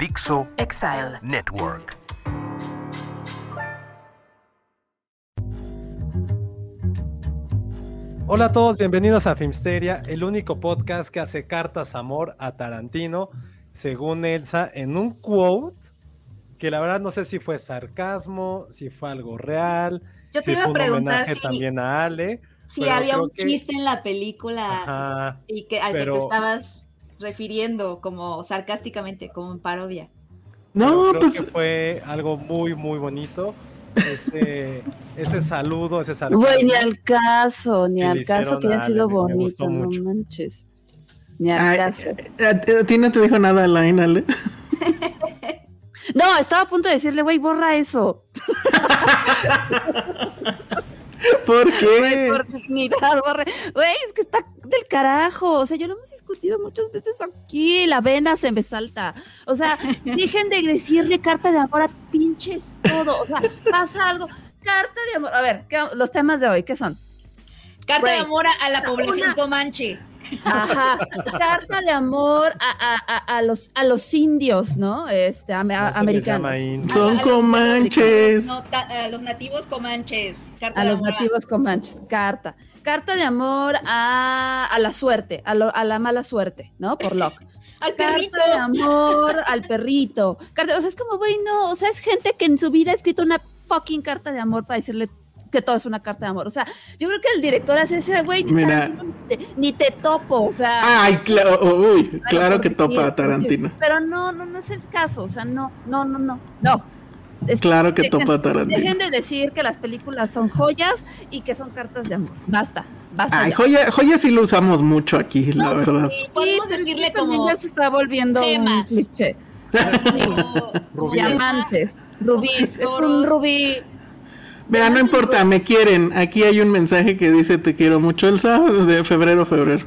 Dixo Exile. Network. Hola a todos, bienvenidos a Filmsteria, el único podcast que hace cartas amor a Tarantino, según Elsa, en un quote que la verdad no sé si fue sarcasmo, si fue algo real. Yo te si iba fue a un preguntar homenaje si, también a Ale. si había un que- chiste en la película Ajá, y que al que pero- te estabas refiriendo como sarcásticamente, como en parodia. No, creo pues que fue algo muy, muy bonito. Ese, ese saludo, ese sarcasmo. Güey, ni al caso, ni al caso que haya sido bonito, no mucho. manches. Ni al ay, caso. a, a ti no te dijo nada Alain, Ale. No, estaba a punto de decirle, güey, borra eso. ¿Por Güey, qué? por dignidad, borra. Güey, es que está del carajo. O sea, ya lo hemos discutido muchas veces aquí. La vena se me salta. O sea, dejen de decirle carta de amor a pinches todo. O sea, pasa algo. Carta de amor. A ver, ¿qué- los temas de hoy, ¿qué son? Carta Güey. de amor a, a la población Una- comanche. Ajá, carta de amor a, a- a- a los, a los indios, ¿no? Este, No americanos. Son comanches. No, ta- a los nativos comanches. Carta A de los amor nativos comanches, carta. Carta de amor a, a la suerte, a, lo- a la mala suerte, ¿no? Por Locke. al perrito. Carta de amor al perrito. Carta, o sea, es como, güey, no, o sea, es gente que en su vida ha escrito una fucking carta de amor para decirle que todo es una carta de amor. O sea, yo creo que el director hace ese, güey, Mira. ni te, ni te topo, o sea. Ay, claro, uy, claro que topa Tarantino. decir. Pero no, no, no es el caso, o sea, no, no, no, no, no. Es- Claro que dejen- topa a Tarantino. Dejen de decir que las películas son joyas y que son cartas de amor. Basta, basta. Ay, ya. joya, joya sí lo usamos mucho aquí, la verdad. Sí, podemos decirle también como ya se está volviendo gemas. un cliché. Diamantes, rubíes, es un rubí. Mira, no importa, me quieren. Aquí hay un mensaje que dice te quiero mucho Elsa de febrero, febrero.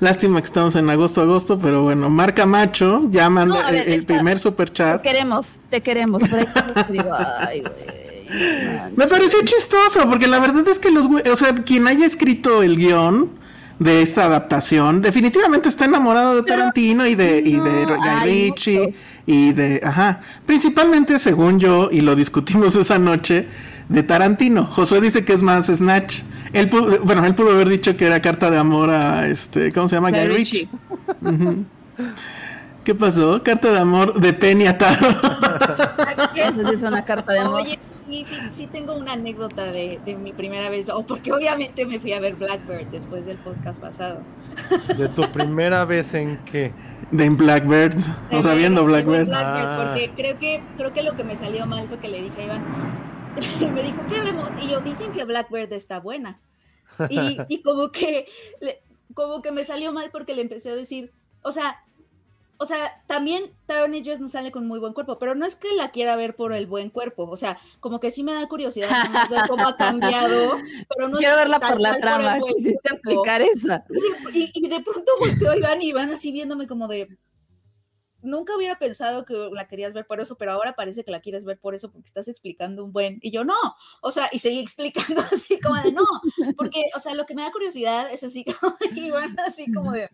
Lástima que estamos en agosto, agosto, pero bueno, marca macho, ya manda No, ver, el, el primer super Te chat. queremos, te queremos. Hay cosas que digo, ay, güey. Me pareció chistoso, porque la verdad es que los o sea, quien haya escrito el guion de esta adaptación, definitivamente está enamorado de Tarantino y de, y de no, Guy Ritchie muchos. y de, ajá, principalmente según yo, y lo discutimos esa noche, de Tarantino. Josué dice que es más Snatch. Él pudo, bueno, él pudo haber dicho que era carta de amor a este, ¿cómo se llama? Guy Ritchie. ¿Qué pasó? Carta de amor de Penny a Taro. Esa es una carta de amor. Oye, sí, sí, sí tengo una anécdota de, de mi primera vez, o porque obviamente me fui a ver Blackbird después del podcast pasado. ¿De tu primera vez en qué? de Blackbird. De O sea, viendo Blackbird. Blackbird, Ah. porque creo que, creo que lo que me salió mal fue que le dije a Iván, me dijo, ¿qué vemos? Y yo, dicen que Blackbird está buena. Y, y como que, como que me salió mal porque le empecé a decir, o sea, o sea, también Taron Egerton no sale con muy buen cuerpo, pero no es que la quiera ver por el buen cuerpo, o sea, como que sí me da curiosidad ver cómo ha cambiado, pero no Quiero verla por la trama. Quisiste cuerpo. aplicar esa. Y, y de pronto volteó a Iván y Iván así viéndome como de. Nunca hubiera pensado que la querías ver por eso, pero ahora parece que la quieres ver por eso porque estás explicando un buen. Y yo no, o sea, y seguí explicando así como de no, porque, o sea, lo que me da curiosidad es así como de así como de.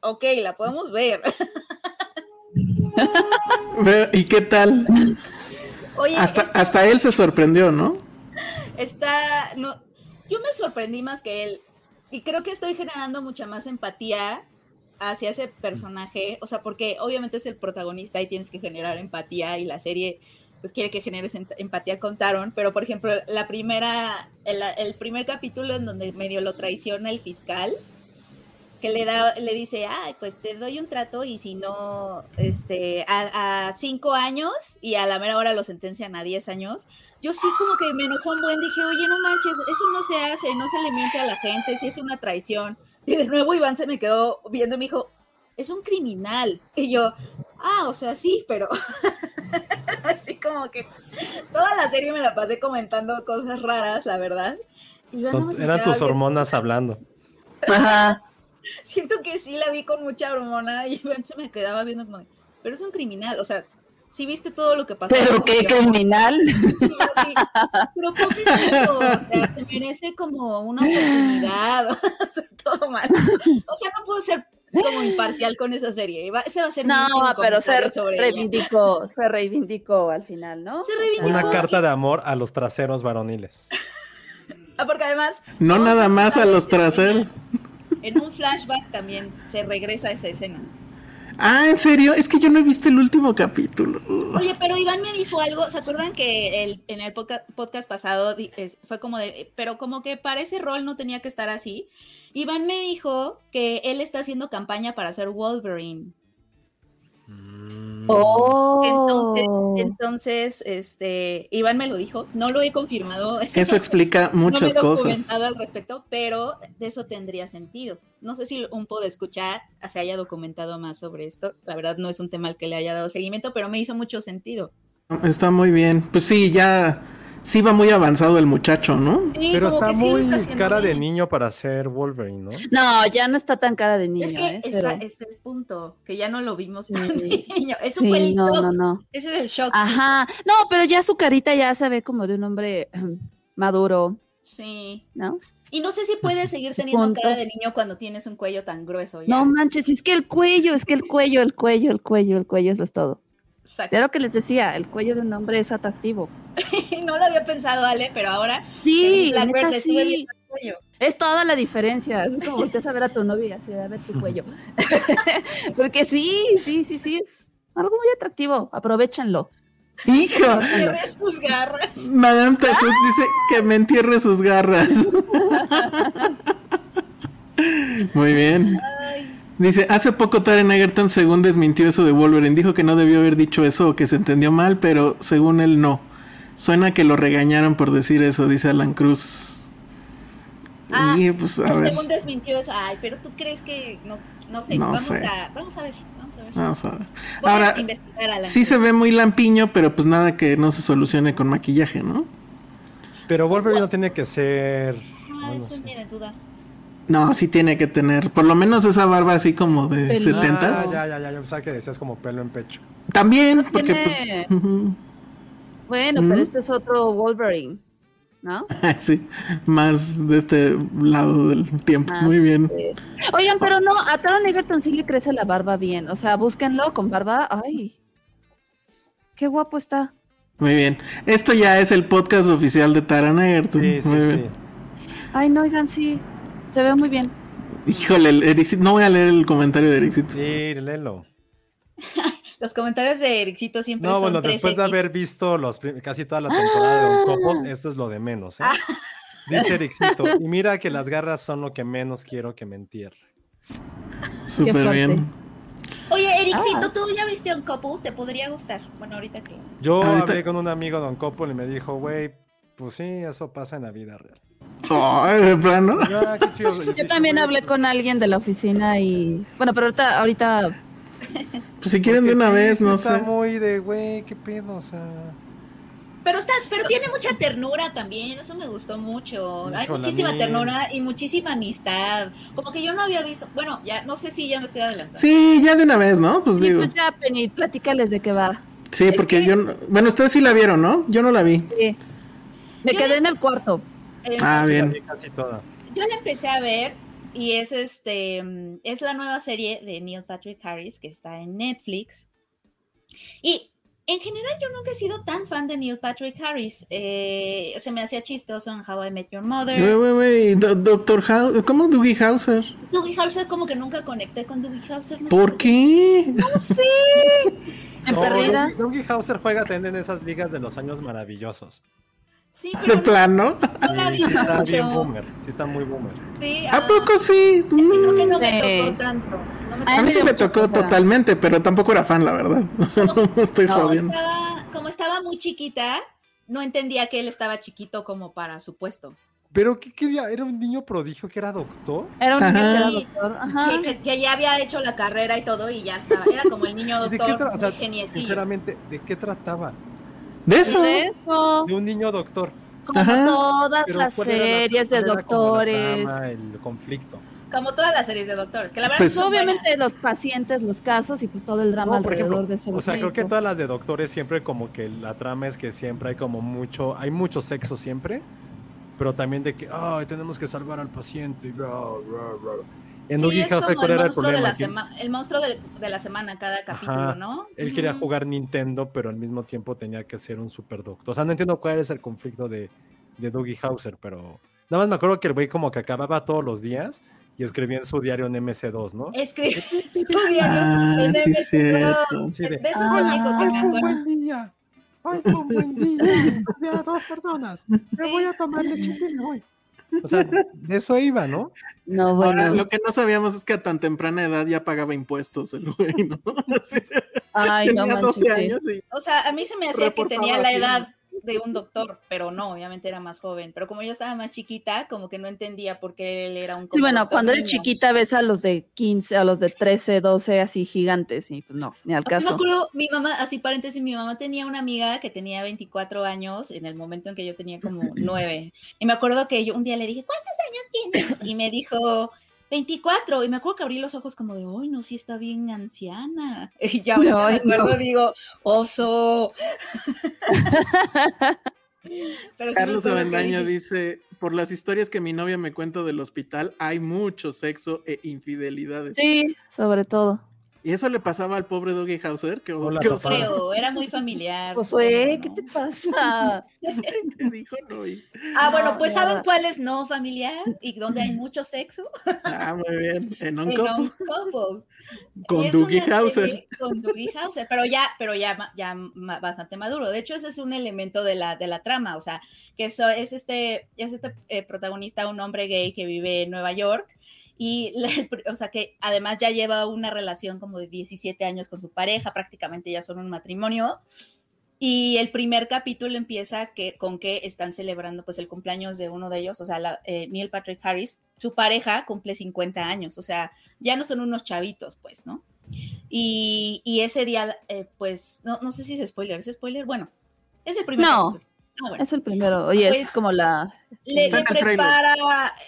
Ok, la podemos ver. Ve- ¿Y qué tal? Oye, Hasta, hasta él se sorprendió, ¿no? está. No, yo me sorprendí más que él. y creo que estoy generando mucha más empatía hacia ese personaje, o sea, porque obviamente es el protagonista y tienes que generar empatía y la serie pues quiere que generes em- empatía con Taron, pero por ejemplo, la primera, el, primer capítulo en donde medio lo traiciona el fiscal, que le da, le dice, ay, pues te doy un trato y si no, este, a, a cinco años y a la mera hora lo sentencian a diez años. Yo sí como que me enojó un buen, dije, oye, no manches, eso no se hace, no se le miente a la gente, si es una traición. Y de nuevo Iván se me quedó viendo y me dijo, es un criminal. Y yo, ah, o sea, sí, pero así como que toda la serie me la pasé comentando cosas raras, la verdad. Y yo me eran tus viendo- hormonas hablando. Ajá. Siento que sí la vi con mucha hormona y Iván se me quedaba viendo como, pero es un criminal, o sea, si viste todo lo que pasó. Pero qué criminal. pero pobrecito, o sea, se merece como una oportunidad, o sea, todo mal. O sea, no puedo ser como imparcial con esa serie. Va- Ese va a ser mi No, pero se ella. reivindicó, se reivindicó al final, ¿no? Se reivindicó. Una carta de amor a los traseros varoniles. Ah, porque además. No nada más a los traseros. En un flashback también se regresa a esa escena. Ah, ¿en serio? Es que yo no he visto el último capítulo. Oye, pero Iván me dijo algo, ¿se acuerdan que el, en el podca- podcast pasado fue como de, pero como que para ese rol no tenía que estar así? Iván me dijo que él está haciendo campaña para ser Wolverine. Oh. Entonces, entonces, este, Iván me lo dijo, no lo he confirmado. Eso explica no me muchas he cosas. documentado al respecto, pero de eso tendría sentido. No sé si un puedo escuchar se haya documentado más sobre esto. La verdad no es un tema al que le haya dado seguimiento, pero me hizo mucho sentido. Está muy bien. Pues sí, ya sí va muy avanzado el muchacho, ¿no? Sí, Pero está sí muy está cara de niño para ser Wolverine, ¿no? No, ya no está tan cara de niño, Es que ¿eh? esa- es el punto, que ya no lo vimos tan Sí. niño. Eso Sí, fue el no, shock. no, no. Ese es el shock. Ajá. No, pero ya su carita ya se ve como de un hombre ejem, maduro, Sí. ¿no? Y no sé si puedes seguir teniendo punto. cara de niño cuando tienes un cuello tan grueso. Ya. No manches, es que el cuello, es que el cuello, el cuello, el cuello, el cuello, eso es todo. Exacto. Ya lo que les decía, el cuello de un hombre es atractivo. no lo había pensado, Ale, pero ahora Sí, neta, le estuve sí. viendo el cuello. Es toda la diferencia. Es como volteas a ver a tu novia así, a ver tu cuello. Porque sí, sí, sí, sí, es algo muy atractivo. Aprovechenlo. ¡Hijo! Tiene sus garras. Madame Tassus dice que me entierre sus garras. Muy bien. Dice, hace poco Taron Egerton según desmintió eso de Wolverine, dijo que no debió haber dicho eso o que se entendió mal, pero según él no. Suena que lo regañaron por decir eso, dice Alan Cruz. Ah, y pues a ver, Según desmintió eso. Ay, pero tú crees que no, no sé. No vamos sé. a vamos a ver, vamos a ver. vamos a ver. Voy Ahora, a investigar a la sí se ve muy lampiño, pero pues nada que no se solucione con maquillaje, ¿no? Pero Wolverine no tiene que ser. Ah, bueno, eso ni de duda. No, sí tiene que tener, por lo menos esa barba así como de setentas. Ah, ya, ya, ya. Yo pensaba que decías como pelo en pecho. También, No porque tiene- pues... Bueno, Ujú. pero este es otro Wolverine, ¿no? sí, más de este lado del tiempo. Más, Muy bien. eh, Oigan, pero no, a Taron Egerton sí le crece la barba bien. O sea, búsquenlo con barba. Ay, qué guapo está. Muy bien. Esto ya es el podcast oficial de Taron Egerton. Sí, sí, Muy sí. bien. Ay, no, oigan, sí. Se ve muy bien. Híjole, Ericito- no voy a leer el comentario de Ericito. Sí, léelo. Los comentarios de Ericito siempre No, son bueno, después de 3X. haber visto los casi toda la temporada de Don Copo, esto es lo de menos, ¿eh? Ah. Dice Ericito, y mira que las garras son lo que menos quiero que me entierre. Súper bien. Oye, Ericito, Ah. ¿tú ya viste un couple? ¿Te podría gustar? Bueno, ahorita que. Yo Ahorita- hablé con un amigo Don Copo y me dijo, güey, pues sí, eso pasa en la vida real. De plano. Yo, "Ah, qué chido". Yo dije, también "Güey, hablé con alguien de la oficina y. Bueno, pero ahorita, ahorita. Pues si quieren de una vez, no está sé. muy de, güey, qué pedo, o sea... Pero está, pero tiene mucha ternura también, eso me gustó mucho. Hay Híjole, muchísima ternura y muchísima amistad. Como que yo no había visto. Bueno, ya no sé si ya me estoy adelantando. Sí, ya de una vez, ¿no? Pues Sí, digo. pues ya, Penny, platícales de qué va. Sí, Es porque que- yo. no- Bueno, ustedes sí la vieron, ¿no? Yo no la vi. Sí. Me Yo quedé en el cuarto. Eh, Ah, bien. casi toda. Yo la empecé a ver y es este es la nueva serie de Neil Patrick Harris que está en Netflix. Y en general yo nunca he sido tan fan de Neil Patrick Harris. Eh, se me hacía chistoso en How I Met Your Mother. Wey, wey, wey, do- Doctor House, ¿cómo Dougie Hauser? Dougie Hauser como que nunca conecté con Dougie Hauser. No ¿Por qué? No sé. En No. Dougie- Dougie Hauser juega también en esas ligas de los años maravillosos. Sí, De no, plano. no la Sí, está bien boomer. Sí, está muy boomer. Sí, ¿A ah, poco sí? es que creo que no me Sí. tocó tanto. No me Ay, A mí sí me tocó totalmente, pero tampoco era fan, la verdad. O sea, no, no estoy jodiendo. estaba, como estaba muy chiquita, no entendía que él estaba chiquito como para su puesto. Pero ¿qué quería? ¿Era un niño prodigio que era doctor? Era un niño Ajá. que era doctor. Ajá. Que, que- que ya había hecho la carrera y todo y ya estaba. Era como el niño ¿Y ¿De qué doctor, o sea, sinceramente, ¿de qué trataba? De eso. De eso. De un niño doctor. Como Ajá. todas Pero las ¿cuál era la- series de doctores. trama, el conflicto. Como todas las series de doctores, que la verdad Pues, son Obviamente buenas. los pacientes, los casos y pues todo el drama No, por alrededor ejemplo, de ese o sea, creo que todas las de doctores siempre como que la trama es que siempre hay como mucho, hay mucho sexo siempre, pero también de que, ay, tenemos que salvar al paciente. bla, bla, bla". En Sí, como ¿cuál el era el monstruo, de problema? sema- el monstruo de, de la semana cada capítulo, Ajá. ¿no? Él quería Ujú. jugar Nintendo, pero al mismo tiempo tenía que ser un super doctor. O sea, no entiendo cuál es el conflicto de, de Dougie Hauser, pero nada más me acuerdo que el güey como que acababa todos los días y escribía en su diario en MC2, ¿no? Escribe su diario Ah, en sí, MS2. cierto. Sí, de- De eso Ah. es el único que Hoy me acuerdo. buen día. Hoy fue un buen día. Vi a dos personas. Me voy a tomar lechita y me voy. O sea, de eso iba, ¿no? No, Ahora, bueno. lo que no sabíamos es que a tan temprana edad ya pagaba impuestos el güey, ¿no? Así, Ay, no tenía 12 manches. sí. años y O sea, a mí se me hacía que tenía la así, edad de un doctor, pero no, obviamente era más joven. Pero como yo estaba más chiquita, como que no entendía por qué él era un Sí, bueno, cuando eres chiquita ves a los de 15, a los de 13, 12, así gigantes, y pues no, ni al Yo me caso. acuerdo, mi mamá, así paréntesis, mi mamá tenía una amiga que tenía 24 años en el momento en que yo tenía como 9. Y me acuerdo que yo un día le dije, ¿cuántos años tienes? Y me dijo, 24. Y me acuerdo que abrí los ojos como de, ¡ay, no, sí está bien anciana! Y ya me Ay, no. acuerdo, digo, ¡oso! Pero sí me Carlos acuerdo Avendaño dije, dice, por las historias que mi novia me cuenta del hospital, hay mucho sexo e infidelidades. Sí, sobre todo. Y eso le pasaba al pobre Dougie Hauser, que, Hola, que era muy familiar. Josué, supongo, ¿qué te pasa? que dijo no. y- Ah, bueno, No, pues nada. ¿saben cuál es no familiar y donde hay mucho sexo? Ah, muy bien. En un En un couple. Con una Hauser. Con Dougie Hauser, pero ya, pero ya, ya bastante maduro. De hecho, ese es un elemento de la, de la trama, o sea, que eso es este, es este eh, protagonista, un hombre gay que vive en Nueva York. Y, pr- o sea, que además ya lleva una relación como de 17 años con su pareja, prácticamente ya son un matrimonio. Y el primer capítulo empieza que, con que están celebrando pues el cumpleaños de uno de ellos, o sea, la- eh, Neil Patrick Harris, su pareja cumple 50 años, o sea, ya no son unos chavitos, pues, ¿no? Y, y ese día, eh, pues, no, no sé si es spoiler, ¿es spoiler? Bueno, es el primer No. capítulo. Ah, bueno. Es el primero. Oye, Pues, es como la. Le, prepara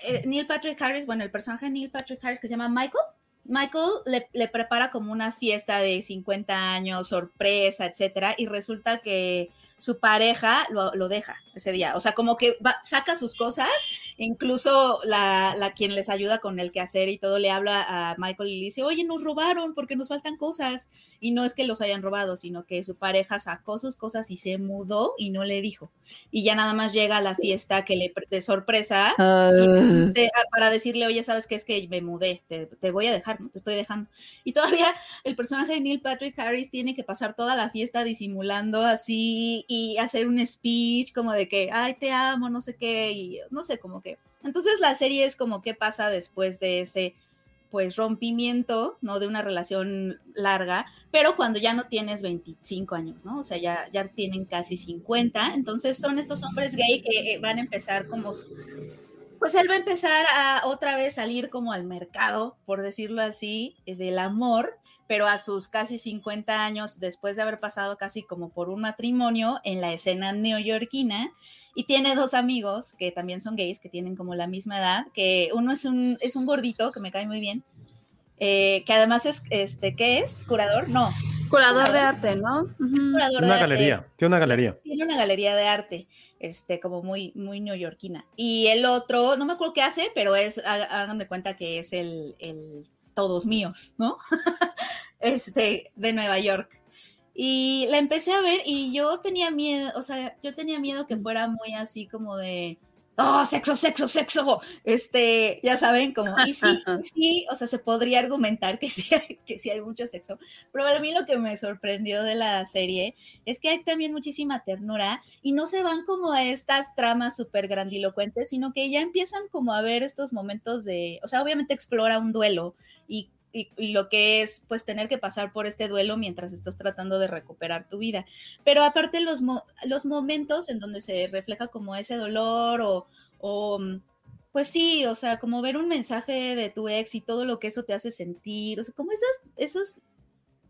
eh, Neil Patrick Harris, bueno, el personaje de Neil Patrick Harris que se llama Michael. Michael le, le prepara como una fiesta de 50 años, sorpresa, etcétera, y resulta que su pareja lo, lo deja ese día. O sea, como que va- saca sus cosas, incluso la, la quien les ayuda con el quehacer y todo le habla a Michael y le dice, oye, nos robaron porque nos faltan cosas. Y no es que los hayan robado, sino que su pareja sacó sus cosas y se mudó y no le dijo. Y ya nada más llega a la fiesta que le de sorpresa Ah, y te- a- para decirle, oye, ¿sabes qué? Es que me mudé, te, te voy a dejar, ¿no? Te estoy dejando. Y todavía el personaje de Neil Patrick Harris tiene que pasar toda la fiesta disimulando así y hacer un speech como de que, ay, te amo, no sé qué, y no sé, como que. Entonces la serie es como qué pasa después de ese pues rompimiento, ¿no? De una relación larga, pero cuando ya no tienes 25 años, ¿no? O sea, ya, ya tienen casi 50, entonces son estos hombres gay que eh, van a empezar como pues él va a empezar a otra vez salir como al mercado, por decirlo así, eh, del amor, pero a sus casi 50 años, después de haber pasado casi como por un matrimonio en la escena neoyorquina, y tiene dos amigos que también son gays, que tienen como la misma edad, que uno es un, es un gordito que me cae muy bien, eh, que además es, este, ¿qué es? ¿Curador? No, curador de arte, ¿no? curador de Una arte galería, tiene una galería. tiene una galería de arte, este, como muy, muy neoyorquina. Y el otro, no me acuerdo qué hace, pero es, ha- hagan de cuenta que es el, el todos míos, ¿no? este, de Nueva York. Y la empecé a ver y yo tenía miedo, o sea, yo tenía miedo que fuera muy así como de, oh, sexo, sexo, sexo, este, ya saben, como, y sí, sí, o sea, se podría argumentar que sí, que sí hay mucho sexo, pero a mí lo que me sorprendió de la serie es que hay también muchísima ternura y no se van como a estas tramas súper grandilocuentes, sino que ya empiezan como a ver estos momentos de, o sea, obviamente explora un duelo y y, lo que es pues tener que pasar por este duelo mientras estás tratando de recuperar tu vida. Pero aparte los, los momentos en donde se refleja como ese dolor o, o, mm, pues sí, o sea, como ver un mensaje de tu ex y todo lo que eso te hace sentir, o sea, como esos, esos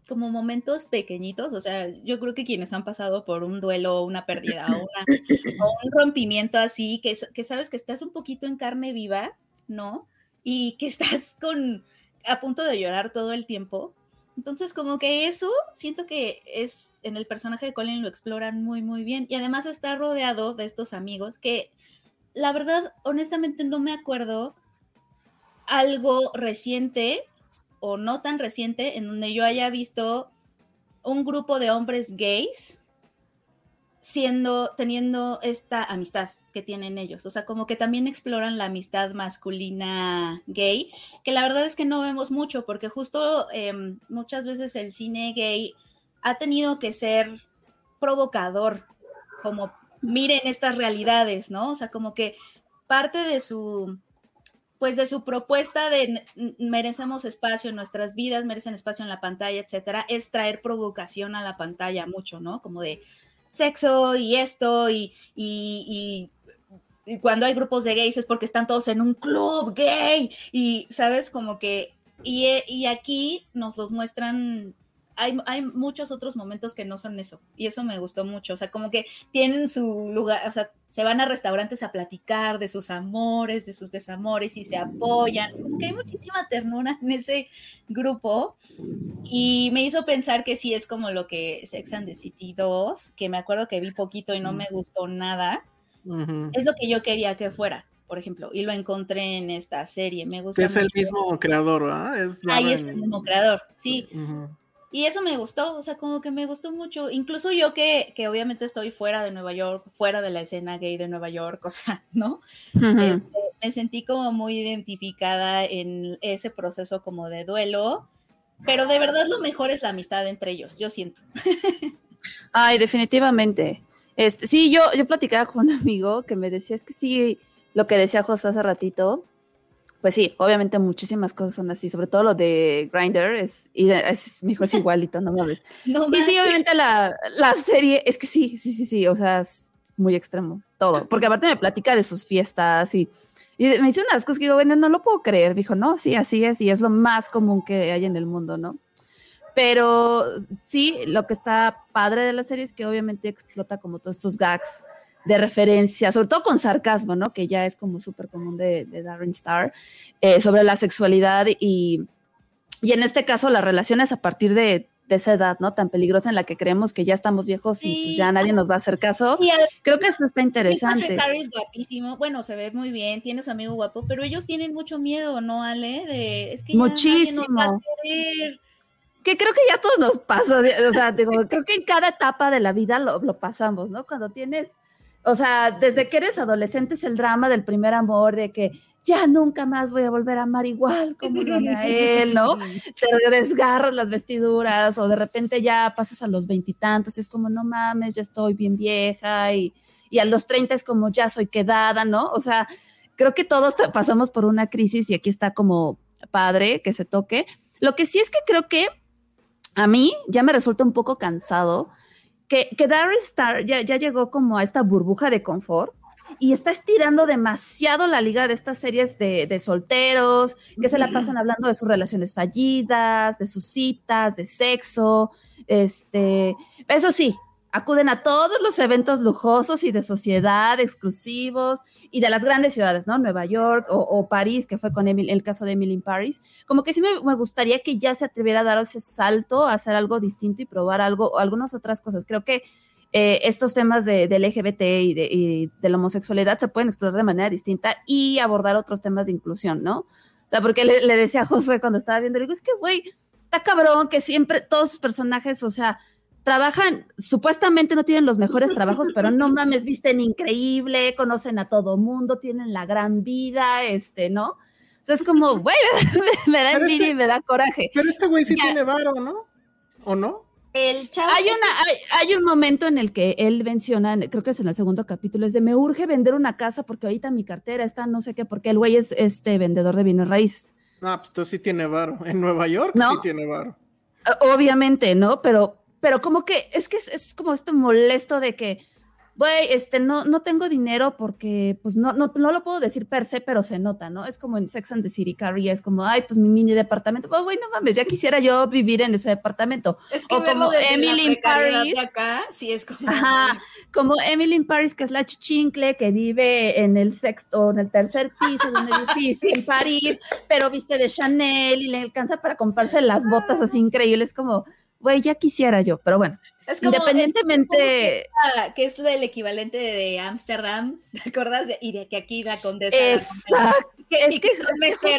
como momentos pequeñitos, o sea, yo creo que quienes han pasado por un duelo, una pérdida o, o un rompimiento así, que, que sabes que estás un poquito en carne viva, ¿no? Y que estás con, a punto de llorar todo el tiempo. Entonces, como que eso siento que es en el personaje de Colin lo exploran muy, muy bien. Y además está rodeado de estos amigos que, la verdad, honestamente no me acuerdo algo reciente o no tan reciente en donde yo haya visto un grupo de hombres gays siendo, teniendo esta amistad que tienen ellos. O sea, como que también exploran la amistad masculina gay, que la verdad es que no vemos mucho, porque justo em, muchas veces el cine gay ha tenido que ser provocador, como miren estas realidades, ¿no? O sea, como que parte de su pues de su propuesta de merecemos espacio en nuestras vidas, merecen espacio en la pantalla, etcétera, es traer provocación a la pantalla mucho, ¿no? Como de sexo y esto y, y cuando hay grupos de gays es porque están todos en un club gay y, ¿sabes? Como que, y, y aquí nos los muestran, hay, hay, muchos otros momentos que no son eso, y eso me gustó mucho, o sea, como que tienen su lugar, o sea, se van a restaurantes a platicar de sus amores, de sus desamores y se apoyan, que hay muchísima ternura en ese grupo, y me hizo pensar que sí es como lo que Sex and the City 2, que me acuerdo que vi poquito y no me gustó nada, es lo que yo quería que fuera, por ejemplo, y lo encontré en esta serie. Me gusta. Es el mismo creador, ¿verdad? Es Ahí es el mismo creador, sí. Y eso me gustó, o sea, como que me gustó mucho. Incluso yo que, que, obviamente estoy fuera de Nueva York, fuera de la escena gay de Nueva York, o sea, ¿no? Este, me sentí como muy identificada en ese proceso como de duelo, pero de verdad lo mejor es la amistad entre ellos, yo siento. Ay, definitivamente. Este, sí, yo, yo platicaba con un amigo que me decía, es que sí, lo que decía Josué hace ratito, pues sí, obviamente muchísimas cosas son así, sobre todo lo de Grinder, es, es, mi hijo es igualito, no mames. No y sí, obviamente la, la, serie, es que sí, sí, sí, sí, o sea, es muy extremo, todo, porque aparte me platica de sus fiestas y, y me dice unas cosas que digo, bueno, no lo puedo creer, dijo, no, sí, así es, y es lo más común que hay en el mundo, ¿no? Pero sí, lo que está padre de la serie es que obviamente explota como todos estos gags de referencia, sobre todo con sarcasmo, ¿no? Que ya es como súper común de, Darren Star, eh, sobre la sexualidad y, y en este caso las relaciones a partir de, esa edad, ¿no? Tan peligrosa en la que creemos que ya estamos viejos y pues ya nadie nos va a hacer caso. Creo que eso está interesante. es guapísimo, bueno, se ve muy bien, tiene su amigo guapo, pero ellos tienen mucho miedo, ¿no, Ale? De, es que ya Muchísimo. Nadie nos va a querer que creo que ya todos nos pasa, o sea, digo, creo que en cada etapa de la vida lo, lo, pasamos, ¿no? Cuando tienes, o sea, desde que eres adolescente es el drama del primer amor, de que ya nunca más voy a volver a amar igual como lo a él, ¿no? Te desgarras las vestiduras o de repente ya pasas a los veintitantos y es como, no mames, ya estoy bien vieja y, y a los treinta es como, ya soy quedada, ¿no? O sea, creo que todos pasamos por una crisis y aquí está como padre que se toque. Lo que sí es que creo que a mí ya me resulta un poco cansado que, que Darry Star ya, ya llegó como a esta burbuja de confort y está estirando demasiado la liga de estas series de, de, solteros, que se la pasan hablando de sus relaciones fallidas, de sus citas, de sexo. Este, eso sí, acuden a todos los eventos lujosos y de sociedad exclusivos y de las grandes ciudades, ¿no? Nueva York o, París, que fue con el caso de Emily in Paris. Como que sí me, gustaría que ya se atreviera a dar ese salto, a hacer algo distinto y probar algo, algunas otras cosas. Creo que eh, estos temas de, del LGBT y de, de, la homosexualidad se pueden explorar de manera distinta y abordar otros temas de inclusión, ¿no? O sea, porque le, le decía a Josué cuando estaba viendo, le digo, es que, güey, está cabrón que siempre todos sus personajes, o sea, trabajan, supuestamente no tienen los mejores trabajos, pero no mames, visten increíble, conocen a todo mundo, tienen la gran vida, este, ¿no? O sea, es como, güey, me, da envidia este- y me da coraje. Pero este güey sí Ya. tiene varo, ¿no? ¿O no? El chavo. Hay, una, hay, hay un momento en el que él menciona, creo que es en el segundo capítulo, es de me urge vender una casa porque ahorita mi cartera está no sé qué, porque el güey es este vendedor de bienes raíces. No, pues entonces sí tiene varo. En Nueva York No. sí tiene varo. Obviamente, ¿no? Pero, pero como que es que es, es como este molesto de que, güey, este, no, no tengo dinero porque, pues, no, no, no lo puedo decir per se, pero se nota, ¿no? Es como en Sex and the City, Carrie, es como, ay, pues mi mini departamento, pues, güey, no mames, ya quisiera yo vivir en ese departamento. Es que o como Emily in Paris. de acá, sí es como. Ajá, como Emily in Paris, que es la chichincle que vive en el sexto o en el tercer piso de un edificio en París, pero viste de Chanel y le alcanza para comprarse las botas así increíbles, como, güey, ya quisiera yo, pero bueno, Es como- independientemente, es como que, es el equivalente de Ámsterdam, ¿te acuerdas? Y de que aquí la condesa. exacto, es que, es que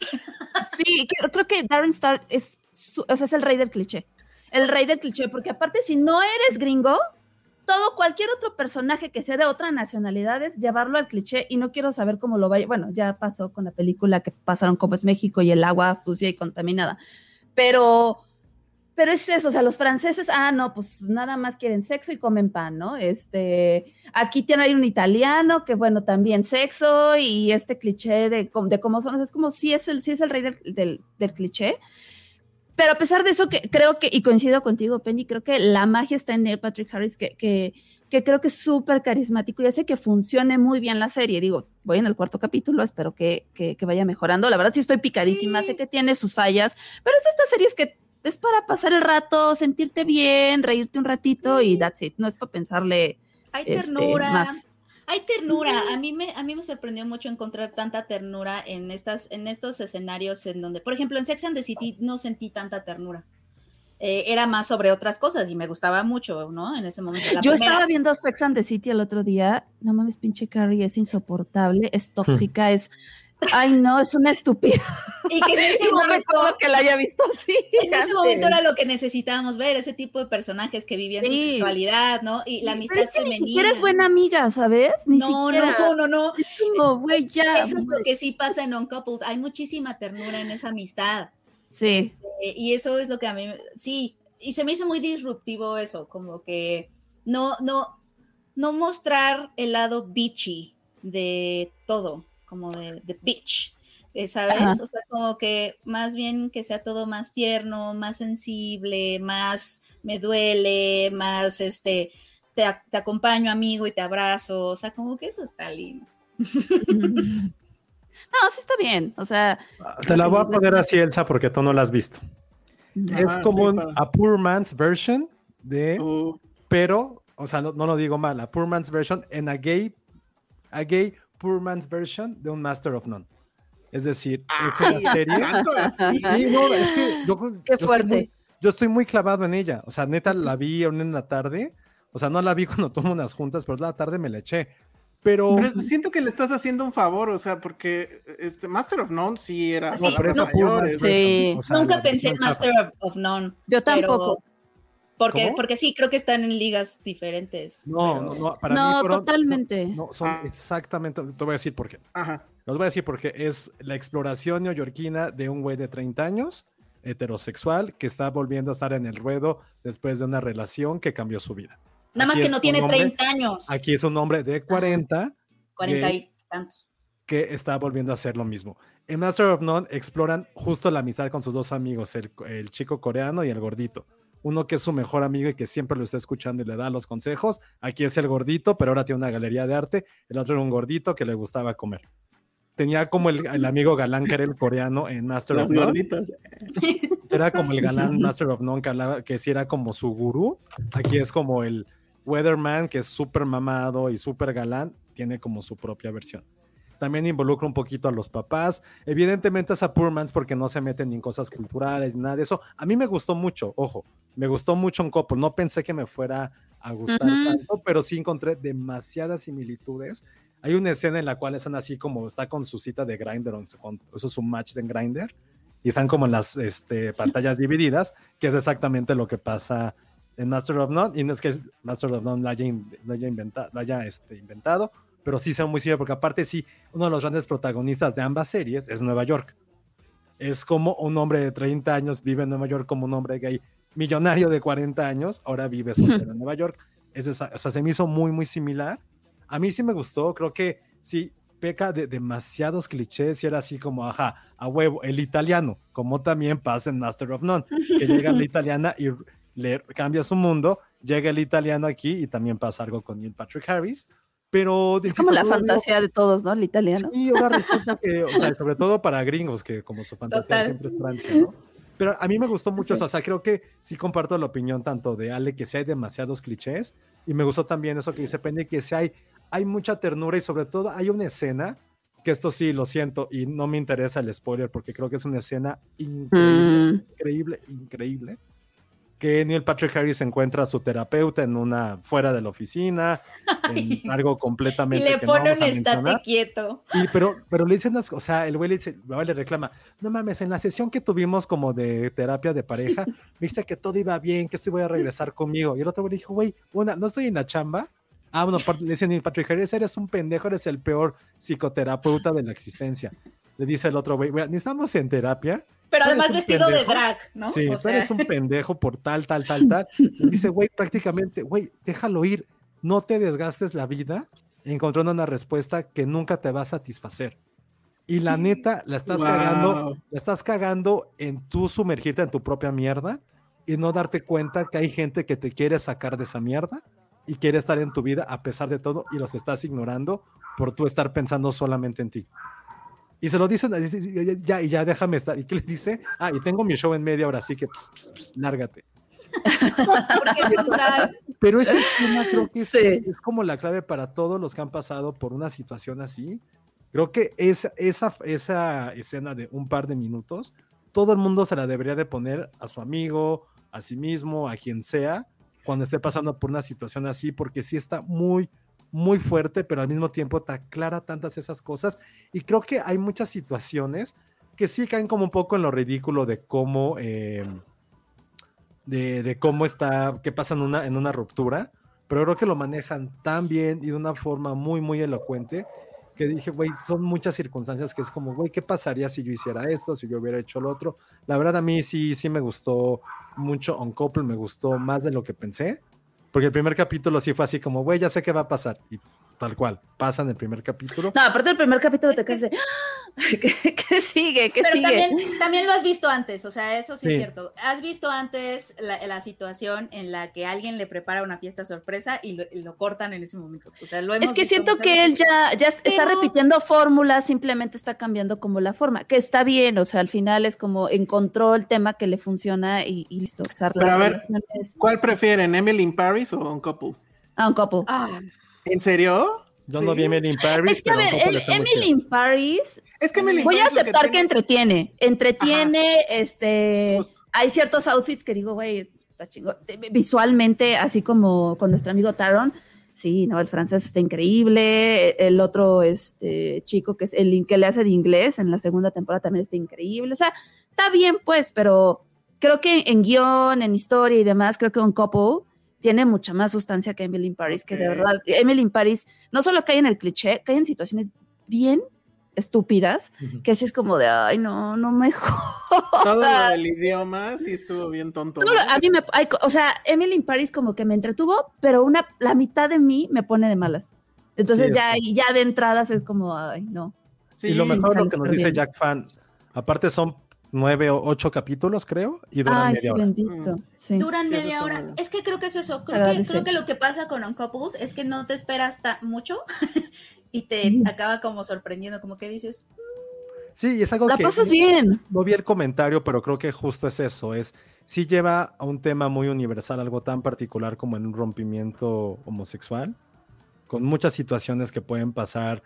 sí, creo, creo que Darren Star es, su- o sea, es el rey del cliché, el rey del cliché, porque aparte si no eres gringo, todo, cualquier otro personaje que sea de otra nacionalidad es llevarlo al cliché y no quiero saber cómo lo vaya. Bueno, ya pasó con la película que pasaron como es México y el agua sucia y contaminada. Pero, pero es eso, o sea, los franceses, ah, no, pues nada más quieren sexo y comen pan, ¿no? Este, aquí tiene ahí un italiano que, bueno, también sexo y este cliché de, de cómo son, o sea, es como si es el, sí es el rey del, del, del cliché. Pero a pesar de eso, que creo que, y coincido contigo, Penny, creo que la magia está en Neil Patrick Harris, que, que, que creo que es súper carismático y hace que funcione muy bien la serie. Digo, voy en el cuarto capítulo, espero que, que, que vaya mejorando. La verdad sí estoy picadísima, sé que tiene sus fallas, pero es estas series que es para pasar el rato, sentirte bien, reírte un ratito y that's it. No es para pensarle Hay este, ternura. más. Hay ternura. A mí me, a mí me sorprendió mucho encontrar tanta ternura en estas, en estos escenarios en donde, por ejemplo, en Sex and the City no sentí tanta ternura. Eh, era más sobre otras cosas y me gustaba mucho, ¿no? En ese momento. La Yo primera- estaba viendo Sex and the City el otro día. No mames, pinche Carrie, es insoportable, es tóxica, es. Ay, no, es una estúpida. Y que en ese no me momento, que la haya visto así. en ese momento era lo que necesitábamos ver, ese tipo de personajes que vivían su Sí. sexualidad, ¿no? Y la amistad Pero es que femenina. ni siquiera es buena amiga, ¿sabes? Ni no, siquiera. no, no, no. Es como, güey, ya. Eso es lo que sí pasa en Uncoupled. Hay muchísima ternura en esa amistad. Sí. Eh, y eso es lo que a mí, sí, y se me hizo muy disruptivo eso, como que no, no, no mostrar el lado bitchy de todo, como de, de bitch, eh, ¿sabes? Ajá. O sea, como que más bien que sea todo más tierno, más sensible, más me duele, más este, te, te acompaño amigo y te abrazo, o sea, como que eso está lindo. No, sí está bien. O sea, Te la voy a poner así, Elsa, porque tú no la has visto. es Ah, como sí, un- a poor man's version de, Uh, pero, o sea, no, no lo digo mal, a poor man's version en a gay, a gay poor man's version de un Master of None. Es decir, es tanto así. Sí, no, es que yo, Qué yo estoy fuerte. muy- yo estoy muy clavado en ella. O sea, neta, la vi en la tarde. O sea, no la vi cuando tomo unas juntas, pero la tarde me la eché. Pero, Pero siento que le estás haciendo un favor, o sea, porque este Master of None sí era Sí, no, mayores. Sí. o sea, Nunca pensé en Master of, of None. yo pero- tampoco. Porque, ¿Cómo? porque sí, creo que están en ligas diferentes. No, pero- no, no, para No, mí fueron- totalmente. No, son Ah. exactamente, te voy a decir por qué. Ajá. Los voy a decir porque es la exploración neoyorquina de un güey de 30 años, heterosexual, que está volviendo a estar en el ruedo después de una relación que cambió su vida. Nada más que no tiene hombre- 30 años, Aquí es un hombre de 40 cuarenta gay. y tantos. que está volviendo a hacer lo mismo. En Master of None exploran justo la amistad con sus dos amigos, el, el chico coreano y el gordito. Uno que es su mejor amigo y que siempre lo está escuchando y le da los consejos. Aquí es el gordito, pero ahora tiene una galería de arte. El otro era un gordito que le gustaba comer. Tenía como el, el amigo galán que era el coreano en Master Las of None. gorditas. Era como el galán Master of None que hablaba, que sí era como su gurú. Aquí es como el Weatherman, que es súper mamado y súper galán, tiene como su propia versión. También involucra un poquito a los papás. Evidentemente es a Poor Man's porque no se meten ni en cosas culturales ni nada de eso. A mí me gustó mucho, ojo, me gustó mucho un couple. No pensé que me fuera a gustar Ujú. tanto, pero sí encontré demasiadas similitudes. Hay una escena en la cual están así como está con su cita de con- eso es un match de Grindr, y están como en las este, pantallas divididas, que es exactamente lo que pasa en Master of None, y no es que Master of None lo haya, in- lo haya inventa- lo haya, este, inventado, pero sí son muy similares, porque aparte sí, uno de los grandes protagonistas de ambas series es Nueva York. Es como un hombre de 30 años vive en Nueva York como un hombre gay millonario de 40 años, ahora vive soltero en Nueva York. Es esa- o sea, se me hizo muy, muy similar. A mí sí me gustó, creo que sí peca de demasiados clichés y era así como, ajá, a huevo, el italiano, como también pasa en Master of None, que llega la italiana y le cambia su mundo, llega el italiano aquí y también pasa algo con Neil Patrick Harris, pero... Es como la fantasía de todos, ¿no? El italiano. Sí, ahora resulta que, o sea, sobre todo para gringos, que como su fantasía Total. siempre es Francia, ¿no? Pero a mí me gustó mucho, Sí. o sea, creo que sí comparto la opinión tanto de Ale, que sí hay demasiados clichés, y me gustó también eso que dice Penny, que sí hay, hay mucha ternura y sobre todo hay una escena, que esto sí, lo siento, y no me interesa el spoiler, porque creo que es una escena increíble, Mm. increíble, increíble, que Neil Patrick Harris encuentra a su terapeuta en una, fuera de la oficina, en algo Y completamente le que no pone un estate quieto. Y, pero, pero le dicen, o sea, el güey le, dice, le reclama, no mames, en la sesión que tuvimos como de terapia de pareja, viste que todo iba bien, que estoy voy a regresar conmigo. Y el otro güey le dijo, güey, una, no estoy en la chamba. Ah, bueno, le dicen, Neil Patrick Harris, eres un pendejo, eres el peor psicoterapeuta de la existencia. Le dice el otro güey, ni estamos en terapia. Pero además vestido de pendejo. drag, ¿no? Sí, O tú sea, eres un pendejo por tal, tal, tal, tal. Le dice, güey, prácticamente, güey, déjalo ir. No te desgastes la vida encontrando una respuesta que nunca te va a satisfacer. Y la neta, la estás Wow. cagando, la estás cagando en tú sumergirte en tu propia mierda y no darte cuenta que hay gente que te quiere sacar de esa mierda y quiere estar en tu vida a pesar de todo y los estás ignorando por tú estar pensando solamente en ti. Y se lo dicen, dice, ya, ya, ya déjame estar. ¿Y qué le dice? Ah, y tengo mi show en media hora, así que ps, ps, ps, lárgate. Pero esa escena creo que es, Sí. es como la clave para todos los que han pasado por una situación así. Creo que esa, esa, esa escena de un par de minutos, todo el mundo se la debería de poner a su amigo, a sí mismo, a quien sea, cuando esté pasando por una situación así, porque sí está muy, muy fuerte, pero al mismo tiempo te aclara tantas esas cosas. Y creo que hay muchas situaciones que sí caen como un poco en lo ridículo de cómo... eh, de, de cómo está, qué pasa en una, en una ruptura, pero creo que lo manejan tan bien y de una forma muy, muy elocuente que dije, güey, son muchas circunstancias que es como, güey, ¿qué pasaría si yo hiciera esto, si yo hubiera hecho lo otro? La verdad a mí sí, sí me gustó mucho On Couple, me gustó más de lo que pensé, porque el primer capítulo sí fue así como, güey, ya sé qué va a pasar, y tal cual, pasa en el primer capítulo. No, aparte del primer capítulo Es te que- quedas de, "Ah, ¿qué, qué sigue? ¿Qué Pero sigue? también, también lo has visto antes, o sea, eso sí, Sí. es cierto. Has visto antes la, la situación en la que alguien le prepara una fiesta sorpresa y lo, y lo cortan en ese momento. O sea, lo hemos Es que siento que él ya, ya está repitiendo fórmulas, simplemente está cambiando como la forma, que está bien, o sea, al final es como encontró el tema que le funciona y, y listo. O sea, Pero a ver, es- ¿Cuál prefieren, Emily in Paris o Un Couple? Ah, un couple. Ah, ¿En serio? Yo no Sí. vi Emily in Paris, es que a ver, el muy Emily chido. in Paris, Es que in voy a aceptar que, tiene- entretiene, entretiene, este, Justo. hay ciertos outfits que digo, güey, está chingo, visualmente, así como con nuestro amigo Taron, sí, no, el francés está increíble, el otro, este, chico que es el que le hace de inglés en la segunda temporada también está increíble, o sea, está bien pues, pero creo que en guion, en historia y demás, creo que un couple tiene mucha más sustancia que Emily in Paris, que de verdad, Emily in Paris no solo cae en el cliché, cae en situaciones bien estúpidas, Ujú. que así es como de, ay, no, no me Todo lo jodas. del idioma sí estuvo bien tonto. Todo ¿no? lo- a mí me, o sea, Emily in Paris como que me entretuvo, pero una, la mitad de mí me pone de malas. Entonces Sí, ya, y ya de entradas es como, ay, no. Sí, y lo mejor lo que nos dice. Jack Fan, aparte son nueve o ocho capítulos, creo, y duran Ay, media sí, hora. bendito. Sí. Duran Sí, media hora. bueno. Es que creo que es eso. Creo que, creo que lo que pasa con Uncoupled es que no te esperas mucho y te acaba como sorprendiendo, como que dices, Sí, y es algo La que pasas bien. no vi el comentario, pero creo que justo es eso, es sí lleva a un tema muy universal, algo tan particular como en un rompimiento homosexual, con muchas situaciones que pueden pasar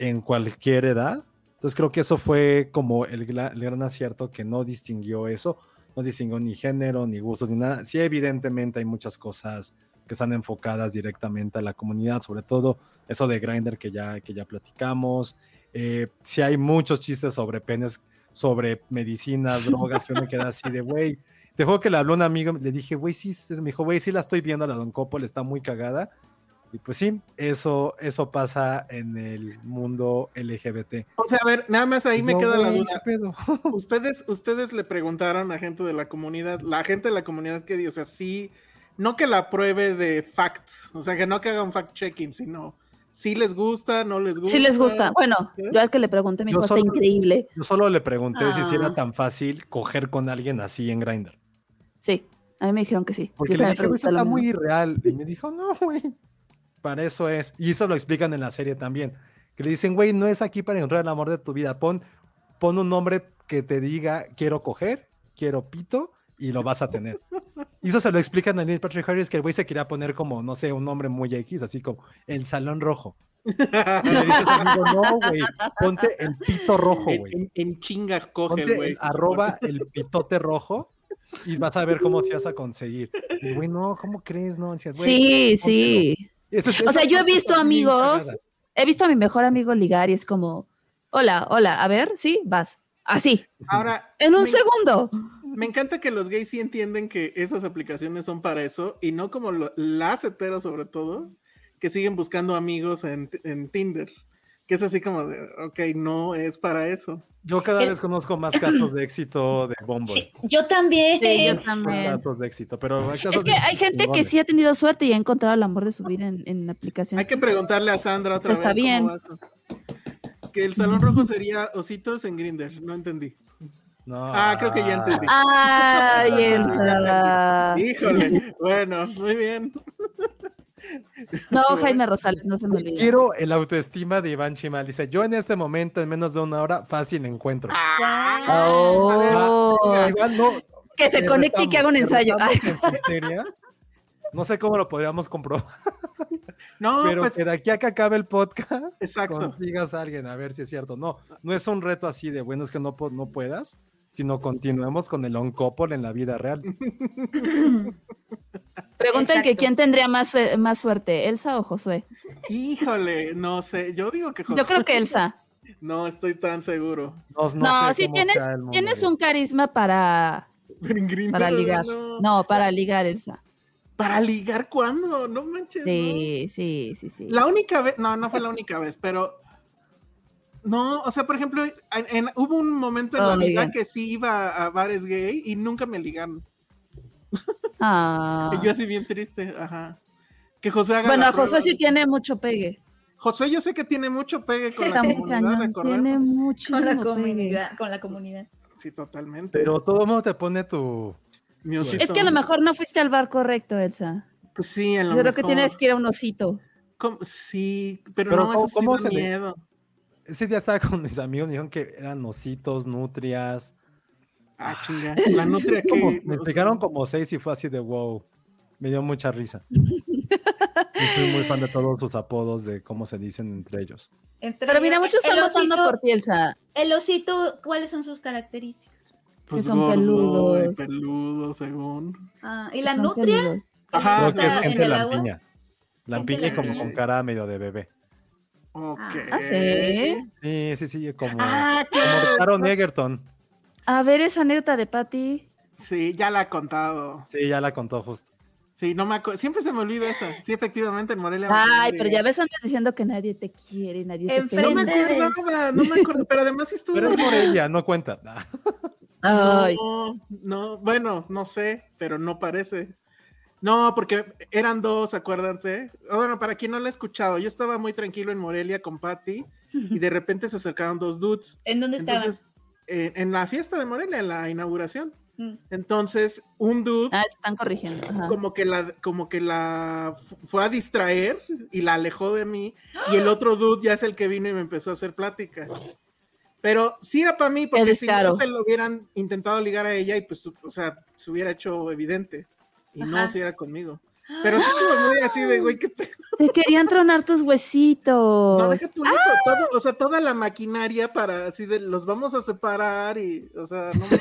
en cualquier edad. Entonces creo que eso fue como el, el gran acierto que no distinguió eso, no distinguió ni género, ni gustos, ni nada. Sí, evidentemente hay muchas cosas que están enfocadas directamente a la comunidad, sobre todo eso de Grindr que ya, que ya platicamos. Eh, sí hay muchos chistes sobre penes, sobre medicinas, drogas, que uno queda así de, güey, Te juego que le habló un amigo, le dije, güey, sí, me dijo, güey, sí la estoy viendo, la Don Coppola está muy cagada. Y pues sí, eso, eso pasa en el mundo LGBT. O sea, a ver, nada más ahí me queda la duda. Ustedes, ustedes le preguntaron a gente de la comunidad, la gente de la comunidad que dio, o sea, sí, no que la pruebe de facts, o sea, que no que haga un fact-checking, sino si les gusta, no les gusta. Sí les gusta. Bueno, yo al que le pregunté me dijo, está increíble. Yo solo le pregunté si sí Ah. era tan fácil coger con alguien así en Grindr. Sí, a mí me dijeron que sí. Porque Yo le dije, eso está muy irreal. Y me dijo, no, güey. Para eso es. Y eso lo explican en la serie también. Que le dicen, güey, no es aquí para encontrar el amor de tu vida. Pon, pon un nombre que te diga, quiero coger, quiero pito, y lo vas a tener. Y eso se lo explican a Neil Patrick Harris, que el güey se quería poner como, no sé, un nombre muy X, así como el salón rojo. Y le dice a su amigo, no, güey, ponte el pito rojo, güey. en- en chinga coge güey. arroba el pitote rojo y vas a ver cómo se vas a conseguir. Y güey, no, ¿cómo crees? No, Decías, güey, Sí, sí. Eso es- O sea, yo he visto amigos, he visto a mi mejor amigo ligar y es como, hola, hola, a ver, sí, vas. Así, Ahora, en un me, segundo. me encanta que los gays sí entienden que esas aplicaciones son para eso y no como lo- las heteros sobre todo, que siguen buscando amigos en, en Tinder. Que es así como de, ok, no es para eso. Yo cada El- vez conozco más casos de éxito de Bumble. Sí, yo también. Sí, yo Más también. Casos de éxito, pero hay casos Es que de hay gente que sí ha tenido suerte y ha encontrado el amor de su vida en, en aplicaciones. Hay que preguntarle a Sandra otra Está vez. cómo bien. va eso. Que el salón rojo sería ositos en Grinder, no entendí. No, Ah, creo que ya entendí. Ay, Elsa. Híjole, bueno, muy bien. No, Jaime Rosales, no se me olvide. Quiero el autoestima de Iván Chimal. Dice, yo en este momento, en menos de una hora, fácil encuentro. Oh, Iván, no, que se te conecte y que haga un ensayo. en. No sé cómo lo podríamos comprobar, No, pero pues que de aquí a que acabe el podcast, exacto. consigas a alguien a ver si es cierto. No, no es un reto así de bueno, es que no, no puedas, sino continuemos con el on couple en la vida real. Preguntan que quién tendría más, eh, más suerte, Elsa o Josué. Híjole, no sé. Yo digo que Yo Josué- creo que Elsa. No estoy tan seguro. No, no No, sé sí tienes, tienes un carisma para, para ligar. no. No, para ligar, Elsa. ¿Para ligar cuándo? No manches. no. Sí, sí, sí, sí. La única vez, no, no fue la única vez, pero no, o sea, por ejemplo, en- en- hubo un momento en Oh, la vida bien. que sí iba a bares gay y nunca me ligaron. Ah. Y yo así bien triste, ajá. Que José haga Bueno, Josué sí tiene mucho pegue. José yo sé que tiene mucho pegue con Está la comunidad, tiene muchísimo Con la pegue. comunidad, con la comunidad. Sí, totalmente. Pero todo el mundo te pone tu... Mi osito. Es que a lo mejor no fuiste al bar correcto, Elsa. Pues sí, a lo Yo creo que mejor. tienes que ir a un osito. ¿Cómo? Sí, pero, Pero no, ¿cómo- eso sí cómo da se le- miedo. Ese día estaba con mis amigos, me dijeron que eran ositos, nutrias. Ah, chinga. La nutria que... Como- me explicaron como seis y fue así de wow. Me dio mucha risa. Y soy muy fan de todos sus apodos, de cómo se dicen entre ellos. Entre Pero mira, muchos están votando por ti, Elsa. El osito, ¿cuáles son sus características? Pues son gordo y peludos. peludo, según. Ah, ¿Y la nutria? peludos. Ajá, Creo que es gente lampiña. Lampiña y como con cara medio de bebé. Ok. Ah, sí. Sí, sí, sí, como, Ah, como está- Egerton. A ver esa anécdota de Patty. Sí, ya la ha contado. Sí, ya la contó justo. Sí, no me acuerdo. Siempre se me olvida esa. Sí, efectivamente, en Morelia. Ay, pero ya ves andas diciendo que nadie te quiere, nadie te Enfrente No me quiere. acordaba, no me acuerdo, pero además sí estuvo. Pero es Morelia, no cuenta. Ay, No, no, bueno, no sé, pero no parece. No, porque eran dos, acuérdate. Ah, Bueno, para quien no la ha escuchado, yo estaba muy tranquilo en Morelia con Patty y de repente se acercaron dos dudes. ¿En dónde estaban? Entonces, eh, en la fiesta de Morelia, en la inauguración. Mm. Entonces, un dude ah, te están corrigiendo. ajá. como que la como que la fu- fue a distraer y la alejó de mí y el otro dude ya es el que vino y me empezó a hacer plática. Pero sí era para mí porque si no se lo hubieran intentado ligar a ella y pues o sea, se hubiera hecho evidente y no si era conmigo. Pero sí estuvo muy así de güey, qué pedo. Te querían tronar tus huesitos. No, deja tú eso, todo- o sea, toda la maquinaria para así de los vamos a separar y, o sea, no me-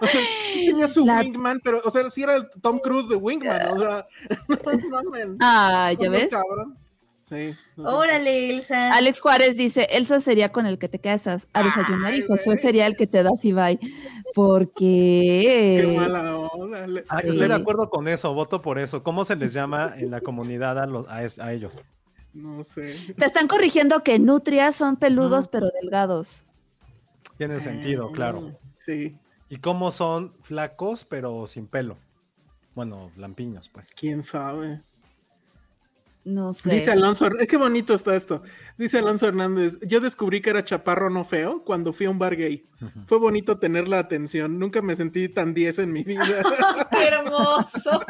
o sea, tenía su La- wingman, pero, o sea, sí era el Tom Cruise de wingman, o sea, no. Ah, ¿ya ves? cabrón. Sí. no sé. Órale, Elsa. Alex Juárez dice, Elsa sería con el que te casas a desayunar y Josué sería el que te das y bye. Porque... Qué mala onda. Ah, Sí. estoy de acuerdo con eso, voto por eso. ¿Cómo se les llama en la comunidad a, los, a, es- a ellos? No sé. Te están corrigiendo que nutrias son peludos pero delgados. Tiene sentido, claro. Sí. ¿Y cómo son flacos pero sin pelo? Bueno, lampiños, pues. ¿Quién sabe? No sé. Dice Alonso, es que bonito está esto. Dice Alonso Hernández, yo descubrí que era chaparro no feo cuando fui a un bar gay. Fue bonito tener la atención, nunca me sentí tan 10 en mi vida. ¡Qué hermoso!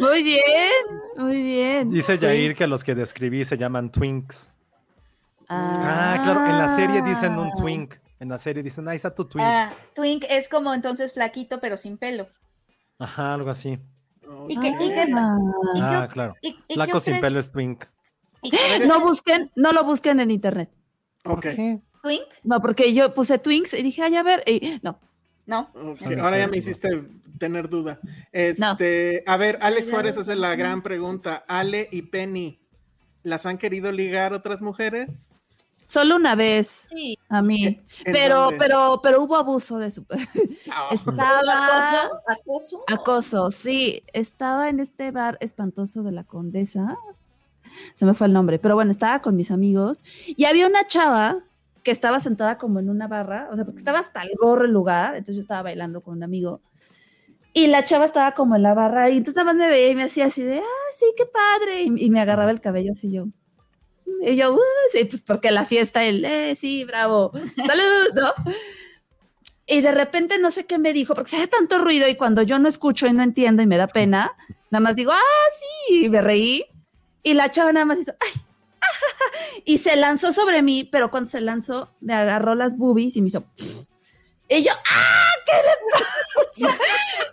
Muy bien, muy bien. Dice Yair que los que describí se llaman twinks. Ah, claro, en la serie dicen un twink. En la serie dicen, ahí está tu twink. Ah, twink es como entonces flaquito, pero sin pelo. Ajá, algo así. ¿Y qué, y qué- Ah. y qué Ah, claro. y- y qué Flaco sin pelo es twink. No busquen, no lo busquen en internet. ok. ¿Twink? No, porque yo puse Twinks y dije, ay, a ver, y no. No. Ahora ya me hiciste tener duda. Este, a ver, Alex Juárez hace la gran pregunta. Ale y Penny, ¿las han querido ligar otras mujeres? Solo una vez Sí. a mí. ¿En Pero, dónde? pero, pero hubo abuso de su. Estaba. ¿Acoso? ¿Acoso? Acoso, sí. Estaba en este bar espantoso de la Condesa. Se me fue el nombre, pero bueno, estaba con mis amigos y había una chava que estaba sentada como en una barra, o sea, porque estaba hasta el gorro el lugar, entonces yo estaba bailando con un amigo y la chava estaba como en la barra y entonces nada más me veía y me hacía así de, ah, sí, qué padre, y, y me agarraba el cabello así yo. Y yo, "Uh", sí, pues porque la fiesta, el, eh, sí, bravo, salud, ¿no? Y de repente no sé qué me dijo, porque se hace tanto ruido y cuando yo no escucho y no entiendo y me da pena, nada más digo, ah, sí, y me reí. Y la chava nada más hizo, ay, y se lanzó sobre mí, pero cuando se lanzó, me agarró las boobies y me hizo, y yo, ¡ah! ¿Qué le pasa?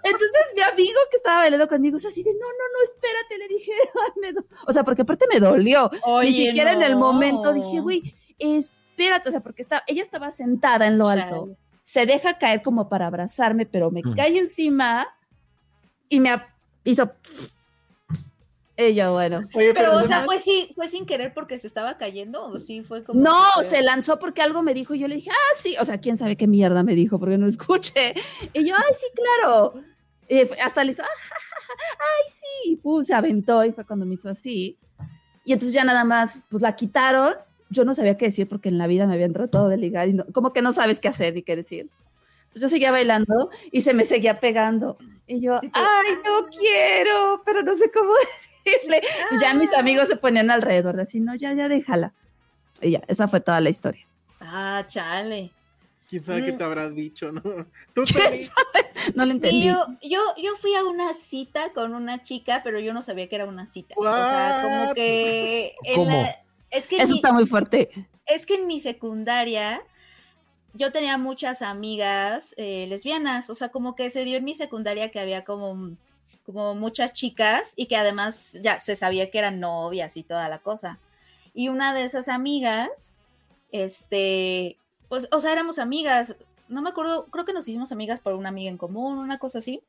Entonces mi amigo que estaba bailando conmigo es así de, no, no, no, espérate, le dije, "Ay, me do-". o sea, porque aparte me dolió. Ni siquiera en el momento dije, güey, espérate, o sea, porque estaba, ella estaba sentada en lo alto Chale. se deja caer como para abrazarme, pero me Mm. cae encima y me hizo. Ella, bueno. Oye, Pero, o sea, ¿fue, sí, ¿fue sin querer porque se estaba cayendo? ¿O sí fue como.? No, se lanzó porque algo me dijo y yo le dije, ah, sí. O sea, quién sabe qué mierda me dijo porque no escuché. Y yo, ay, sí, claro. Y hasta le hizo, "Ah, ja, ja, ja, ay, sí. Y se aventó y fue cuando me hizo así. Y entonces ya nada más, pues la quitaron. Yo no sabía qué decir porque en la vida me habían tratado de ligar y no- como que no sabes qué hacer ni qué decir. Entonces yo seguía bailando y se me seguía pegando. Y yo, ay, no quiero, pero no sé cómo decirle. Entonces ya mis amigos se ponían alrededor de así, no, ya, ya déjala. Y ya, esa fue toda la historia. Ah, chale. ¿Quién sabe qué Mm. te habrá dicho, no? Tú, No lo Sí, entendí. yo, yo, yo fui a una cita con una chica, pero yo no sabía que era una cita. O sea, como que. en ¿Cómo? la- es que en Eso mi- está muy fuerte. es que en mi secundaria yo tenía muchas amigas eh, lesbianas, o sea, como que se dio en mi secundaria que había como, como muchas chicas y que además ya se sabía que eran novias y toda la cosa. Y una de esas amigas, este, pues, o sea, éramos amigas, no me acuerdo, creo que nos hicimos amigas por una amiga en común, una cosa así.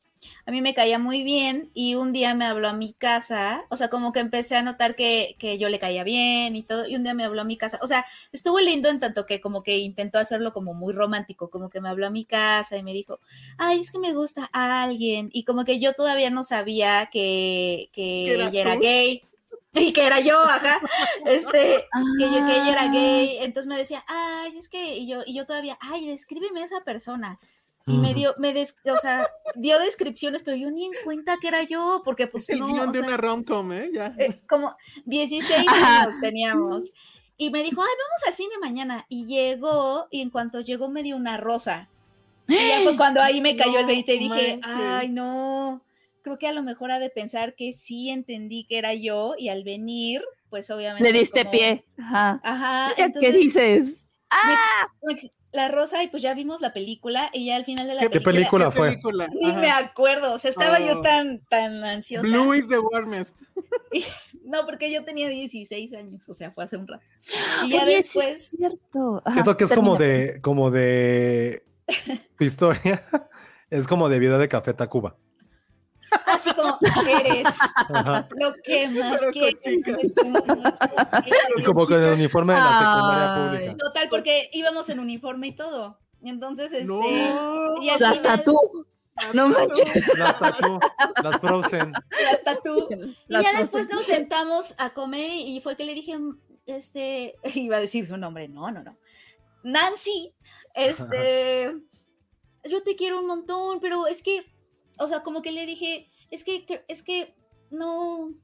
A mí me caía muy bien y un día me habló a mi casa, o sea, como que empecé a notar que, que yo le caía bien y todo, y un día me habló a mi casa, o sea, estuvo lindo en tanto que como que intentó hacerlo como muy romántico, como que me habló a mi casa y me dijo, ay, es que me gusta alguien, y como que yo todavía no sabía que, que ¿Que eras ella era gay. Y que era yo, ajá, este, que, yo, que ella era Ah. gay, entonces me decía, ay, es que, y yo, y yo todavía, ay, descríbeme a esa persona, y me dio, me des, o sea, dio descripciones, pero yo ni en cuenta que era yo, porque pues es el no, guion de sea, una rom-com, ¿eh? Ya. eh, como 16 Ajá. años teníamos. Y me dijo, ay, vamos al cine mañana. Y llegó, y en cuanto llegó me dio una rosa. Y ya fue cuando ahí me cayó el No 20 20 y dije, manches. ay, no, creo que a lo mejor ha de pensar que sí entendí que era yo, y al venir, pues obviamente. Le diste como- pie. Ajá. Ajá. ¿Qué entonces, dices? me- ¡Ah! me- la rosa, y pues ya vimos la película, y ya al final de la ¿Qué ¿Qué película ¿Qué fue? película? Ni me acuerdo, o sea, estaba yo Oh. tan, tan ansiosa. Blue is the warmest. No, porque yo tenía 16 años, o sea, fue hace un rato. Y ya Oye, sí después, es cierto. Ajá, Siento que es como de, como de tu historia. Es como de video de Café Tacuba. Así como, eres Ajá. lo que más Pero con quiero. chicas. Es como con el uniforme de la secundaria Ay. pública. Total, porque íbamos en uniforme y todo. Entonces, este. No. y al Las final- tatú. No manches. Las tatú, las Frozen. las tatú. Y ya después nos sentamos a comer y fue que le dije, este, iba a decir su nombre, no, no, no. Nancy, este, yo te quiero un montón, pero es que, o sea, como que le dije, es que, es que, no,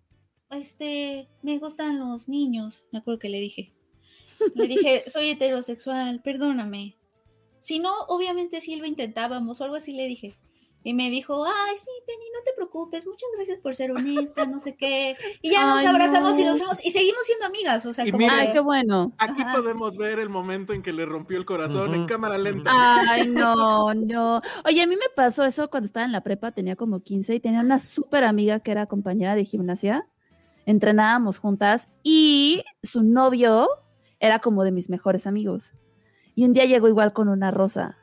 este, me gustan los niños, me acuerdo que le dije. Le dije, soy heterosexual, perdóname. Si no, obviamente sí lo intentábamos o algo así le dije. Y me dijo, ay, sí, Penny, no te preocupes, muchas gracias por ser honesta, no sé qué. Y ya nos Ay, abrazamos y no. nos fuimos y seguimos siendo amigas, o sea, Y como mira- Ay, qué bueno. Aquí Ajá. podemos ver el momento en que le rompió el corazón en cámara lenta. Ay, no, no. Oye, a mí me pasó eso cuando estaba en la prepa, tenía como 15 y tenía una súper amiga que era compañera de gimnasia. Entrenábamos juntas y su novio era como de mis mejores amigos. Y un día llegó igual con una rosa.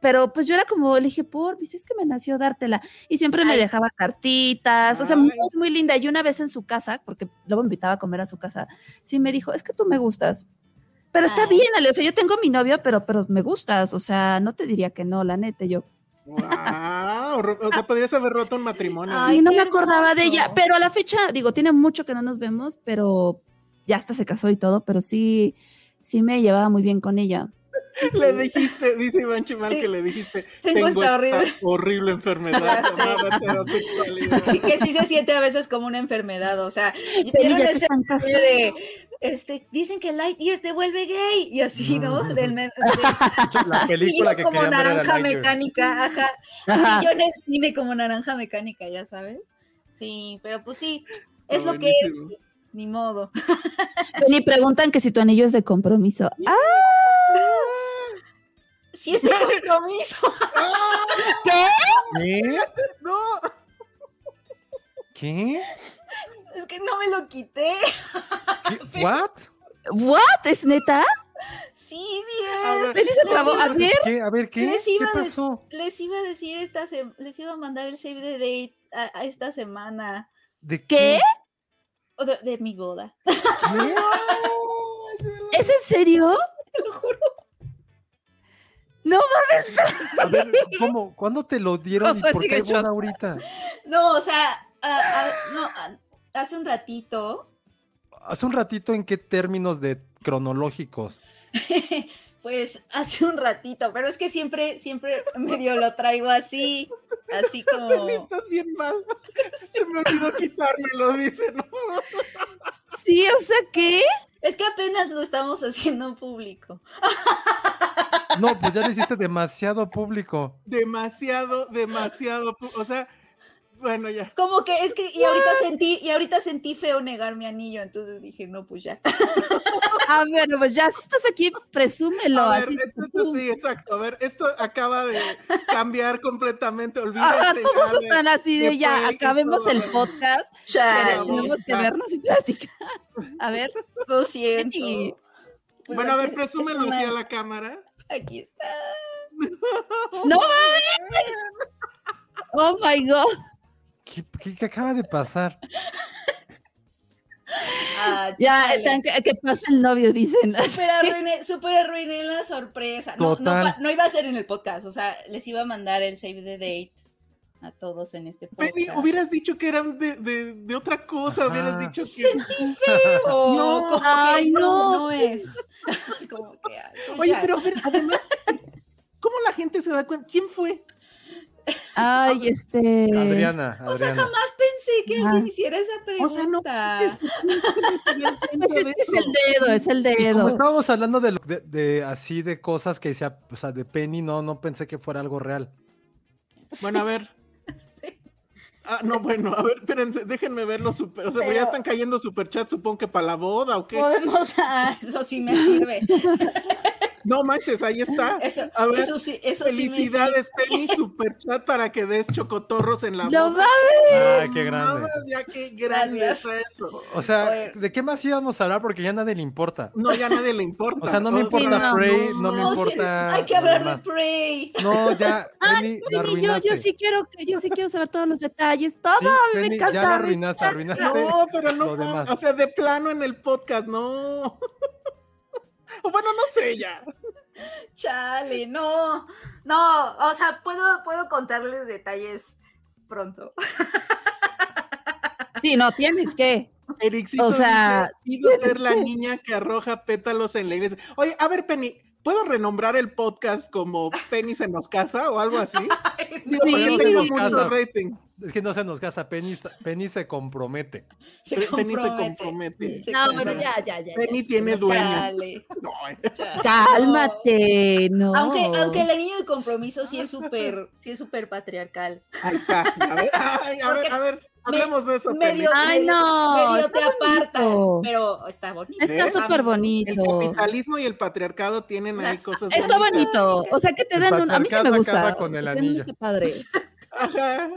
Pero pues yo era como, le dije, por, pues es que me nació dártela. Y siempre me Ay. dejaba cartitas, o sea, muy, muy linda. Y una vez en su casa, porque luego me invitaba a comer a su casa, sí me dijo, es que tú me gustas. Pero está bien, Ale, o sea, yo tengo mi novio, pero, pero me gustas, o sea, no te diría que no, la neta, yo. Wow, o sea, podrías haber roto un matrimonio. Ay, y no me acordaba de ella, pero a la fecha, digo, tiene mucho que no nos vemos, pero ya hasta se casó y todo, pero sí, sí me llevaba muy bien con ella. Le dijiste, dice Iván Chimal Sí. que le dijiste, Tengo esta horrible- horrible enfermedad llamada. Sí, que sí se siente a veces como una enfermedad, o sea, Pero ¿vieron ese de, este, dicen que Lightyear te vuelve gay, y así, ¿no? Del me- de- La película que como ver naranja mecánica, ajá. Ajá. Así yo en el cine como naranja mecánica, ya sabes. Sí, pero pues sí, es lo que ni modo. Ni preguntan que si tu anillo es de compromiso. ¡Ah! Sí es de compromiso. ¿Qué? ¿Qué? No, ¿Qué? Es que no me lo quité. ¿Qué? ¿What? ¿What? ¿Es neta? Sí, sí A es. ver, trabó. A ver, ¿Qué? A ver, ¿qué? Les ¿Qué iba, pasó? les iba a decir esta les iba a mandar el save the date a, a esta semana ¿De ¿qué? o de, de mi boda. ¿Qué? ¿Es en serio? Te lo juro. No mames. A ver, ¿cómo? ¿Cuándo te lo dieron y por qué en boda ahorita? No, o sea, a- a- no, a- hace un ratito, Hace un ratito, ¿en qué términos de cronológicos? pues hace un ratito, pero es que siempre, siempre medio lo traigo así, así como... estás bien mal. Se me olvidó quitármelo, dice, no. Sí, o sea, ¿qué? Es que apenas lo estamos haciendo público. No, pues ya lo hiciste demasiado público. Demasiado, demasiado. O sea, bueno, ya. Como que es que, y ahorita sentí, y ahorita sentí feo negar mi anillo, entonces dije, no, pues ya. A ver, pues ya si estás aquí, presúmelo. A ver, así, esto, sí, exacto. A ver, esto acaba de cambiar completamente. Olvídate. Ya todos de- están así de de ya, y acabemos todo. el podcast, Ya, tenemos que vernos y platicar. A ver, lo siento. Sí. Pues Bueno, a ver, presúmelo una- así a la cámara. Aquí está. no mames. Oh my god. ¿Qué, qué- qué acaba de pasar? Ah, Ya están que, que pasa el novio, dicen. Súper arruiné, súper arruiné la sorpresa. No, no, no iba a ser en el podcast, o sea, les iba a mandar el save the date a todos en este podcast. Penny, hubieras dicho que eran de, de, de otra cosa. Ajá. Hubieras dicho que. Sentí feo. No. como que Ay, no, no. no es. como que, ay, pues Oye, ya. pero a ver, además, ¿cómo la gente se da cuenta? ¿Quién fue? Ay, este. Adriana, O sea, jamás pensé que alguien hiciera esa O pregunta. sea, no. Pues es que es el dedo, es el Y como dedo. estábamos hablando de, lo- de- de así de cosas que decía, o sea, de Penny, no, no pensé que fuera algo real. Bueno, a ver. Ah, no, bueno, a ver, espérense, déjenme ver los super. O sea, Pero- ya están cayendo superchats, supongo que para la boda o qué. Podemos, ah, eso sí me sirve. No manches, ahí está. Eso, A ver, eso sí, eso sí Felicidades, Penny, super chat para que des chocotorros en la ¡No boca. Ay, qué grande. Mames, ya qué grande Gracias. es eso. O sea. ¿de qué más íbamos a hablar? Porque ya a nadie le importa. No, ya a nadie le importa. O sea, no me importa no. Prey, no, me No, sí, importa. hay que hablar de Prey. No, ya, Penny, la Penny, yo, yo sí quiero que yo sí quiero saber todos los detalles, todo, Sí, a mí Penny, me encanta. ya la arruinaste, arruinaste No, pero no. lo demás. O sea, de plano en el podcast, no. O bueno, no sé ya. Chale, no. No, o sea, puedo, puedo contarles detalles pronto. Sí, no tienes que. Ericito O sea- dice, ser la niña que arroja pétalos en la iglesia. Oye, a ver, Penny, ¿puedo renombrar el podcast como Penny se nos casa o algo así? Digo, Sí. porque tengo mucho casa. rating. Es que no se nos casa, Penny, se compromete. Se Pe- Penny se compromete. Se No, compromete. bueno, ya, ya, ya. Penny ya. tiene dueño. No, eh. Cálmate, no. Aunque, aunque el anillo de compromiso sí es súper, sí es súper patriarcal. Ahí está. A ver, ay, a ver, a ver, hablemos de eso. Medio, Ay, no, medio está te apartan, bonito. pero está bonito. Está ¿Eh? súper El bonito. capitalismo y el patriarcado tienen ahí Las- cosas Está bonitas. bonito. O sea, que te El den un. A mí sí me gusta. con el anillo. Está padre. Ajá.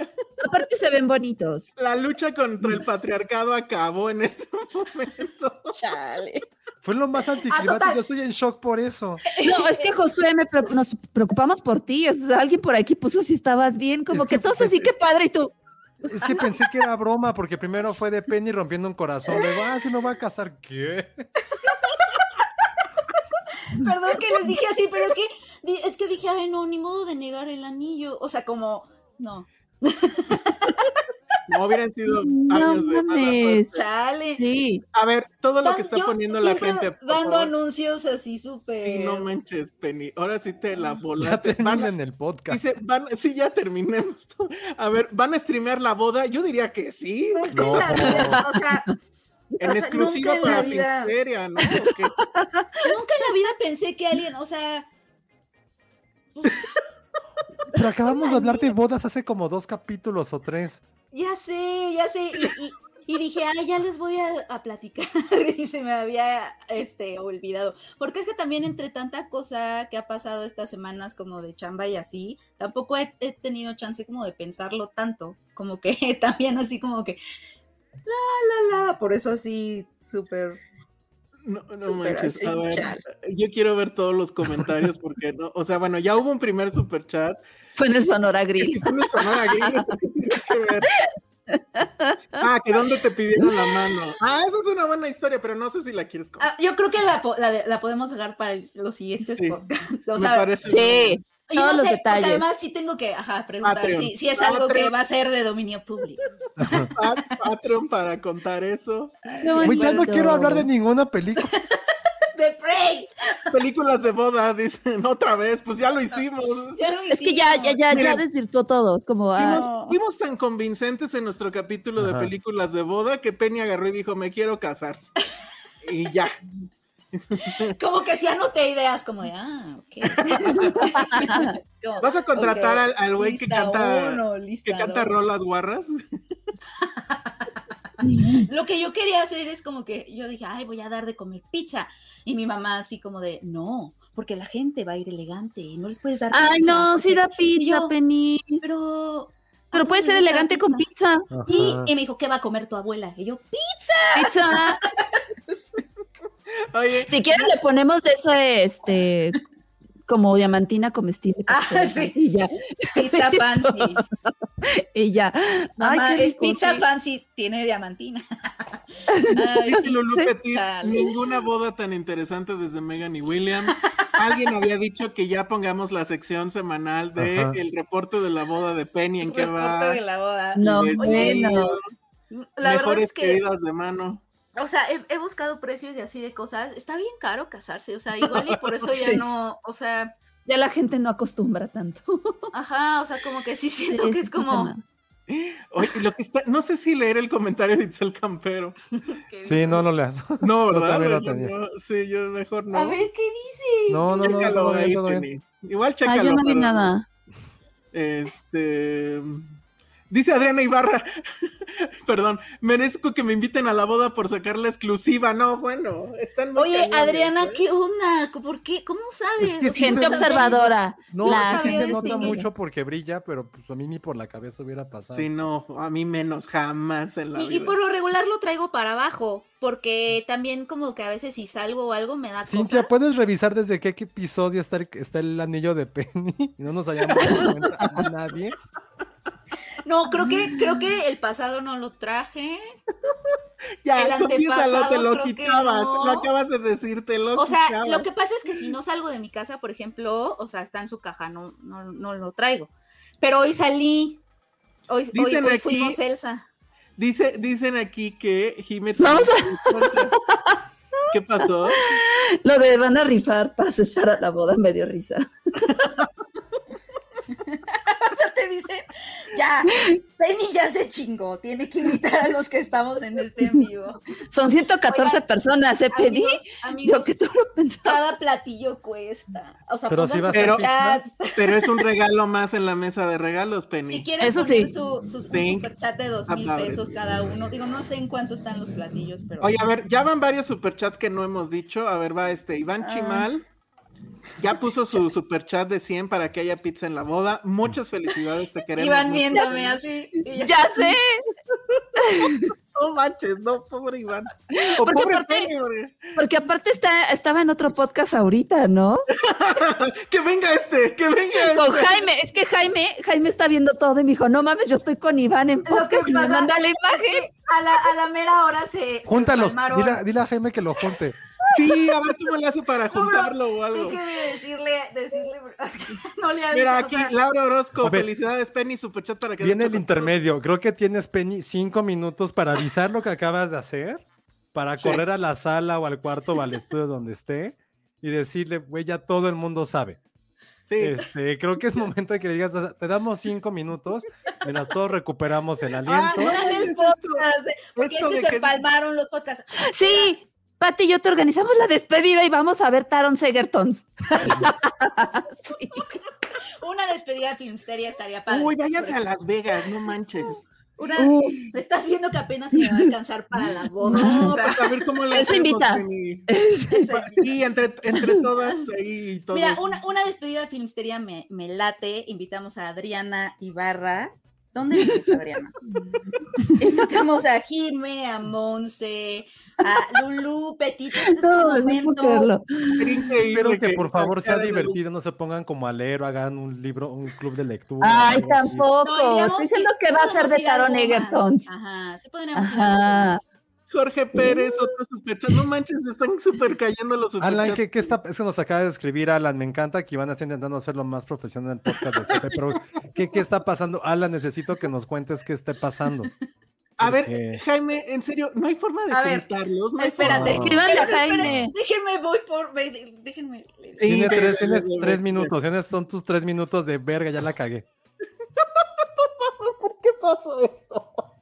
Aparte se ven bonitos. La lucha contra el patriarcado acabó en este momento. Chale. Fue lo más anticlimático. Ah, total. Yo estoy en shock por eso. No, es que Josué, me pre- nos preocupamos por ti. O sea, alguien por aquí puso si estabas bien. Como Es que, que, todos pues, así, qué es- padre. Y tú, Es que pensé que era broma, porque primero fue de Penny rompiendo un corazón. Luego, ah, que me va a casar. ¿Qué? Perdón que les dije así, pero es que, es que dije, ay, no, ni modo de negar el anillo. O sea, como, no. No hubieran sido no años de mames. Chale. Sí. A ver, todo lo que está yo poniendo la gente. por Dando favor. anuncios así súper. Sí, no manches, Penny. Ahora sí te la Ya volaste. Van a- terminen el podcast. dice, van, sí, ya terminemos. A ver, ¿van a streamear la boda? Yo diría que sí. En la vida, o sea, En o sea, exclusiva en la para vida- Pinteria, ¿no? Porque- nunca en la vida pensé que alguien, o sea, Pero acabamos de hablar de bodas hace como dos capítulos o tres. ya sé, ya sé. Y, y- y dije, ay, ya les voy a, a platicar. y se me había este, olvidado. Porque es que también entre tanta cosa que ha pasado estas semanas como de chamba y así, tampoco he, he tenido chance como de pensarlo tanto. Como que también así como que, la, la, la. Por eso así, súper... No, no manches. A ver, yo quiero ver todos los comentarios porque no. O sea, bueno, ya hubo un primer super chat. Fue en el Sonora Es Grill. que fue en el Sonora Grill, eso tiene que ver. Ah, que dónde te pidieron la mano. Ah, esa es una buena historia, pero no sé si la quieres contar. Ah, yo creo que la, la, de- la podemos dejar para los siguientes Sí, podcasts. O Me sea, parece Sí. Y no todos los sé, porque detalles. Además, sí tengo que ajá, preguntar si, si es algo que va a ser de dominio público. Pat- Patreon para contar eso. No, ya no quiero hablar de ninguna película. ¡De Prey! Películas de boda, dicen otra vez, pues ya lo hicimos. Ya lo Es que ya, ya, ya, ya desvirtuó todo. Es como, ah, Fuimos, fuimos tan convincentes en nuestro capítulo de Ajá. películas de boda que Penny agarró y dijo, me quiero casar. Y ya. Como que sí anoté ideas, como de, ah, ok. Como, ¿Vas a contratar ok, al- al güey que canta- uno, Que canta rolas guarras. Lo que yo quería hacer es como que yo dije, ay, voy a dar de comer pizza. Y mi mamá así como de, no, porque la gente va a ir elegante y no les puedes dar ay, pizza, no, sí da pizza, yo- Penny. Pero... Pero ¿a puede ser elegante con pizza. Y, y me dijo, ¿qué va a comer tu abuela? Y yo, Pizza. Oye, Si quieres le ponemos ese, este, como diamantina comestible. Ah, sí. así, ya. pizza fancy. Y ya. Mamá, Ay, es rico, pizza sí. fancy, tiene diamantina. Ay, sí. Lulu sí. Petit, ninguna boda tan interesante desde Megan y William. Alguien había dicho que ya pongamos la sección semanal de Ajá. el reporte de la boda de Penny en qué Reporte va. de la boda. No, bueno. La verdad mejores es que, pedidas de mano. O sea, he, he buscado precios y así de cosas. Está bien caro casarse, o sea, igual y por eso ya Sí. no, o sea, Ya la gente no acostumbra tanto. ajá, o sea, como que sí siento Sí, que es como... tema. Oye, lo que está, no sé si leer el comentario de Itzel Campero. Sí, no, no le hagas. No, Yo ¿verdad? lo no, sí, yo mejor no. A ver, ¿qué dice? No, no, no, Chécalo todo bien, ahí, todo bien. Penny. Igual Ah, chécalo. yo no vi pero- nada. Este. Dice Adriana Ibarra, perdón, merezco que me inviten a la boda por sacar la exclusiva. No, bueno, están muy Oye, cañones, Adriana, ¿eh? ¿qué onda? ¿Por qué? ¿Cómo sabes? Es que sí Gente se- observadora. No, La- sí se nota mucho porque brilla, pero pues a mí ni por la cabeza hubiera pasado. Sí, no, a mí menos, jamás en la Y, por lo regular lo traigo para abajo, porque también como que a veces si salgo o algo me da Cintia, cosa. ¿puedes revisar desde qué episodio está el, está el anillo de Penny? Y no nos hayamos dado cuenta a nadie. No, creo que, creo que el pasado no lo traje. Ya, el confiésalo, te antepasado lo quitabas, no. lo acabas de decir, te lo O sea, quitabas. lo que pasa es que si no salgo de mi casa, por ejemplo, o sea, está en su caja, no, no, no lo traigo. Pero hoy salí. Hoy, Dicen hoy aquí- fuimos Elsa. Dice, dicen aquí que Jimé... Vamos ¿Qué pasó? Lo de van a rifar pases para la boda me dio risa. Te dice, ya, Penny ya se chingó, tiene que invitar a los que estamos en este en vivo. Son 114 Oigan, personas, ¿eh, Penny? Amigos, amigos, Yo que tú lo pensaba. cada platillo cuesta. O sea, Pero sí va a ser. Pero es un regalo más en la mesa de regalos, Penny. Si quieren Eso poner sí. su, su, superchat de dos Ah, mil pesos cada uno. Digo, no sé en cuánto están los platillos, pero. Oye, a ver, ya van varios superchats que no hemos dicho. A ver, va este, Ah. Iván Chimal. Ya puso su superchat de 100 para que haya pizza en la boda. Muchas felicidades, te queremos. Iban mucho. viéndome así. Ya sé. No manches, no, pobre Iván. O Porque pobre aparte- porque- aparte está, estaba en otro podcast ahorita, ¿no? Que venga este, que venga este. Con Jaime. Es que Jaime, Jaime está viendo todo y me dijo, no mames, yo estoy con Iván en Lo que podcast y me manda la imagen. a la, a la mera hora se. se Júntalos. Dile, a- dile a Jaime que lo junte. Sí, a ver cómo le hace para juntarlo o algo. Déjeme decirle, decirle, es que no le aviso, Mira, o aquí sea, Laura Orozco, ver. felicidades, Penny, superchat para que Viene el intermedio. Creo que tienes, Penny, cinco minutos para avisar lo que acabas de hacer, para Sí. correr a la sala o al cuarto o al estudio donde esté y decirle, güey, ya todo el mundo sabe. Sí, Este, creo que es momento de que le digas, te damos cinco minutos, mientras todos recuperamos el Ah, aliento. no, Vean el podcast, porque es que se que- palmaron los podcasts. Sí, Pati y yo te organizamos la despedida y vamos a ver Taron Segertons. Sí. Una despedida de Filmsteria estaría padre. Uy, váyanse a Las Vegas, no manches. Una, estás viendo que apenas se me va a alcanzar para la boda. No, o sea, pues a ver cómo hacemos, invita. Esa- Sí, entre, entre todas ahí y todos. Mira, una, una despedida de Filmsteria me, me late. Invitamos a Adriana Ibarra. ¿Dónde vives, Adriana? Invitamos a Jime, a Monse, a Lulu, Petito. Este es No, puedo momento. Espero que por favor sea divertido, no se pongan como a leer o hagan un libro, un club de lectura. Ay, tampoco. No, Estoy diciendo sí, que va a ser de Taron Egertons. Ajá, sí podríamos Ajá. Jorge Pérez, otro superchat. No manches, están súper cayendo los superchats. Alan, ¿qué, qué está? Eso nos acaba de escribir Alan. Me encanta que Iván está intentando hacerlo más profesional en el podcast de CP, pero ¿qué, ¿qué está pasando? Alan, necesito que nos cuentes qué esté pasando. A ver, Jaime, en serio, no hay forma de A ver. No Espérate. Escríbanle a Jaime. Déjenme, voy por. Déjenme. Sí, Tiene ve, tres, tienes tres minutos. tienes- son tus tres minutos de verga, ya la cagué. ¿Por qué pasó esto?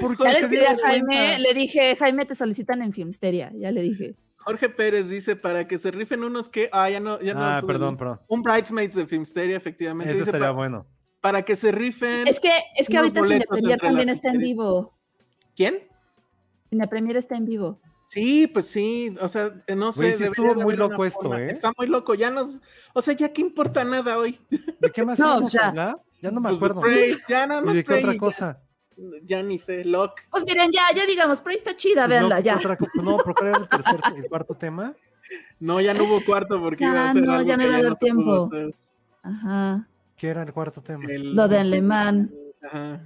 ¿Por Ya le qué? escribí a dieron Jaime, cuenta. le dije, Jaime, te solicitan en Filmsteria. Ya le dije. Jorge Pérez dice para que se rifen unos que. Ah, ya no. Ya no Ah, perdón, perdón. Un Bridesmaids de Filmsteria, efectivamente. Eso Dice, estaría pa- bueno. Para que se rifen. Es que, es que ahorita Cine boletos Premier entre también está en vivo. ¿Quién? Cine Premier está en vivo. Sí, pues sí, o sea, eh, no sé. Güey, sí estuvo muy loco esto, forma. ¿eh? Está muy loco, ya nos, o sea, ya que importa nada hoy. ¿De qué más No, íbamos ya. a hablar? Ya no me Pues acuerdo. Ya nada ¿Y más de qué otra ya- cosa? Ya, ni sé, Lock. Pues miren, ya, ya digamos, pero está chida, véanla, no, ya. otra no, pero ¿cuál era el tercer, el cuarto tema? No, ya no hubo cuarto porque Ya, iba a ser no, algo ya no iba a pudo tiempo. Ajá. ¿Qué era el cuarto tema? El- Lo de alemán. Ajá.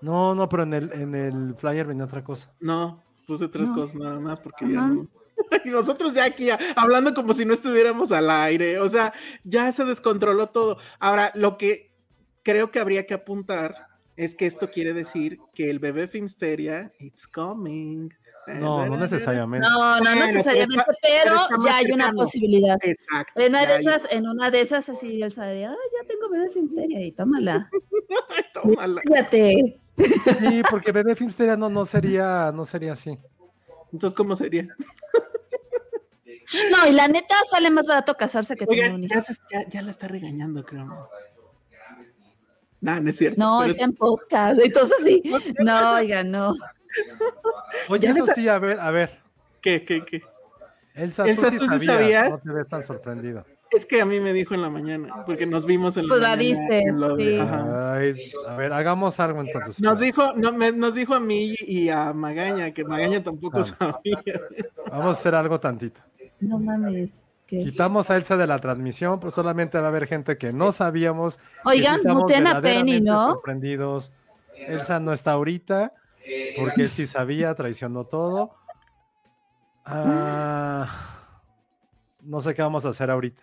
No, no, pero en el, en el flyer venía otra cosa. No, puse tres No. cosas nada más porque ya Ajá. no. Y nosotros ya aquí hablando como si no estuviéramos al aire, o sea, ya se descontroló todo. Ahora, lo que creo que habría que apuntar es que esto quiere decir que el bebé Filmsteria, it's coming. No, no necesariamente. No, no Bueno, pero necesariamente, está- pero, ya hay una posibilidad. Exacto. En una de hay- esas, en una de esas, así Elsa de, ah, ya tengo bebé Filmsteria y tómala. tómala. Fíjate. Sí, porque Bebé Filmsteria no, no sería, no sería así. Entonces, ¿cómo sería? No, y la neta sale más barato casarse que tener Oigan, un hijo. ya- ya la está regañando, creo. ¿No? No, es cierto. No, está en podcast. Entonces sí. No, oigan, no. Oye, Ya eso sí, a ver, a ver. ¿Qué, qué, qué? Elsa, Elsa, tú sí ¿tú sí sabías. sabías? No te ves tan sorprendido. Es que a mí me dijo en la mañana, porque nos vimos en la Pues la mañana viste, sí. Ay, a ver, hagamos algo entonces. Nos dijo, no, me- nos dijo a mí y a Magaña, que Magaña tampoco sabía. Vamos a hacer algo tantito. No mames. Quitamos a Elsa de la transmisión, pero solamente va a haber gente que no sabíamos. Oigan, muten a Penny, ¿no? sorprendidos. Elsa no está ahorita, porque sí sabía, traicionó todo. Ah, no sé qué vamos a hacer ahorita.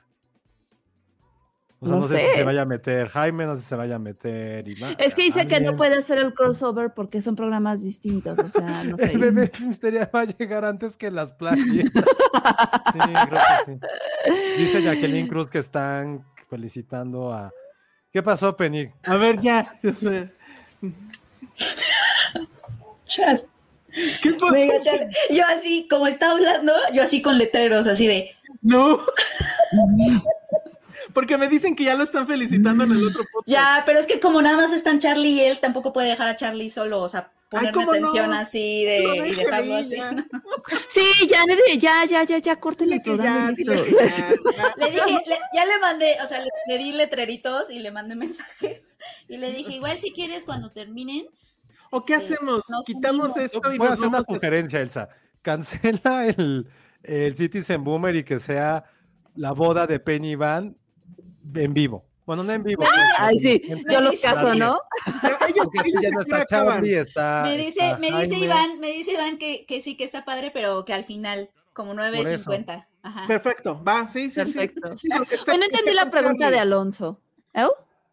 O sea, no, No sé. si se vaya a meter Jaime, no sé si se vaya a meter Iván. Es que dice que no puede hacer el crossover porque son programas distintos. O sea, no sé. El bebé Misteria va a llegar antes que las playas. sí, creo que sí. Dice Jacqueline Cruz que están felicitando a. ¿Qué pasó, Penny? A ver, ya. Chale. ¿Qué pasó? Venga. Yo así, como está hablando, yo así con letreros, así de. No. Porque me dicen que ya lo están felicitando en el otro podcast. Ya, pero es que como nada más están Charlie y él, tampoco puede dejar a Charlie solo, o sea, ponerle ¿cómo no? atención así de, y dejarlo ahí, así. ya. Sí, ya, ya, ya, ya, ya, córtenle programa. ya, ya, ya. Le dije, le- ya le mandé, o sea, le, le di letreritos y le mandé mensajes. Y le dije, igual si quieres cuando terminen. ¿O qué Sí, hacemos? Quitamos esto y Voy a hacer una vamos sugerencia, Elsa. Cancela el, el Citizen Boomer y que sea la boda de Penny Van en vivo. Bueno, no en vivo. Ay, sí, yo los caso, ¿no? Pero ellos, Porque ellos ya a no qué hora está acaban. Charlie, está. me dice, está me dice Jaime. Iván, me dice Iván que, que sí, que está padre, pero que al final, como 9.50. Ajá. Perfecto, va, sí, sí, sí. Perfecto. Sí, está- entendí la pregunta de Charlie. Alonso. ¿Eh?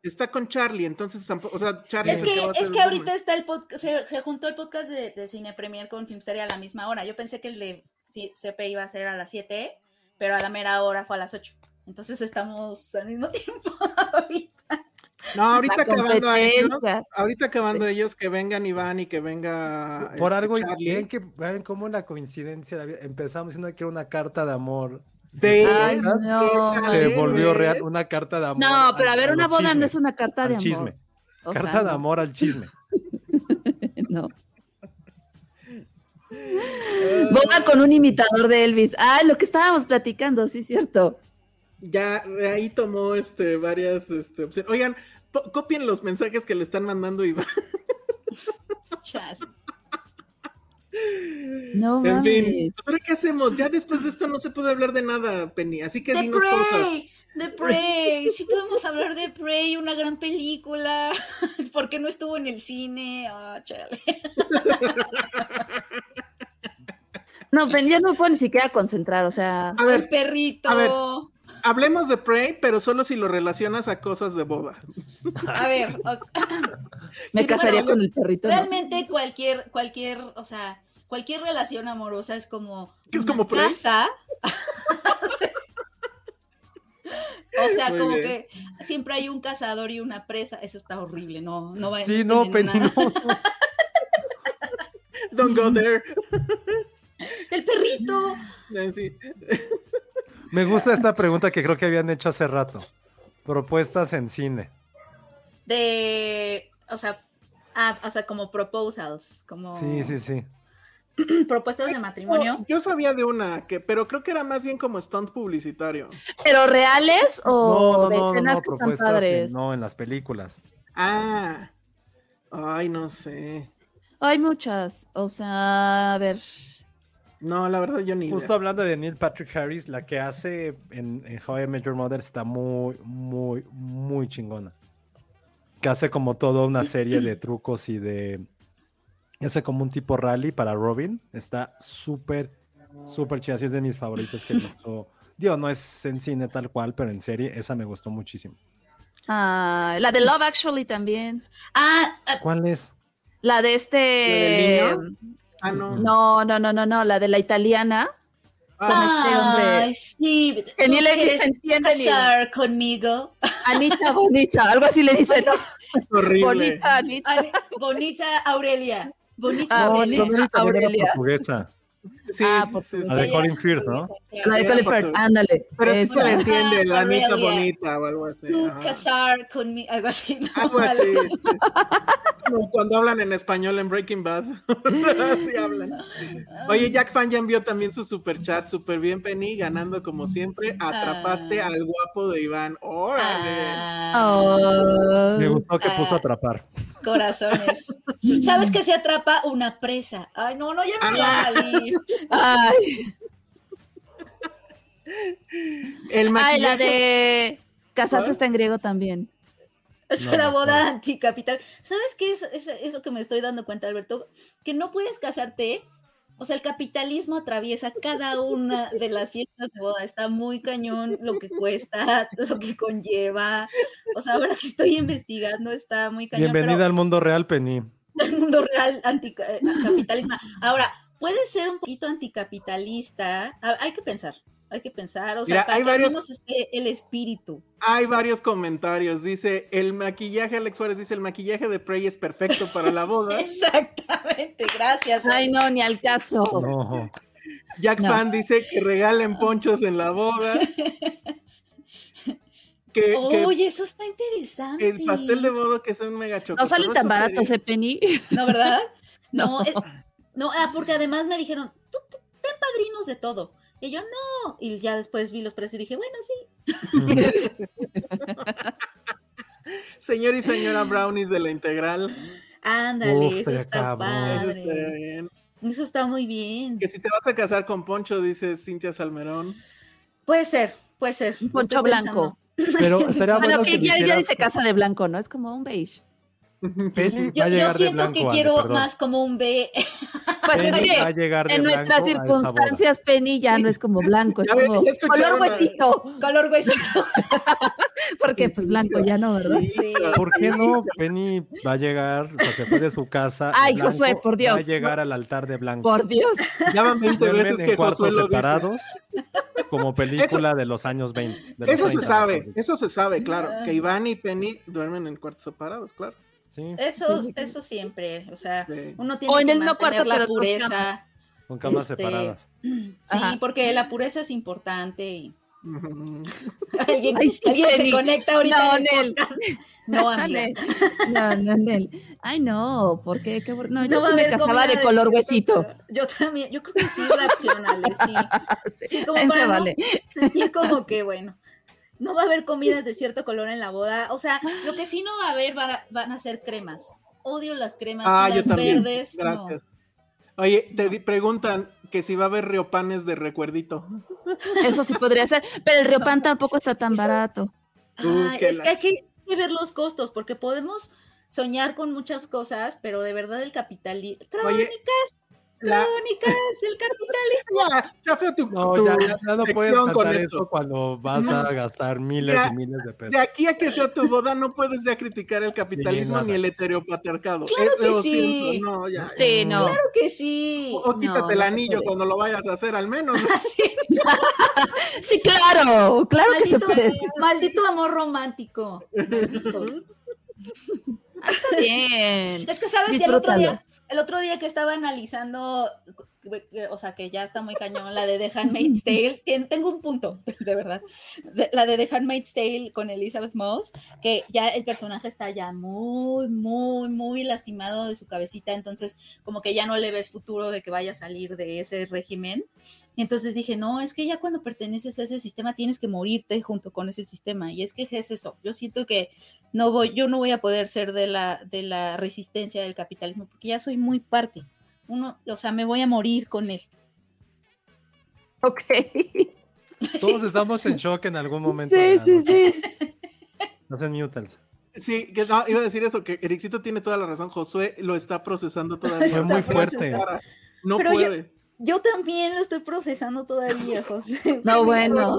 Está con Charlie, entonces tampoco, o sea, Charlie Es que, es que ahorita está el podcast, se, se juntó el podcast de, de Cine Premier con Filmsteria a la misma hora. Yo pensé que el de CP iba a ser a las 7, pero a la mera hora fue a las 8. Entonces estamos al mismo tiempo ahorita. No, ahorita acabando a ellos, ahorita acabando ellos, que vengan Iván y que venga Por este, algo, ven, que, ven cómo la coincidencia, empezamos diciendo que era una carta de amor. De Ay, no. Se volvió real, una carta de amor. No, pero a ver, una boda chisme, no es una carta de amor. chisme. O carta sea, de no. amor al chisme. No. Boda con un imitador de Elvis. Ah, lo que estábamos platicando, sí, cierto. Ya ahí tomó este varias este, opciones. Oigan, copien los mensajes que le están mandando Iván. Chas. No En fin, mames. ¿pero qué hacemos? Ya después de esto no se puede hablar de nada, Penny. Así que The dinos cosas. Prey, The Prey, sí podemos hablar de Prey, una gran película. ¿Por qué no estuvo en el cine? Ah, chale. No, pero ya no puedo ni siquiera concentrar, o sea. A El ver, perrito. a ver. Hablemos de Prey, pero solo si lo relacionas a cosas de boda. A ver. Me casaría bueno, con el perrito. ¿no? realmente cualquier, cualquier, o sea, cualquier relación amorosa es como ¿Que es una como Prey? casa. o sea, Muy como bien. que siempre hay un cazador y una presa. Eso está horrible, no, no va Sí, no, Penny, nada. no, no. Don't go there. El perrito. Sí. Me gusta esta pregunta que creo que habían hecho hace rato. Propuestas en cine. De, o sea, ah, o sea, como proposals, como Sí, sí, sí. propuestas de matrimonio. Yo sabía de una, que, pero creo que era más bien como stunt publicitario. ¿Pero reales o No, no, de no, no, escenas no, que están propuestas en- padres? no, en las películas. Ah. Ay, no sé. Hay muchas. O sea, a ver. No, la verdad yo ni idea. Justo hablando de Neil Patrick Harris, la que hace en, en How I Met Your Mother está muy, muy, muy chingona. Que hace como toda una serie de trucos y de... Hace como un tipo rally para Robin. Está súper, súper chida. Así es de mis favoritas que he visto. Digo, no es en cine tal cual, pero en serie esa me gustó muchísimo. Ah, la de Love Actually también. Ah, ah, ¿Cuál es? La de este. ¿La del niño? Ah, no. No, no, no, no, no. La de la italiana. Ah, con este hombre. sí. Que ni ¿tú le se entiende ni- casar conmigo. Anita Bonita. Algo así le dice, ¿no? horrible. Bonita, Anita. Ay, bonita Aurelia. Bonita Ah, Aurelia. bonita. Italiana Aurelia. Sí, Ah, por sí, sí. La de Colin Firth, ¿no? La de Colin Firth, ándale. Pero sí se le entiende, la niña Aurelia. bonita o algo así. Tú casar conmigo, algo así. ¿no? Algo así. sí. Como cuando hablan en español en Breaking Bad. Así hablan. Oye, Jack Fan ya envió también su super chat. Super bien, Penny, ganando como siempre. Atrapaste Ah. al guapo de Iván. ¡Órale! Ah, Oh. Me gustó que Ah. puso atrapar. Corazones. ¿Sabes que se atrapa una presa? Ay, no, no, ya no va a salir. Ay, El ay, la de casarse está en griego también. Es No, una no, boda no. anticapital. ¿Sabes qué es, es, es lo que me estoy dando cuenta, Alberto? Que no puedes casarte. O sea, el capitalismo atraviesa cada una de las fiestas de boda. Está muy cañón lo que cuesta, lo que conlleva. O sea, ahora que estoy investigando, está muy cañón. Bienvenida pero al mundo real, Penny. el mundo real anticapitalismo. Ahora, puede ser un poquito anticapitalista. Hay que pensar, hay que pensar. O sea, Mira, para hay que varios- menos esté el espíritu. Hay varios comentarios. Dice, el maquillaje, Alex Suárez dice, el maquillaje de Prey es perfecto para la boda. Exactamente, gracias. Ay, no, ni al caso. No. Jack No. Fan dice que regalen ponchos en la boda. Que, que Oye, eso está interesante. el pastel de boda que es un mega chocolate. No salen tan baratos, ¿eh, Penny? ¿No, verdad? No. No, es- no, ah, porque además me dijeron, tú te- ten padrinos de todo. Y yo, no. Y ya después vi los precios y dije, bueno, sí. Señor y señora Brownies de la integral. Ándale, Uf, eso está cabrón. Eso está padre. bien. Eso está muy bien. Que si te vas a casar con Poncho, dice Cintia Salmerón. Puede ser, puede ser. Poncho estoy pensando. blanco. Pero estaría Bueno, bueno que ya, ya dijeras, dice casa de blanco, ¿no? Es como un beige. Penny va Yo, de siento blanco, que Ale, quiero perdón. más como un B. Pues es que va a llegar de en nuestras circunstancias, Penny ya Sí. no es como blanco, es como color huesito. Color huesito. Porque pues blanco ya no, ¿verdad? Sí. ¿Por qué no? Penny va a llegar, o sea, se fue de su casa. Ay, blanco, Josué, por Va a Dios. llegar al altar de blanco. Por Dios. Ya van 20 Duermen veces en que cuartos Josué lo dice. separados, como película de los años 20. de los Eso se 30, sabe, eso se sabe, claro. Que Iván y Penny duermen en cuartos separados, claro. Sí, Eso, eso siempre. O sea, Sí. uno tiene O en que el mantener cuarto, la pureza. con camas este, separadas. Sí, Ajá. porque la pureza es importante. y-. Alguien, Ay, sí, alguien se conecta ahorita. No, en el Nel. No, amiga. No, no, Nel. Ay, no, ¿por qué? No, yo No sí a me casaba de color huesito. Yo también, yo creo que sí es la opción, Ale, sí. Sí, como para vale. sentir como que, bueno, no va a haber comidas de cierto color en la boda. O sea, lo que sí no va a haber van a, van a ser cremas. Odio las cremas, Ah, yo las también. verdes. no. Oye, te preguntan que si va a haber riopanes de recuerdito. Eso sí podría ser. Pero el Riopan tampoco está tan barato. Uh, Ay, qué es que hay que, que ver los costos, porque podemos soñar con muchas cosas, pero de verdad el capitalismo. Oye, Crónicas, la- crónicas del capitalismo. Ya, ya fue tu, No, tu ya, ya- ya no puedes sección con cantar esto. eso cuando vas a gastar miles y miles de pesos. De aquí a que sea tu boda, no puedes ya criticar el capitalismo ni el heteropatriarcado. Claro Eh, que lo sí. siento, no, ya. Sí, no. Claro que sí. O, o quítate No, el anillo cuando lo vayas a hacer, al menos. Sí, claro. Claro que se maldito, puede. maldito amor romántico. Maldito. Está bien. Es que sabes que el otro día, el otro día que estaba analizando, o sea, que ya está muy cañón, la de The Handmaid's Tale, tengo un punto, de verdad, de- la de The Handmaid's Tale con Elizabeth Moss, que ya el personaje está ya muy, muy, muy lastimado de su cabecita, entonces como que ya no le ves futuro de que vaya a salir de ese régimen. Entonces dije, no, es que ya cuando perteneces a ese sistema tienes que morirte junto con ese sistema. Y es que es eso. Yo siento que no voy, yo no voy a poder ser de la, de la resistencia del capitalismo porque ya soy muy parte. Uno, o sea, me voy a morir con él. Ok. Todos estamos en shock en algún momento. Sí, sí, sí. Hacen mutals. Sí, que no, iba a decir eso, que Ericito tiene toda la razón. Josué lo está procesando todavía. Fue muy fuerte. No Pero puede. Yo también lo estoy procesando todavía, José. No, bueno.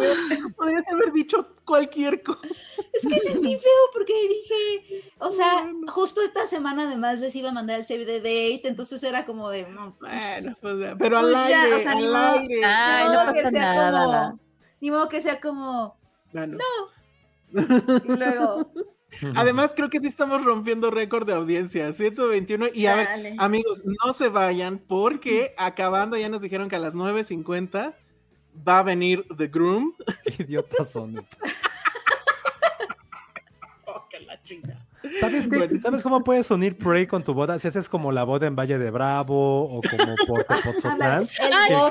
Podrías haber dicho cualquier cosa. Es que sentí feo porque dije, o sea, justo esta semana además les iba a mandar el save the date, entonces era como de, no, pues, Bueno, pues, pero al Pues ya, aire, o sea, ni al modo. aire. Ay, ni no modo que pasa sea nada. como- ni modo que sea como, Bueno. y luego, Además, creo que sí estamos rompiendo récord de audiencia, 121. Y a ver, amigos, no se vayan porque acabando ya nos dijeron que a las 9.50 va a venir The Groom. Qué idiotas son. Oh, que la chinga. ¿Sabes, qué? ¿Sabes cómo puedes unir Prey con tu boda? Si haces como la boda en Valle de Bravo o como por Que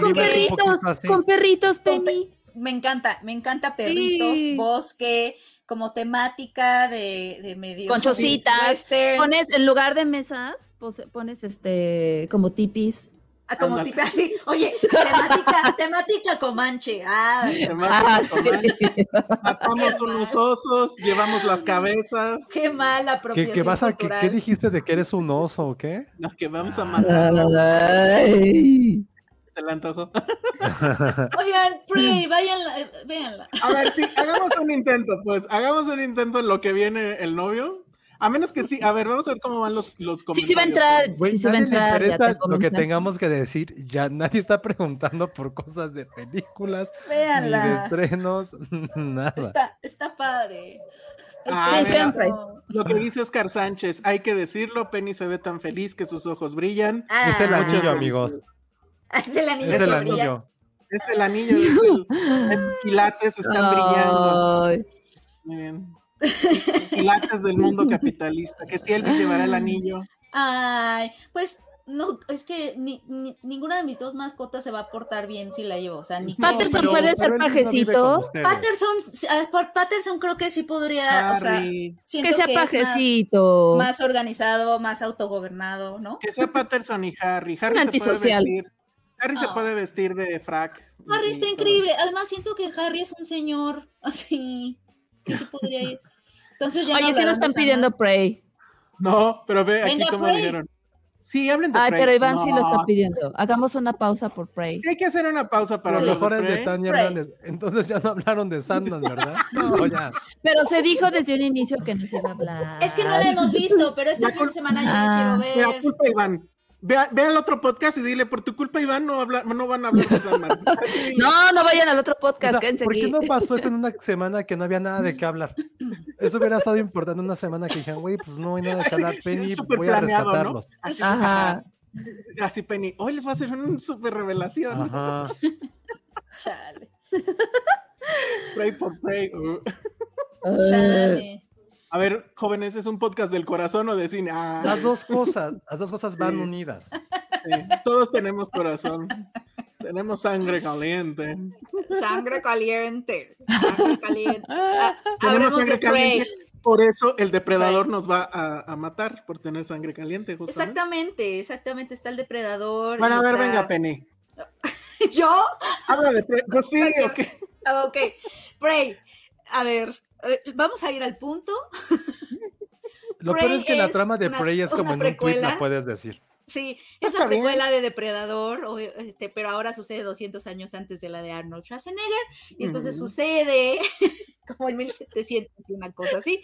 con perritos, con perritos, Con Penny. me encanta, me encanta perritos, Sí. bosque, como temática de, de medio Con chocitas. Pones, en lugar de mesas, pones este, como tipis. Ah, como Ándale. tipo así, oye, temática, temática comanche. Ah, Ah, Matamos, sí. matamos unos osos, llevamos las cabezas, qué mala ¿Qué, apropiación qué vas a, qué, cultural. qué dijiste de que eres un oso o qué? no, que vamos a matarlas. Ay. Se le antojó. Oigan, Prey, váyanla, eh, véanla. A ver, sí, hagamos un intento, pues. Hagamos un intento en lo que viene el novio. A menos que sí. A ver, vamos a ver cómo van los, los Sí, comentarios. sí va a entrar. Güey, sí, se va a entrar. ya interesa te lo que tengamos que decir. Ya nadie está preguntando por cosas de películas, ni de estrenos, nada. Está, está padre. Ah, Sí, siempre. Lo que dice Oscar Sánchez, hay que decirlo, Penny se ve tan feliz que sus ojos brillan. Ah, Es el anillo, amigos. Es el anillo Es el anillo. Es el anillo, es el, esos quilates están brillando. Muy bien. Quilates del mundo capitalista. Que si él llevará el anillo. Ay, pues no, es que ni, ni- ninguna de mis dos mascotas se va a portar bien si la llevo. O sea, ni Patterson pero- puede ser no pajecito. ustedes. Patterson, ah, por Patterson creo que sí podría, o sea, Que sea es pajecito. Más, organizado, más autogobernado, ¿no? Que sea Patterson y Harry. Harry un se puede antisocial. vestir. Harry se Ah. puede vestir de frac. Harry está todo. increíble. Además, siento que Harry es un señor así que sí podría ir. Entonces ya no Oye, sí hablarán nos están pidiendo Prey. No, pero ve aquí Venga, cómo Prey. dijeron. Sí, hablen de Ay, Prey. pero Iván sí lo No, está pidiendo. Hagamos una pausa por Prey. Sí, hay que hacer una pausa para A lo hablar mejor de es de Prey. Tania. Hernández. Entonces ya no hablaron de Sandman, ¿verdad? No, ya. Pero se dijo desde un inicio que no se iba a hablar. Es que no la hemos visto, pero este La fin de semana yo Ah. la Mira, quiero ver. culpa Iván. Ve, a- ve al otro podcast y dile, por tu culpa, Iván, no, habla- no van a hablar de Sandman. No, no vayan al otro O podcast, sea, quédense ¿Por qué no pasó eso en una semana que no había nada de qué hablar? Eso hubiera estado importante en una semana que dijeron, güey, pues no hay nada de qué hablar, Penny, voy a planeado, ¿no? rescatarlos. Así, Ajá. Así, Penny. Hoy les va a hacer una super revelación. Ajá. Chale, Pray for Prey. Uh. chale. A ver, jóvenes, ¿es un podcast del corazón o de cine? Ah, Las dos cosas, las dos cosas van Sí. unidas. sí. Todos tenemos corazón. Tenemos sangre caliente. Sangre caliente. Sangre caliente. Ah, Tenemos sangre caliente. Por eso el depredador nos va a, a matar por tener sangre caliente, justamente. Exactamente, exactamente. Está el depredador. Bueno, a ver, está- venga, Penny. ¿Yo? Habla de Prey. Pues sí, ok. Ok. Prey. A ver, eh, vamos a ir al punto. Lo Prey peor es que la trama de una- Prey es como una en un tweet la puedes decir. Sí, es Está la bien. de Depredador, o, este, pero ahora sucede 200 años antes de la de Arnold Schwarzenegger, y entonces sucede como en 1700 y una cosa así,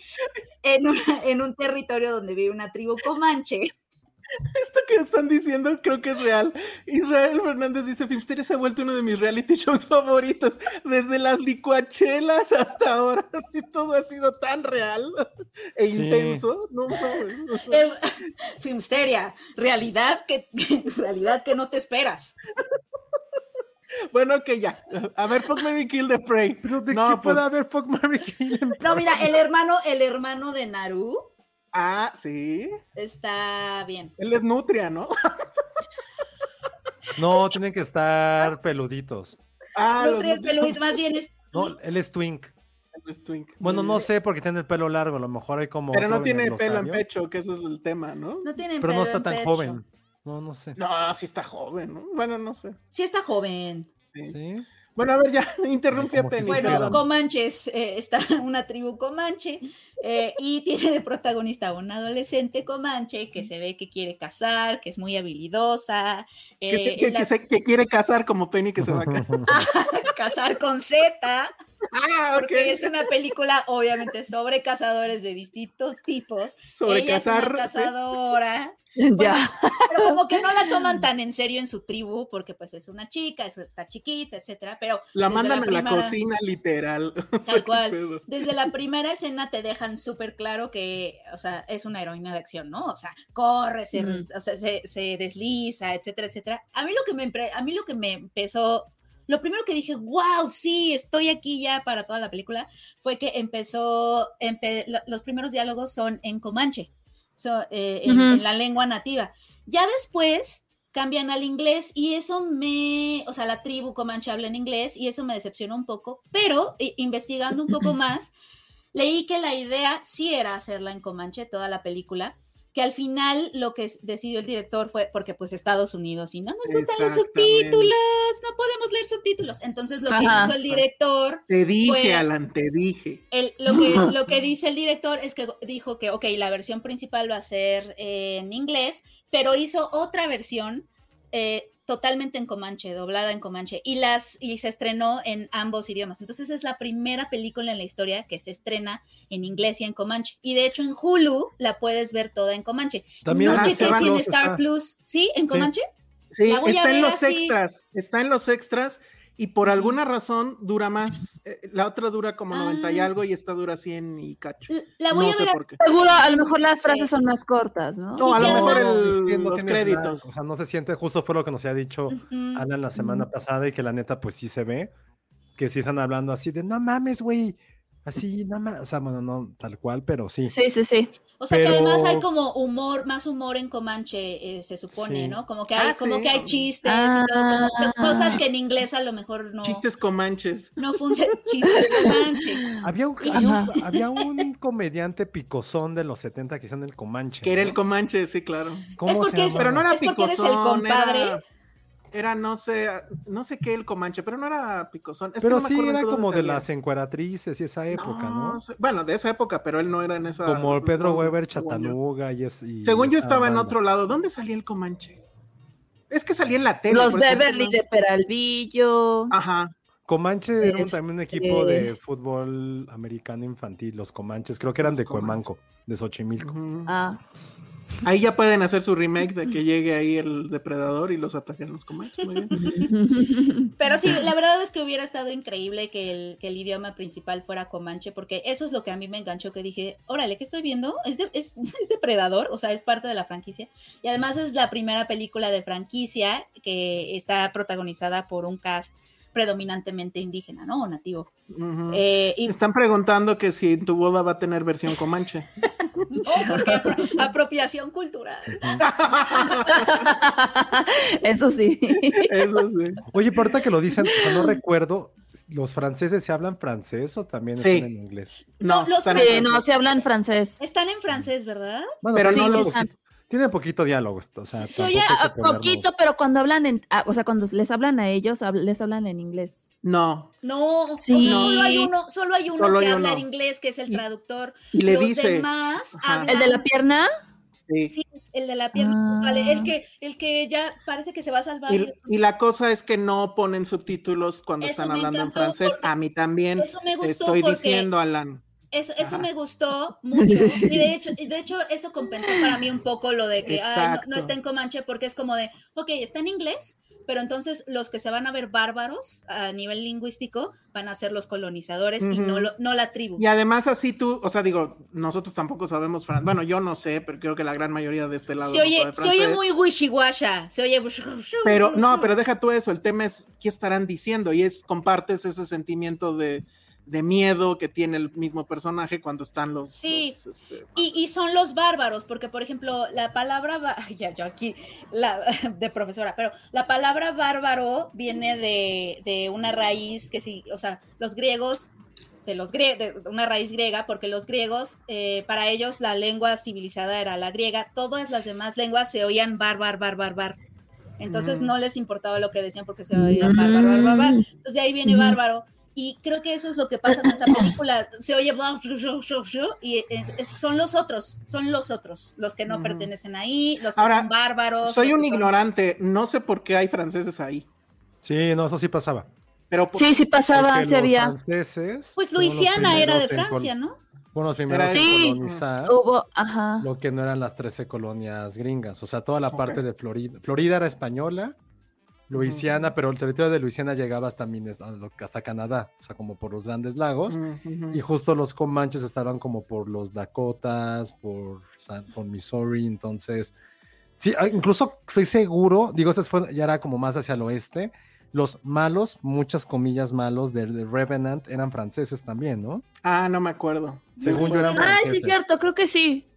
en, una- en un territorio donde vive una tribu comanche. Esto que están diciendo creo que es real. Israel Fernández dice, Filmsteria se ha vuelto uno de mis reality shows favoritos. Desde las licuachelas hasta ahora. Así todo ha sido tan real e Sí. intenso. No. El, Filmsteria, realidad que, realidad que no te esperas. Bueno, que ya. A ver, Fuck Mary Kill the Prey. Pero de no, qué pues, puede haber Fuck Mary Kill en No, mira, el hermano, el hermano de Naru Ah, sí. está bien. Él es nutria, ¿no? No, tienen que estar peluditos. Ah, Nutria es peludo, más bien es No, él es twink. son- es twink. Bueno, no sé porque tiene el pelo largo, a lo mejor hay como. Pero no en tiene el pelo en pecho, que eso es el tema, ¿no? no tiene Pero no pelo está en tan pecho. joven. No, no sé. No, sí está joven, ¿no? Bueno, no sé. Sí está joven. Sí. Sí. Bueno, a ver, ya, interrumpí a Penny. Bueno, perdón. Comanches, eh, está una tribu Comanche eh, y tiene de protagonista a una adolescente Comanche que se ve que quiere casar, que es muy habilidosa, que, eh, que- y la- que se- que quiere casar como Penny que se va a casar. casar con Z. Ah, ok. porque es una película obviamente sobre cazadores de distintos tipos. Sobre Ella es una cazar, sí. cazadora, Ya. pero como que no la toman tan en serio en su tribu, porque pues es una chica, es- está chiquita, etcétera, pero La mandan a la cocina, literal. Tal cual. Desde la primera escena te dejan súper claro que, o sea, es una heroína de acción, ¿no? O sea, corre, se, o sea, se, se desliza, etcétera, etcétera. A mí lo que me, a mí lo que me empezó, lo primero que dije, wow, sí, estoy aquí ya para toda la película, fue que empezó, empe- lo- los primeros diálogos son en comanche, so- eh, en, la lengua nativa. Ya después cambian al inglés y eso me, o sea, la tribu comanche habla en inglés y eso me decepcionó un poco, pero investigando un poco más, leí que la idea sí era hacerla en comanche, toda la película, que al final lo que decidió el director fue, porque pues Estados Unidos y no nos gustan los subtítulos, no podemos leer subtítulos, entonces lo que Ajá. hizo el director Te dije, Fue- Alan, te dije. el- lo, que, lo que dice el director es que dijo que, ok, la versión principal va a ser eh, en inglés, pero hizo otra versión eh, totalmente en comanche, doblada en comanche, y, las, y se estrenó en ambos idiomas. Entonces es la primera película en la historia que se estrena en inglés y en comanche. Y de hecho en Hulu la puedes ver toda en comanche. También no si en Plus Star está. Plus, ¿sí? ¿En comanche? Sí, está en los así. extras. Está en los extras. Y por alguna razón dura más. eh, La otra dura como 90 y Ah. algo y esta dura 100 y cacho. La voy no a sé ver por qué. Seguro, a lo mejor las frases Sí. son más cortas, ¿no? No, a lo mejor el- los créditos. o sea, no se siente, justo fue lo que nos había dicho. Ana la semana pasada y que la neta, pues sí se ve, que sí están hablando así de, no mames, güey, así, no mames, o sea, bueno, no tal cual, pero sí. Sí, sí, sí. O sea que además hay como humor, más humor en Comanche, eh, se supone, Sí. ¿no? Como que hay, Ah, como sí. que hay chistes y todo, como que Ah. cosas que en inglés a lo mejor no, Chistes comanches. no funcionan. Chistes Comanche. Había un, había, un, había un comediante picosón de los 70 que hicieron el Comanche. Que era el comanche, sí, claro. ¿Cómo Es se porque es-? Pero no era Es porque eres el picosón. compadre. Era, era, no sé, no sé qué el comanche, pero no era picosón. Es que Pero no me sí, era como de salía. las encueratrices y esa época, ¿no? sé- Bueno, de esa época, pero él no era en esa. Como el Pedro Weber. Chatanuga y es. y Según yo estaba en otro lado. ¿Dónde salía el Comanche? Es que salía en la tele. Los Beverly no- de Peralvillo. Ajá. Comanche era un- Este- también un equipo de fútbol americano infantil, los Comanches, creo que eran Los de Comanches. Cuemanco, de Xochimilco. Ah, Ahí ya pueden hacer su remake de que llegue ahí el depredador y los ataquen los Comanches. Muy bien. Pero sí, la verdad es que hubiera estado increíble que el, que el idioma principal fuera Comanche, porque eso es lo que a mí me enganchó, que dije, órale, ¿qué estoy viendo? Es, de- es, es depredador, o sea, es parte de la franquicia. Y además es la primera película de franquicia que está protagonizada por un cast predominantemente indígena, ¿no? O nativo. Eh, y Están preguntando que si tu boda va a tener versión Comanche. no, apropiación cultural. eso sí. Eso sí. Oye, ahorita que lo dicen, o sea, no recuerdo, ¿los franceses se hablan francés o también Sí. están en inglés? No, No, los Sí, no, se hablan francés. Están en francés, ¿verdad? Bueno, Pero no sí, los-. Tiene poquito diálogo esto, o sea, oye Ah, poquito, pero cuando hablan en, ah, o sea, cuando les hablan a ellos, hab- les hablan en inglés. No. No, Sí. solo hay uno, solo hay uno Solo que hay habla uno. en inglés, que es el Y- traductor. y le Los dice- demás hablan. ¿El de la pierna? Sí. Sí, el de la pierna. Ah. Vale, el que, el que ya parece que se va a salvar. Y, y la cosa es que no ponen subtítulos cuando Eso están hablando en francés. porque A mí también. eso me Te gustó estoy porque- diciendo, Alan. Eso, eso me gustó mucho. Y de hecho, y de hecho, eso compensó para mí un poco lo de que no- no, está en Comanche, porque es como de, ok, está en inglés, pero entonces los que se van a ver bárbaros a nivel lingüístico van a ser los colonizadores y no, lo- no la tribu. Y además así tú, o sea, digo, nosotros tampoco sabemos francés. Bueno, yo no sé, pero creo que la gran mayoría de este lado Se no se oye muy wishy-washa, se oye... Pero no, pero deja tú eso, el tema es qué estarán diciendo y es compartes ese sentimiento de, de miedo que tiene el mismo personaje cuando están los... Sí. los, este, Y, y son los bárbaros, porque por ejemplo, la palabra, ya yo aquí, la, de profesora, pero la palabra bárbaro viene de, de una raíz que sí, o sea, los griegos, de los grie- de una raíz griega, porque los griegos, eh, para ellos la lengua civilizada era la griega, todas las demás lenguas se oían bar, bar, bar. Entonces Mm. no les importaba lo que decían porque se oían bar, bar, bar, bar, bar. Entonces de ahí viene bárbaro. Y creo que eso es lo que pasa en esta película. Se oye y eh, son los otros, son los otros, los que no pertenecen ahí, los que Ahora, son bárbaros. Soy un son- ignorante, no sé por qué hay franceses ahí. Sí, no, eso sí pasaba. Pero por- Sí, sí pasaba, sí había. franceses Pues Luisiana era de Francia, ¿no? Fueron los primeros en Sí. colonizar Hubo, ajá. lo que no eran las 13 colonias gringas. O sea, toda la parte de Florida. Florida era española, Luisiana, pero el territorio de Luisiana llegaba hasta, lo- hasta Canadá, o sea, como por los grandes lagos. Y justo los Comanches estaban como por los Dakotas, por, San- por Missouri, entonces... Sí, ah, incluso estoy seguro, digo, eso fue, ya era como más hacia el oeste, los malos, muchas comillas malos de, de Revenant eran franceses también, ¿no? Ah, no me acuerdo. Según yo eran Ay, sí, franceses. cierto, creo que sí.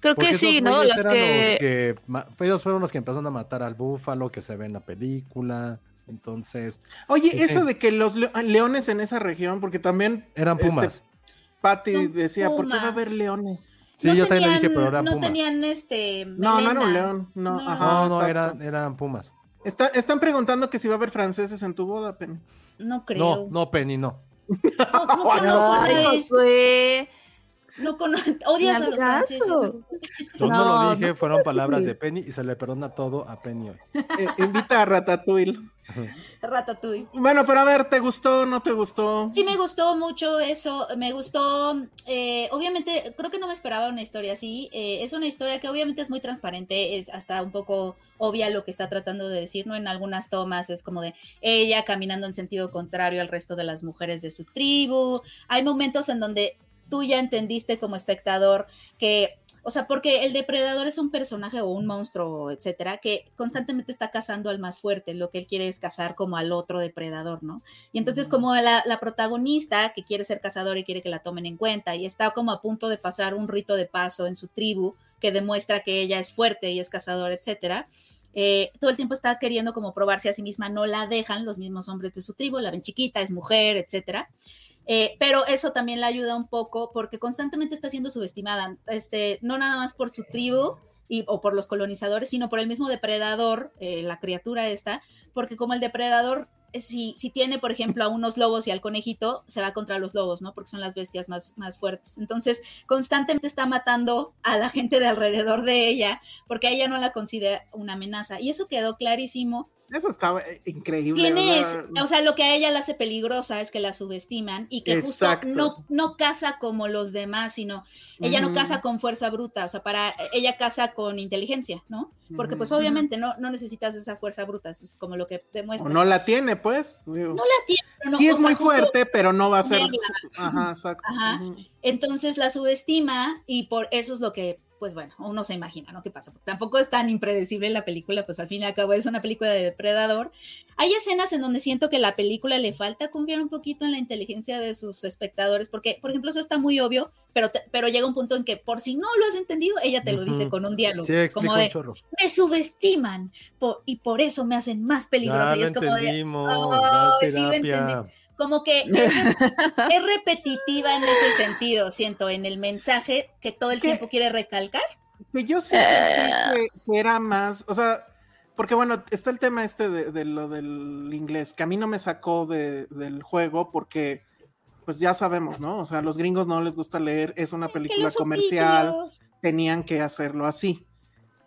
Creo Porque que sí, ¿no? que... los que ellos fueron los que empezaron a matar al búfalo que se ve en la película. Entonces, Oye, Sí, eso sí. de que los leo- leones en esa región, porque también eran Este, pumas. Patty Son decía, ¿por qué va a haber leones? Sí, yo también le dije, pero eran no pumas. tenían este. No, no era un león. No, No, ajá. no, no, eran, eran pumas. Está- están preguntando que si va a haber franceses en tu boda, Penny. No No, creo. no, Penny, no. No, no. Josué. No conozco. Odias a los franceses. ¿no? Yo no, No, lo dije, no fueron palabras así. de Penny y se le perdona todo a Penny hoy. Eh, invita a Ratatouille. Ratatouille. Bueno, pero a ver, ¿te gustó o no te gustó? Sí, me gustó mucho eso. Me gustó. eh, obviamente, creo que no me esperaba una historia así. eh, es una historia que obviamente es muy transparente. Es hasta un poco obvia lo que está tratando de decir, ¿no? En algunas tomas es como de ella caminando en sentido contrario al resto de las mujeres de su tribu. Hay momentos en donde tú ya entendiste como espectador que. O sea, porque el depredador es un personaje o un monstruo, etcétera, que constantemente está cazando al más fuerte. Lo que él quiere es cazar como al otro depredador, ¿no? Y entonces como la, la protagonista que quiere ser cazadora y quiere que la tomen en cuenta y está como a punto de pasar un rito de paso en su tribu que demuestra que ella es fuerte y es cazadora, etcétera. eh, todo el tiempo está queriendo como probarse a sí misma, no la dejan los mismos hombres de su tribu, la ven chiquita, es mujer, etcétera. Eh, pero eso también la ayuda un poco porque constantemente está siendo subestimada, este, no nada más por su tribu y, o por los colonizadores, sino por el mismo depredador, eh, la criatura esta, porque como el depredador, eh, si, si tiene, por ejemplo, a unos lobos y al conejito, se va contra los lobos, ¿no? Porque son las bestias más, más fuertes. Entonces, constantemente está matando a la gente de alrededor de ella, porque ella no la considera una amenaza. Y eso quedó clarísimo Eso estaba eh, increíble. tiene, o sea, o sea, lo que a ella la hace peligrosa es que la subestiman y que justo no, no caza como los demás, sino ella no caza con fuerza bruta, o sea, para ella caza con inteligencia, ¿no? Porque pues obviamente no, no necesitas esa fuerza bruta, eso es como lo que demuestra. o no la tiene, pues. digo. No la tiene, pero no, sí es muy fuerte, pero no va a ser. Ajá, exacto. Ajá. Entonces la subestima y por eso es lo que, pues bueno, uno se imagina, ¿no? ¿Qué pasa? Porque tampoco es tan impredecible la película, pues al fin y al cabo es una película de depredador. Hay escenas en donde siento que la película le falta confiar un poquito en la inteligencia de sus espectadores, porque, por ejemplo, eso está muy obvio, pero, te- pero llega un punto en que por si no lo has entendido, ella te lo dice con un diálogo, Sí, como de, me subestiman por- y por eso me hacen más peligrosa. Ya y es como de, entendimos, "Ay, ya sí lo entendí". Como que es, rep- es repetitiva en ese sentido, siento, en el mensaje que todo el ¿Qué? tiempo quiere recalcar. Que yo sí sentí que, que era más, o sea, porque bueno, está el tema este de, de lo del inglés, que a mí no me sacó de- del juego porque, pues ya sabemos, ¿no? O sea, a los gringos no les gusta leer, es una Es película comercial, subtítulos- tenían que hacerlo así.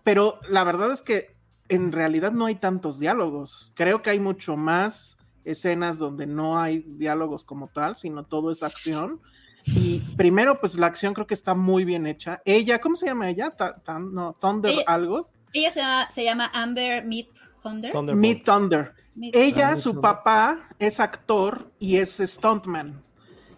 Pero la verdad es que en realidad no hay tantos diálogos. Creo que hay mucho más escenas donde no hay diálogos como tal, sino todo es acción. Y primero, pues la acción creo que está muy bien hecha. Ella, ¿cómo se llama ella? Ta- no, Thunder Ella- algo. Ella se llama, se llama Amber Mead Thunder. Thunder. Mead- Ella, Ah, su papá, es actor y es stuntman.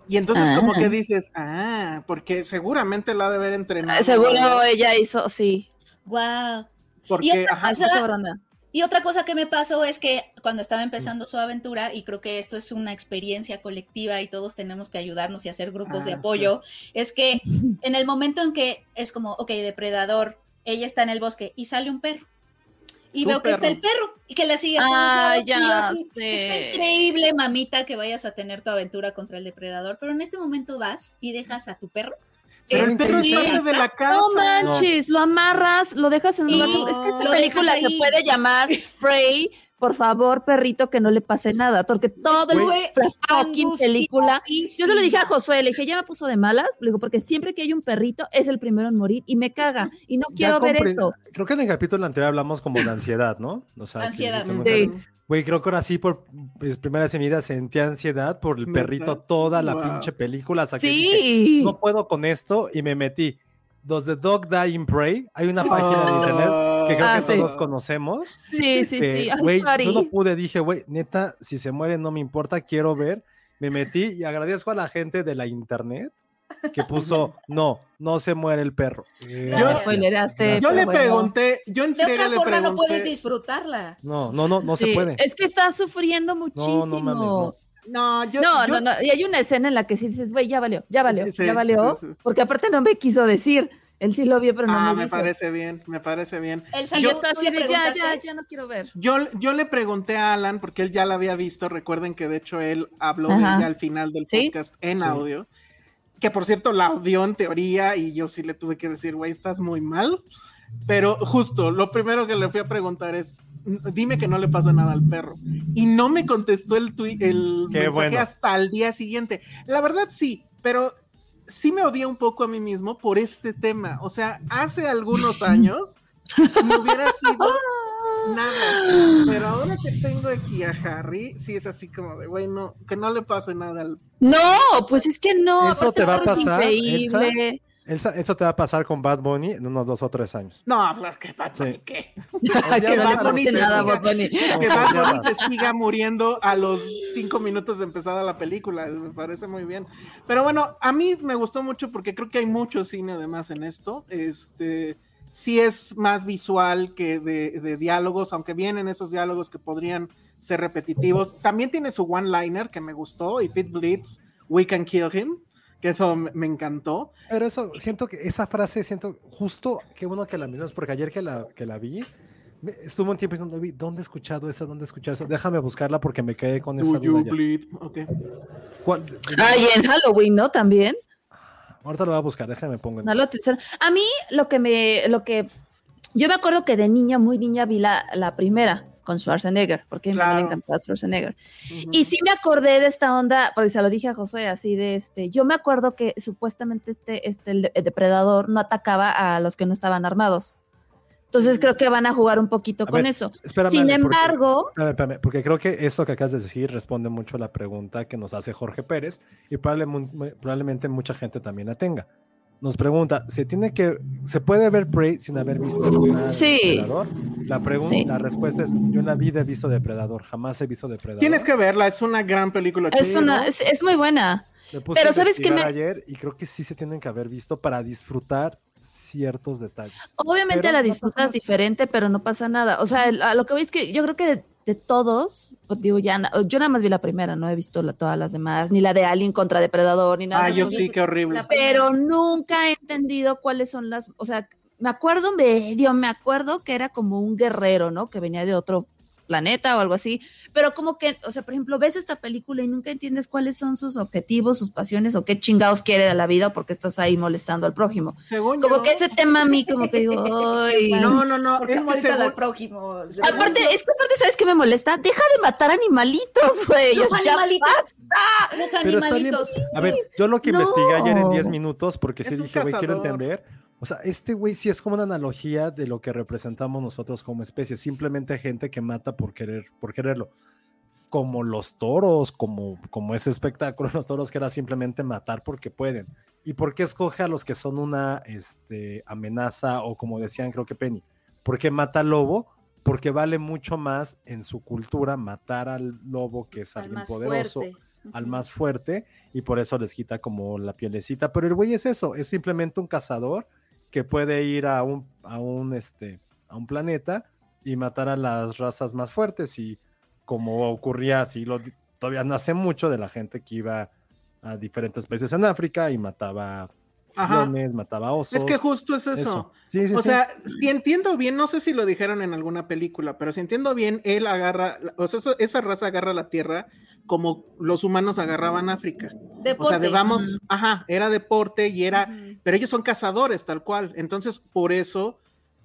Y entonces Ah. como que dices, ah, porque seguramente la ha de haber entrenado. Seguro ella hizo, sí. Guau. Porque, Y otra ajá, cosa-. Y otra cosa que me pasó es que cuando estaba empezando su aventura, y creo que esto es una experiencia colectiva y todos tenemos que ayudarnos y hacer grupos de Ah, apoyo, es que en el momento en que es como, ok, depredador, ella está en el bosque y sale un perro. Y veo que está el perro y que la sigue. Ah, ya así, sé. Está increíble, mamita, que vayas a tener tu aventura contra el depredador, pero en este momento vas y dejas a tu perro. Pero en el perro es tu parte de la casa. No manches, lo amarras, lo dejas en un lugar seguro. Es que esta película se puede llamar Prey. Por favor, perrito, que no le pase nada, porque todo el Fue la fucking película. Yo se lo dije a. Josué, le dije, ya me puso de malas, le digo, porque siempre que hay un perrito es el primero en morir y me caga y no quiero ver eso. Creo que en el capítulo anterior hablamos como de ansiedad, ¿no? O sea, Ansiedad. que me- Sí. Güey, creo que ahora sí, por pues, primera vez en mi vida sentí ansiedad por el perrito toda la Wow. pinche película. Hasta que dije, no puedo con esto y me metí. Does the dog die in prey? Hay una página de internet que creo Ah, que sí. todos conocemos. Sí, sí, Este, sí. Güey, yo no pude, dije, güey, neta, si se muere no me importa, quiero ver. Me metí y agradezco a la gente de la internet que puso, no, no se muere el perro. Yo pero le bueno. pregunté, yo en De serio otra le forma no puedes pregunté. disfrutarla. No, no, no, no se puede. Es que está sufriendo muchísimo. no mames, no. No, yo. No, yo- no, no. Y hay una escena en la que sí dices, güey, ya valió, ya valió, Sí, sí, ya valió. sí, sí, sí. Porque aparte no me quiso decir. Él sí lo vio, pero no Ah, me me parece bien, me parece bien. Elsa, Y yo ¿tú- estaba tú así de, ya, ya, ya no quiero ver. Yo, yo le pregunté a Alan, porque él ya la había visto, recuerden que de hecho él habló de ella al final del ¿Sí? podcast en Sí. audio, que por cierto la odió en teoría y yo sí le tuve que decir, güey, estás muy mal, pero justo lo primero que le fui a preguntar es, dime que no le pasa nada al perro. Y no me contestó el, tui- el Qué mensaje bueno. hasta el día siguiente. La verdad sí, pero sí me odié un poco a mí mismo por este tema. O sea, hace algunos años me hubiera sido nada. Pero ahora que tengo aquí a Harry, sí es así como de, güey, no, que no le pase nada al... No, pues es que no. Eso te va a pasar, Increíble. Elsa, eso te va a pasar con Bad Bunny en unos dos o tres años. No, claro que Bad Bunny, Sí. ¿qué? que no le Bad Bunny pase se nada Bad Bunny. Que Bad Bunny se siga muriendo a los cinco minutos de empezada la película, me parece muy bien. Pero bueno, a mí me gustó mucho porque creo que hay mucho cine además en esto. Este sí es más visual que de, de diálogos, aunque vienen esos diálogos que podrían ser repetitivos. También tiene su one-liner que me gustó, If it bleeds, we can kill him, que eso me encantó. Pero eso, siento que esa frase, siento justo que uno que la mencionas, porque ayer que la, que la vi, estuvo un tiempo diciendo, "Oye, ¿dónde he escuchado esa? ¿Dónde he escuchado eso? Déjame buscarla porque me quedé con esa Do you duda ya. bleed? Ok. ¿Cuál? Ay, en Halloween, ¿no? También. Ahorita lo voy a buscar, déjame pongo en- No lo utilizaron. A mí, lo que me, lo que, yo me acuerdo que de niña, muy niña, vi la, la primera con Schwarzenegger, porque a Claro. encantaba Schwarzenegger. Y sí me acordé de esta onda, porque se lo dije a Josué, así de este, yo me acuerdo que supuestamente este, este, el depredador no atacaba a los que no estaban armados. Entonces creo que van a jugar un poquito A con ver, eso. espérame, Sin Ale, porque- embargo, Espérame, espérame, porque creo que esto que acabas de decir responde mucho a la pregunta que nos hace Jorge Pérez y probablemente, probablemente mucha gente también la tenga. Nos pregunta, ¿se tiene que, se puede ver Prey sin haber visto nada Sí. Depredador? La pregunta, Sí. la respuesta es, yo en la vida he visto Depredador, jamás he visto Depredador. Tienes que verla, es una gran película. es, chido. una, es, es muy buena. Me puse pero a ¿sabes qué investigar me- ayer y creo que sí se tienen que haber visto para disfrutar ciertos detalles. Obviamente Pero la no disfrutas nada. diferente, pero no pasa nada. O sea, el- a lo que es que yo creo que de, de todos, pues, digo, ya, yo nada más vi la primera, no he visto la- todas las demás, ni la de Alien contra Depredador, ni nada. Ah, yo sí, qué horrible. La- Pero nunca he entendido cuáles son las, o sea, me acuerdo medio, me acuerdo que era como un guerrero, ¿no? Que venía de otro planeta o algo así, pero como que, o sea, por ejemplo, ves esta película y nunca entiendes cuáles son sus objetivos, sus pasiones o qué chingados quiere de la vida o por qué estás ahí molestando al prójimo. Según Como yo- que ese tema a mí como que digo, ay. No, no, no. Es es que molesta según- al prójimo. Aparte, es que aparte, ¿sabes qué me molesta? Deja de matar animalitos, güey. Los animalitos. basta. Los Pero está bien. animalitos. A ver, yo lo que investigué ayer en No. 10 minutos, porque sí Es dije, güey, quiero entender. O sea, este güey sí es como una analogía de lo que representamos nosotros como especie. Simplemente gente que mata por querer, por quererlo. Como los toros, como, como ese espectáculo de los toros que era simplemente matar porque pueden. ¿Y por qué escoge a los que son una este, amenaza o como decían creo que Penny? ¿Por qué mata al lobo? Porque vale mucho más en su cultura matar al lobo que es Al alguien poderoso fuerte. al más fuerte y por eso les quita como la pielecita. Pero el güey es eso, es simplemente un cazador que puede ir a un, a un, este, a un planeta y matar a las razas más fuertes. Y como ocurría así, lo, todavía no hace mucho de la gente que iba a diferentes países en África y mataba Ajá. leones, mataba osos. Es que justo es eso. eso. Sí, sí, o sí. sea, si entiendo bien, no sé si lo dijeron en alguna película, pero si entiendo bien, él agarra, o sea, eso- esa raza agarra la tierra como los humanos agarraban África. O sea, Deporte. de vamos, ajá, era deporte y era, pero ellos son cazadores tal cual. Entonces, por eso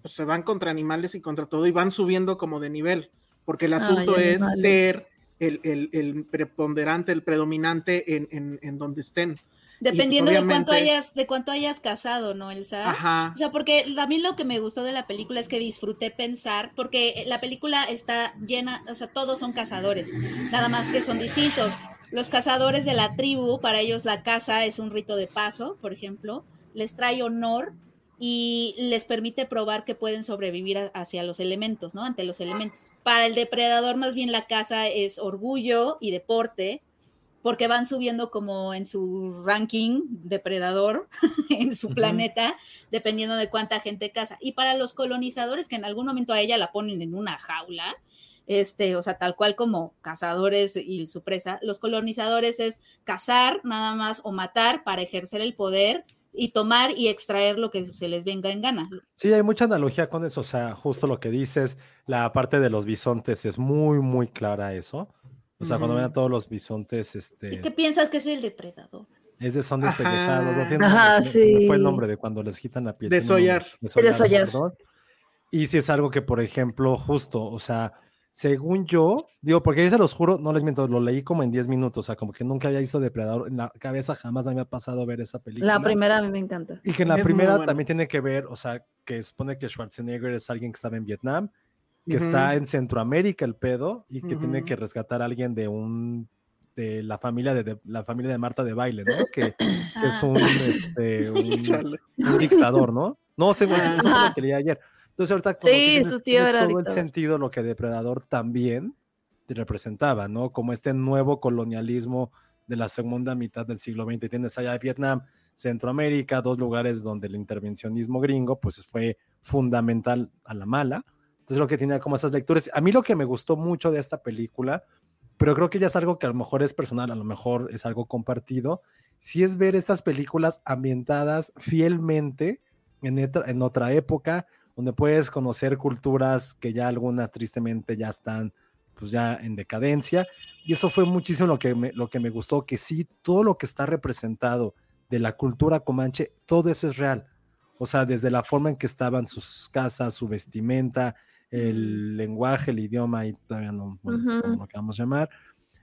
pues, se van contra animales y contra todo y van subiendo como de nivel, porque el asunto es animales. ser el, el- el preponderante, el predominante en, en- en donde estén. Dependiendo de cuánto hayas, de cuánto hayas casado, ¿no, Elsa? Ajá. O sea, porque a mí lo que me gustó de la película es que disfruté pensar, porque la película está llena, o sea, todos son cazadores, nada más que son distintos. Los cazadores de la tribu, para ellos la caza es un rito de paso, por ejemplo, les trae honor y les permite probar que pueden sobrevivir hacia los elementos, ¿no? Ante los elementos. Para el depredador, más bien la caza es orgullo y deporte, porque van subiendo como en su ranking depredador en su planeta, dependiendo de cuánta gente caza. Y para los colonizadores, que en algún momento a ella la ponen en una jaula, este, o sea, tal cual como cazadores y su presa, los colonizadores es cazar nada más o matar para ejercer el poder y tomar y extraer lo que se les venga en gana. Sí, hay mucha analogía con eso, o sea, justo lo que dices, la parte de los bisontes es muy, muy clara eso. O sea, cuando ven a todos los bisontes, ¿Y este, qué piensas que es el depredador? es de son Ajá. despellejados, no Ajá, me- se me fue el sí. nombre de cuando les quitan la piel. De tiene un nombre, sollar. De sollar. perdón. Y si es algo que, por ejemplo, justo, o sea, según yo, digo, porque yo se los juro, no les miento, lo leí como en 10 minutos, o sea, como que nunca había visto Depredador en la cabeza, jamás me había pasado ver esa película. La primera a mí me encanta. Y que en la Es primera buena. también tiene que ver, o sea, que supone que Schwarzenegger es alguien que estaba en Vietnam, que está en Centroamérica el pedo y que tiene Ujú. que rescatar a alguien de un de la familia de, de- la familia de Marta de baile, ¿no? Que, que es Ah. un, este, un, un dictador, ¿no? No güey, eso lo que leí ayer. Entonces ahorita como Sí, tiene- su tío tiene era todo el dictador. sentido lo que Depredador también te representaba, ¿no? Como este nuevo colonialismo de la segunda mitad del siglo XX. Tienes allá Vietnam, Centroamérica, dos lugares donde el intervencionismo gringo pues fue fundamental a la mala. Entonces lo que tiene como esas lecturas. A mí lo que me gustó mucho de esta película, pero creo que ya es algo que a lo mejor es personal, a lo mejor es algo compartido, sí es ver estas películas ambientadas fielmente en, en otra época, donde puedes conocer culturas que ya algunas tristemente ya están pues ya en decadencia. Y eso fue muchísimo lo que me, lo que me gustó, que sí, todo lo que está representado de la cultura comanche, todo eso es real. O sea, desde la forma en que estaban sus casas, su vestimenta, el lenguaje, el idioma, y todavía no, bueno, Ujú. como lo queramos llamar,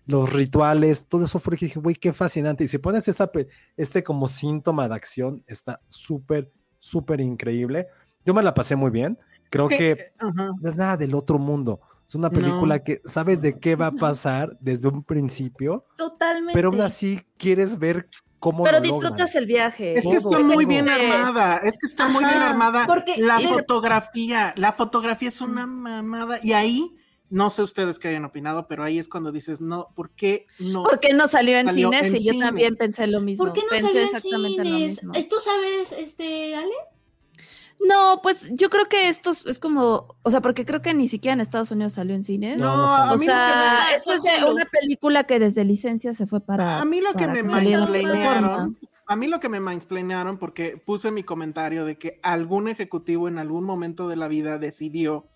los rituales, todo eso fue que dije, güey, qué fascinante. Y si pones esta, este como síntoma de acción, está súper, súper increíble. Yo me la pasé muy bien. Creo Es que, ajá. no es nada del otro mundo. Es una No. película que sabes de qué va a pasar desde un principio, Totalmente. pero aún así quieres ver cómo Pero lo logran. disfrutas el viaje. Es que está muy bien armada, es que está muy bien armada. porque- la fotografía, la fotografía es una mamada. Y ahí, no sé ustedes qué hayan opinado, pero ahí es cuando dices, no, ¿por qué no? ¿Por qué no salió en Salió cines? en y yo cine. también pensé lo mismo. ¿Por qué no pensé salió en exactamente lo cines? mismo. Eh, ¿Tú sabes, este, Ale? No, pues yo creo que esto es, como, o sea, porque creo que ni siquiera en Estados Unidos salió en cines. No, No, no salió. a o mí sea, me- esto es de una película que desde licencia se fue para. A mí lo que me mansplanearon, a mí lo que me mansplanearon, porque puse mi comentario de que algún ejecutivo en algún momento de la vida decidió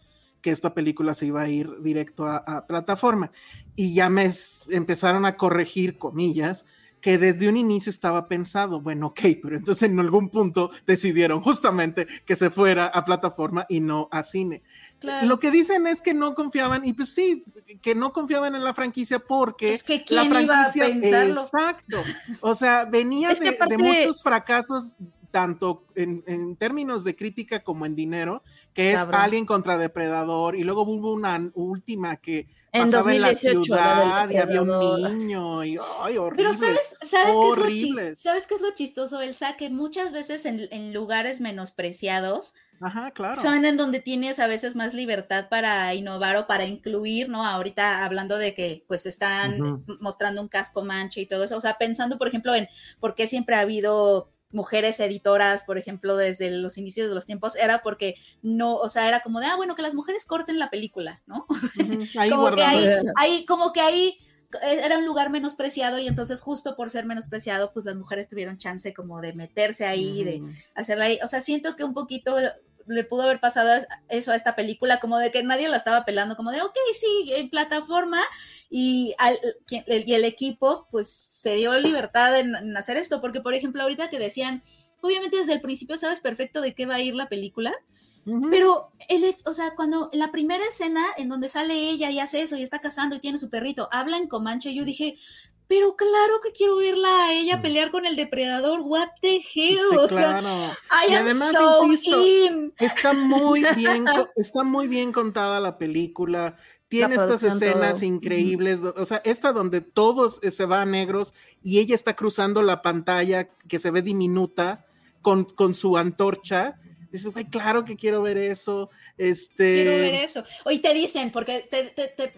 que esta película se iba a ir directo a, a plataforma. Y ya me empezaron a corregir, comillas, que desde un inicio estaba pensado, bueno, ok, pero entonces en algún punto decidieron justamente que se fuera a plataforma y no a cine. Lo que dicen es que no confiaban, y pues sí, que no confiaban en la franquicia porque Es que la ¿quién iba a franquicia, pensarlo? exacto. O sea, venía Es que de, muchos fracasos, tanto en, en términos de crítica como en dinero, que es Cabrón. Alien contra Depredador, y luego hubo una última que En pasaba en la 2018, la del ciudad y había un niño, y ay, horrible. Pero ¿sabes, sabes, qué es ¿sabes qué es lo chistoso, Elsa? Que muchas veces en, en lugares menospreciados Ajá, claro. son en donde tienes a veces más libertad para innovar o para incluir, ¿no? Ahorita hablando de que pues están mostrando un casco mancha y todo eso, o sea, pensando por ejemplo en por qué siempre ha habido mujeres editoras, por ejemplo, desde los inicios de los tiempos, era porque no, o sea, era como de, ah, bueno, que las mujeres corten la película, ¿no? Ahí como que ahí, ahí- como que ahí eh, era un lugar menospreciado y entonces justo por ser menospreciado, pues las mujeres tuvieron chance como de meterse ahí, de hacerla ahí. O sea, siento que un poquito le pudo haber pasado es- eso a esta película, como de que nadie la estaba pelando, como de, ok, sí, en plataforma, y, al- el, y el equipo, pues, se dio libertad en, en hacer esto, porque, por ejemplo, ahorita que decían, obviamente desde el principio sabes perfecto de qué va a ir la película, Pero el o sea, cuando la primera escena en donde sale ella y hace eso y está casando y tiene su perrito, habla en Comanche, yo dije, pero claro que quiero verla a ella pelear con el depredador, what the hell, Sí, o sea, claro. I Y am además, so insisto, in. Está muy bien, está muy bien contada la película. Tiene La estas escenas todo. increíbles, o sea, esta donde todos se va a negros y ella está cruzando la pantalla que se ve diminuta con, con su antorcha. Dices, güey, claro que quiero ver eso. Este, Quiero ver eso. Hoy te dicen, porque te, te, te,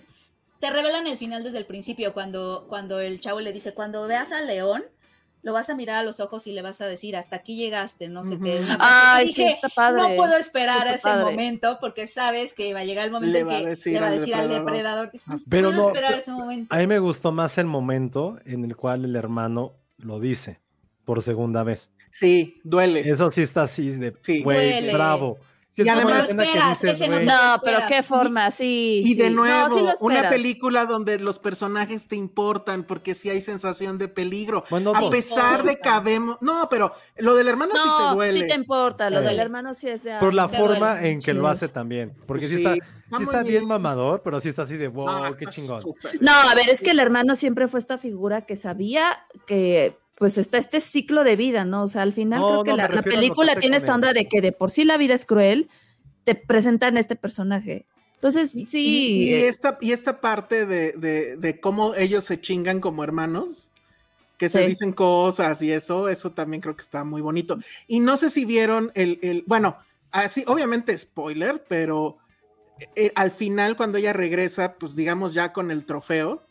te revelan el final desde el principio, cuando, cuando el chavo le dice, cuando veas al león, lo vas a mirar a los ojos y le vas a decir, hasta aquí llegaste, no sé qué. Una frase. Ay, Y sí, está padre. No puedo esperar a ese padre. momento porque sabes que va a llegar el momento en que decir le va a decir al depredador. Pero puedo no, esperar pero- ese momento. A mí me gustó más el momento en el cual el hermano lo dice por segunda vez. Sí, duele. Eso sí está así de, Sí. Duele. bravo. Sí, Y además- escena que esperas, dices, no pero esperas. qué forma, sí. Y de sí. Nuevo, sí una esperas. película donde los personajes te importan porque sí hay sensación de peligro. Bueno, a dos. pesar de que habemos. No, pero lo del hermano sí te duele. sí te importa, lo del hermano sí es de... por la forma duele. en que lo hace también. Porque sí, Sí, está, está sí muy está bien bien. mamador, pero sí está así de wow, Ah, qué chingón. No, a ver, es que el hermano siempre fue esta figura que sabía que pues está este ciclo de vida, ¿no? O sea, al final No, creo que no, la, la que película hace tiene esta onda de que de por sí la vida es cruel, te presentan este personaje. Entonces, Y- sí. Y, y eh, esta, y esta parte de, de- de cómo ellos se chingan como hermanos, que se Sí. dicen cosas y eso, eso también creo que está muy bonito. Y no sé si vieron el, el bueno, así, obviamente spoiler, pero eh, al final cuando ella regresa, pues digamos ya con el trofeo,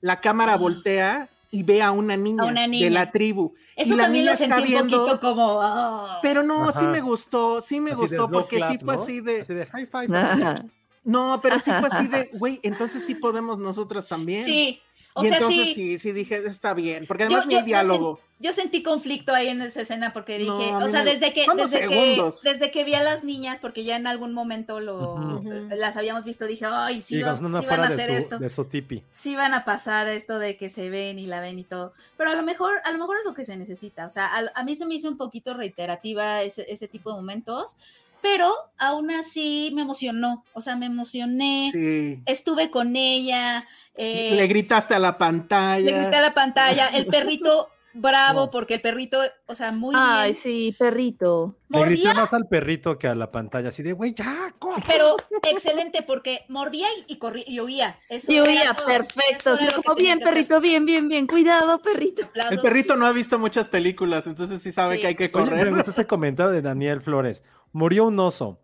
la cámara voltea y ve a una niña, A una de la tribu. Eso la también lo sentí un poquito como... ah. Pero no, sí me gustó, sí me Así gustó, porque clap, sí fue ¿no? así de, Así de high five. ajá. no, pero sí fue así de, güey, entonces sí podemos nosotras también. Sí, o y sea, entonces sí. sí. sí, dije, está bien, porque Yo- además ni yo- el diálogo. Yo sentí conflicto ahí en esa escena porque dije, o sea, me- desde que, desde que, desde que vi a las niñas, porque ya en algún momento lo, las habíamos visto, dije, ay, sí, Sí, va- van a hacer de esto, de su tipi. sí van a pasar esto de que se ven y la ven y todo, pero a lo mejor, a lo mejor es lo que se necesita, o sea, a, a mí se me hizo un poquito reiterativa ese, ese tipo de momentos, pero aún así me emocionó, o sea, me emocioné, Sí. estuve con ella, eh, Le gritaste a la pantalla. le grité a la pantalla, el perrito bravo, No. porque el perrito, o sea, muy Ay, bien. sí, perrito. Le grité Mordía, más al perrito que a la pantalla, así de, güey, ya, corre. pero excelente, porque mordía y, y corría y huía. Eso Y todo, perfecto. eso como bien, hacer. perrito, bien, bien, bien. Cuidado, perrito. El perrito no ha visto muchas películas, entonces sí sabe Sí. que hay que Oye, me correr. gustó ese comentario de Daniel Flores. Murió un oso.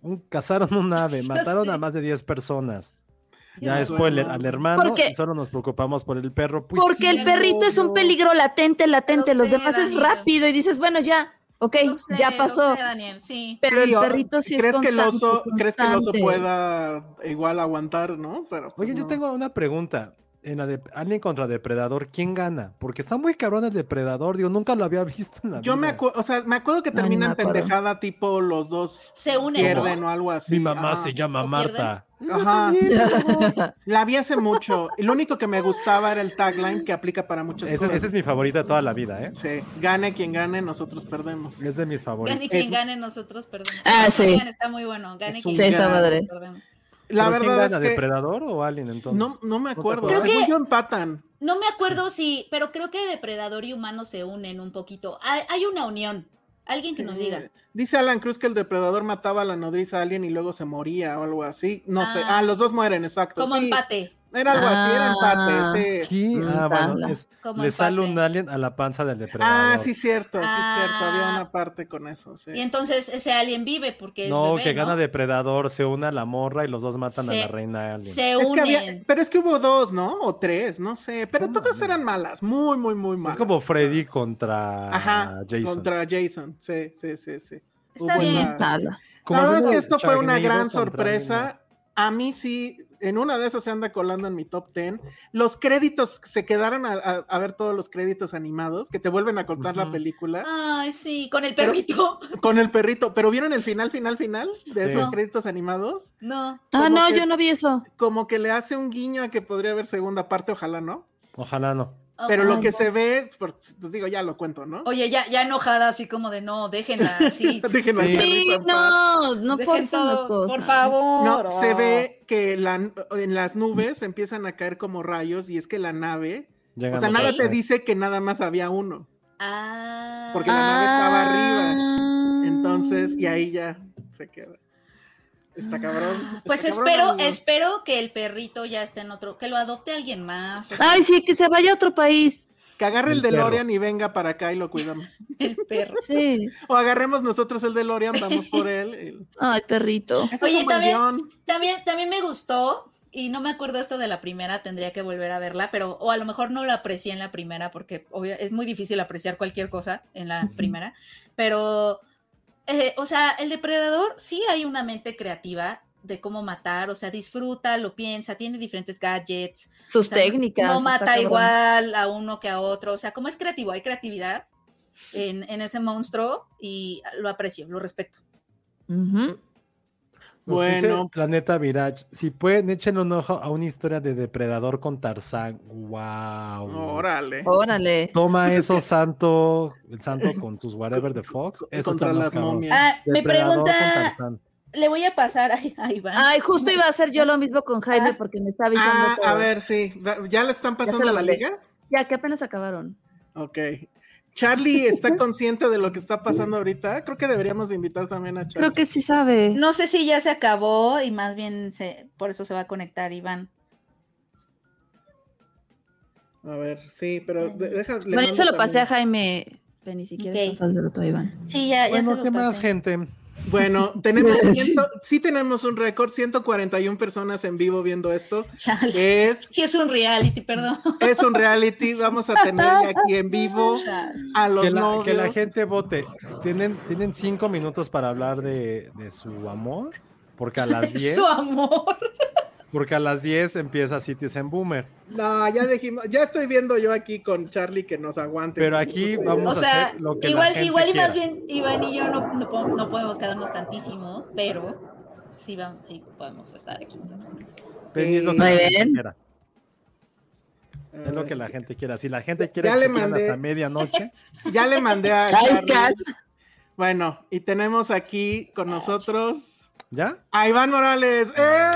Un, cazaron un ave, mataron a más de 10 personas. Ya Ya spoiler, al hermano Porque- solo nos preocupamos por el perro. Pues Porque sí, el perrito es un peligro latente, latente. Lo Los sé, demás es Daniel. rápido y dices, bueno, ya, ok, sé, ya pasó. sé, Daniel, sí. Pero Sí, el perrito sí es ¿crees que el constante. oso, ¿Crees que el oso constante. pueda igual aguantar, no? Pero, pues, Oye, yo tengo una pregunta. En la de Alien contra Depredador, ¿quién gana? Porque está muy cabrón el Depredador, digo, nunca lo había visto en la Yo me acuerdo, o sea, me acuerdo que Ay, no termina me en acuerdo. pendejada, tipo los dos Se unen, pierden ¿no? o algo así. Mi mamá Ah, se llama ¿O Marta. Ajá. La vi hace mucho. Y lo único que me gustaba era el tagline que aplica para muchas Ese, cosas. ese es mi favorita de toda la vida, ¿eh? Sí, gane quien gane, nosotros perdemos. Es de mis favoritos. Gane quien Es- gane, nosotros perdemos. Ah, sí. Está muy bueno. Gane Es quien un Sí, está madre. perdemos. La ¿Pero quién verdad es que ¿Depredador o Alien entonces? no, no me acuerdo. acuerdas? Creo Según que- yo empatan. No me acuerdo si, pero creo que depredador y humano se unen un poquito. Hay, hay una unión. Alguien que nos diga. Dice Alan Cruz que el depredador mataba a la nodriza alien y luego se moría o algo así. No sé. Ah. Ah, los dos mueren, exacto. Como sí. empate. Era algo así, era Ah. empate, sí. ¿Qué? Mm, Ah, bueno, es- le sale un alien a la panza del depredador. Ah, sí, cierto, sí, cierto. Había Ah. una parte con eso, sí. Y entonces ese alien vive porque es No, bebé, que gana depredador, se une a la morra y los dos matan a la reina alien. Se Es unen. que había, pero es que hubo dos, ¿no? O tres, no sé. Pero todas eran malas, muy, muy, muy malas. Es como Freddy contra Ajá, Jason. contra Jason. Sí, sí, sí, sí. Está Hubo bien. Como la verdad es que esto fue una gran sorpresa. A mí sí, en una de esas se anda colando en mi top 10. Los créditos, se quedaron a, a- a ver todos los créditos animados, que te vuelven a contar la película Ay, sí, con el Pero- perrito. con el perrito. Pero ¿vieron el final, final, final de Sí. esos créditos animados? No. Ah, Como no, que- yo no vi eso. Como que le hace un guiño a que podría haber segunda parte, ojalá no. Ojalá no. Pero lo que se ve, pues digo, ya lo cuento, ¿no? Oye, ya, ya enojada, así como de no, déjenla, sí. sí, Déjenla sí. Sí, no, no forzan las cosas. Por favor. No, se oh. ve que la- en las nubes empiezan a caer como rayos y es que la nave, o sea, nada te dice que nada más había uno. Ah. Porque la nave estaba arriba. Ah. Entonces, y ahí ya se queda. Está cabrón. está Pues cabrón, espero, espero que el perrito ya esté en otro, que lo adopte alguien más. o sea, Ay, sí, que se vaya a otro país. Que agarre el, El perro. DeLorean y venga para acá y lo cuidamos. el perro. Sí. O agarremos nosotros el DeLorean, vamos por él. Ay, perrito. Oye, también-. También, también me gustó, y no me acuerdo esto de la primera, tendría que volver a verla, pero, o a lo mejor no la aprecié en la primera, porque obvio, es muy difícil apreciar cualquier cosa en la primera, pero, eh, o sea, el depredador sí hay una mente creativa de cómo matar, o sea, disfruta, lo piensa, tiene diferentes gadgets, Sus o sea, técnicas. no mata igual a uno que a otro, o sea, como es creativo, hay creatividad en, en ese monstruo y lo aprecio, lo respeto. Ujú. Nos dice Bueno. Planeta Virage. Si pueden, echen un ojo a una historia de depredador con Tarzán. ¡Wow! Órale. Órale. Toma Pues es eso, santo, el santo con sus whatever de Fox. Eso Contra está más las momias. Ah, me pregunta, le voy a pasar a, a Iván. Ay, justo iba a hacer yo lo mismo con Jaime Ah. porque me está avisando. Ah, a ver, sí. ¿Ya le están pasando la mandé. liga? Ya que apenas acabaron. Ok. Charlie está consciente de lo que está pasando ahorita. Creo que deberíamos de invitar también a Charlie. Creo que sí sabe. No sé si ya se acabó y más bien se, por eso se va a conectar Iván. A ver, sí, pero de- deja. Bueno, yo se lo pasé a. Jaime. Penny, si quieres Ok. pasárselo tú a Iván. Sí, ya, ya se Bueno, lo ¿qué más, gente? Bueno, tenemos ciento- sí tenemos un récord, 141 personas en vivo viendo esto. Chale. Es, Sí, es un reality, perdón. es un reality, vamos a tener aquí en vivo Chale. a los Que la, novios. que la gente vote. ¿Tienen, tienen cinco minutos para hablar de, de su amor. Porque a las 10, Su amor. Porque a las 10 empieza Citizen Boomer. No, ya dijimos, ya estoy viendo yo aquí con Charlie que nos aguante. Pero aquí Sí. vamos O a sea, hacer lo que la igual, gente igual y más quiera. bien Iván y yo no, no, po- no podemos quedarnos tantísimo, pero sí, vamos, sí podemos estar aquí. Penny, es lo que Muy la bien. quiera. Es lo que la gente quiera. Si la gente quiere Ya que le se mandé. hasta medianoche, Ya le mandé a Charlie. Bueno, y tenemos aquí con nosotros ¿ya? a Iván Morales. ¡Eh!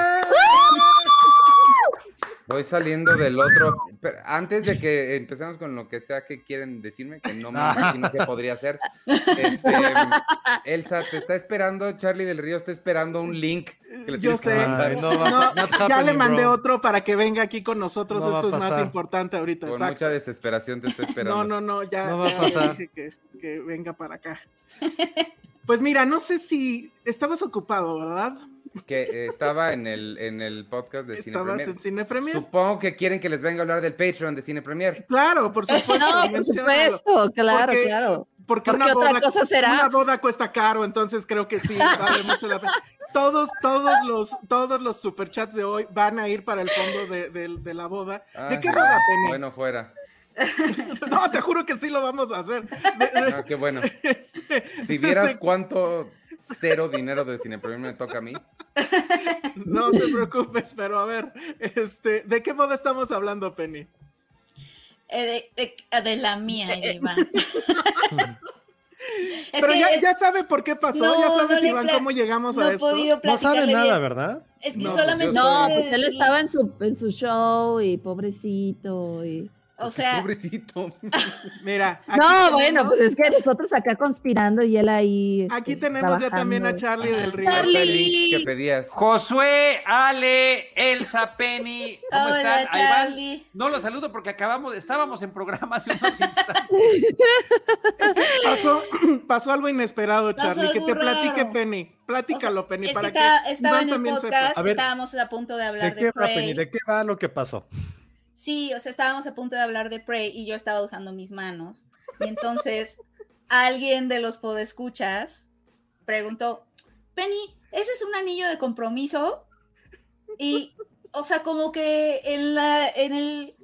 Voy saliendo del otro. pero antes de que empecemos con lo que sea que quieren decirme, que no me imagino que podría ser. Este, Elsa, te está esperando, Charlie del Río está esperando un link que le Yo tienes que sé. Ay, no va- No, ya le mandé bro. otro para que venga aquí con nosotros. No Esto a es más importante ahorita. Con exacto. mucha desesperación te estoy esperando. No, no, no, ya, No va a ya pasar. dije que, que venga para acá. Pues mira, no sé si estabas ocupado, ¿verdad? Que estaba en el, en el podcast de Cine Estabas Premier. en Cine Premier. Supongo que quieren que les venga a hablar del Patreon de Cine Premier. Claro, por supuesto. No, por supuesto, claro, Porque- claro. Porque, ¿Por una otra boda, cosa será? Una boda cuesta caro, entonces creo que sí, vale mucho la pena. Todos, todos los, todos los superchats de hoy van a ir para el fondo de, de- de la boda. ¿De Ah, qué boda, Penny? Bueno, fuera. No, te juro que sí lo vamos a hacer. Ah, qué bueno. este, Si vieras cuánto cero dinero de Cine Premier me toca a mí. No te preocupes, pero a ver, este, ¿de qué boda estamos hablando, Penny? Eh, de, de- de la mía, de Iván. Es pero ya, es- ya sabe por qué pasó, No, ya sabes, Iván, cómo llegamos no a esto. No sabe nada, bien. ¿verdad? Es que No, solamente. yo No, pues él estaba en su, en su show y pobrecito. Y... O sea, Pobrecito. Mira, aquí No, tenemos- bueno, pues es que nosotros acá conspirando y él ahí. este, Aquí tenemos ya también a. Charlie del Río. Charlie. Que pedías. Josué, Ale, Elsa, Penny, ¿cómo hola, están? Ahí van. Charlie. No los saludo porque acabamos, estábamos en programa hace unos instantes. Pasó, pasó algo inesperado, Pasó Charlie, que te platique raro. Penny. Platícalo, O sea, Penny, es para que estaba, que estaba en el podcast, A ver, estábamos a punto de hablar ¿De de, qué va, Penny? ¿De qué va lo que pasó? Sí, o sea, estábamos a punto de hablar de Prey y yo estaba usando mis manos. Y entonces alguien de los podescuchas preguntó, Penny, ¿ese es un anillo de compromiso? Y, o sea, como que en la, en el,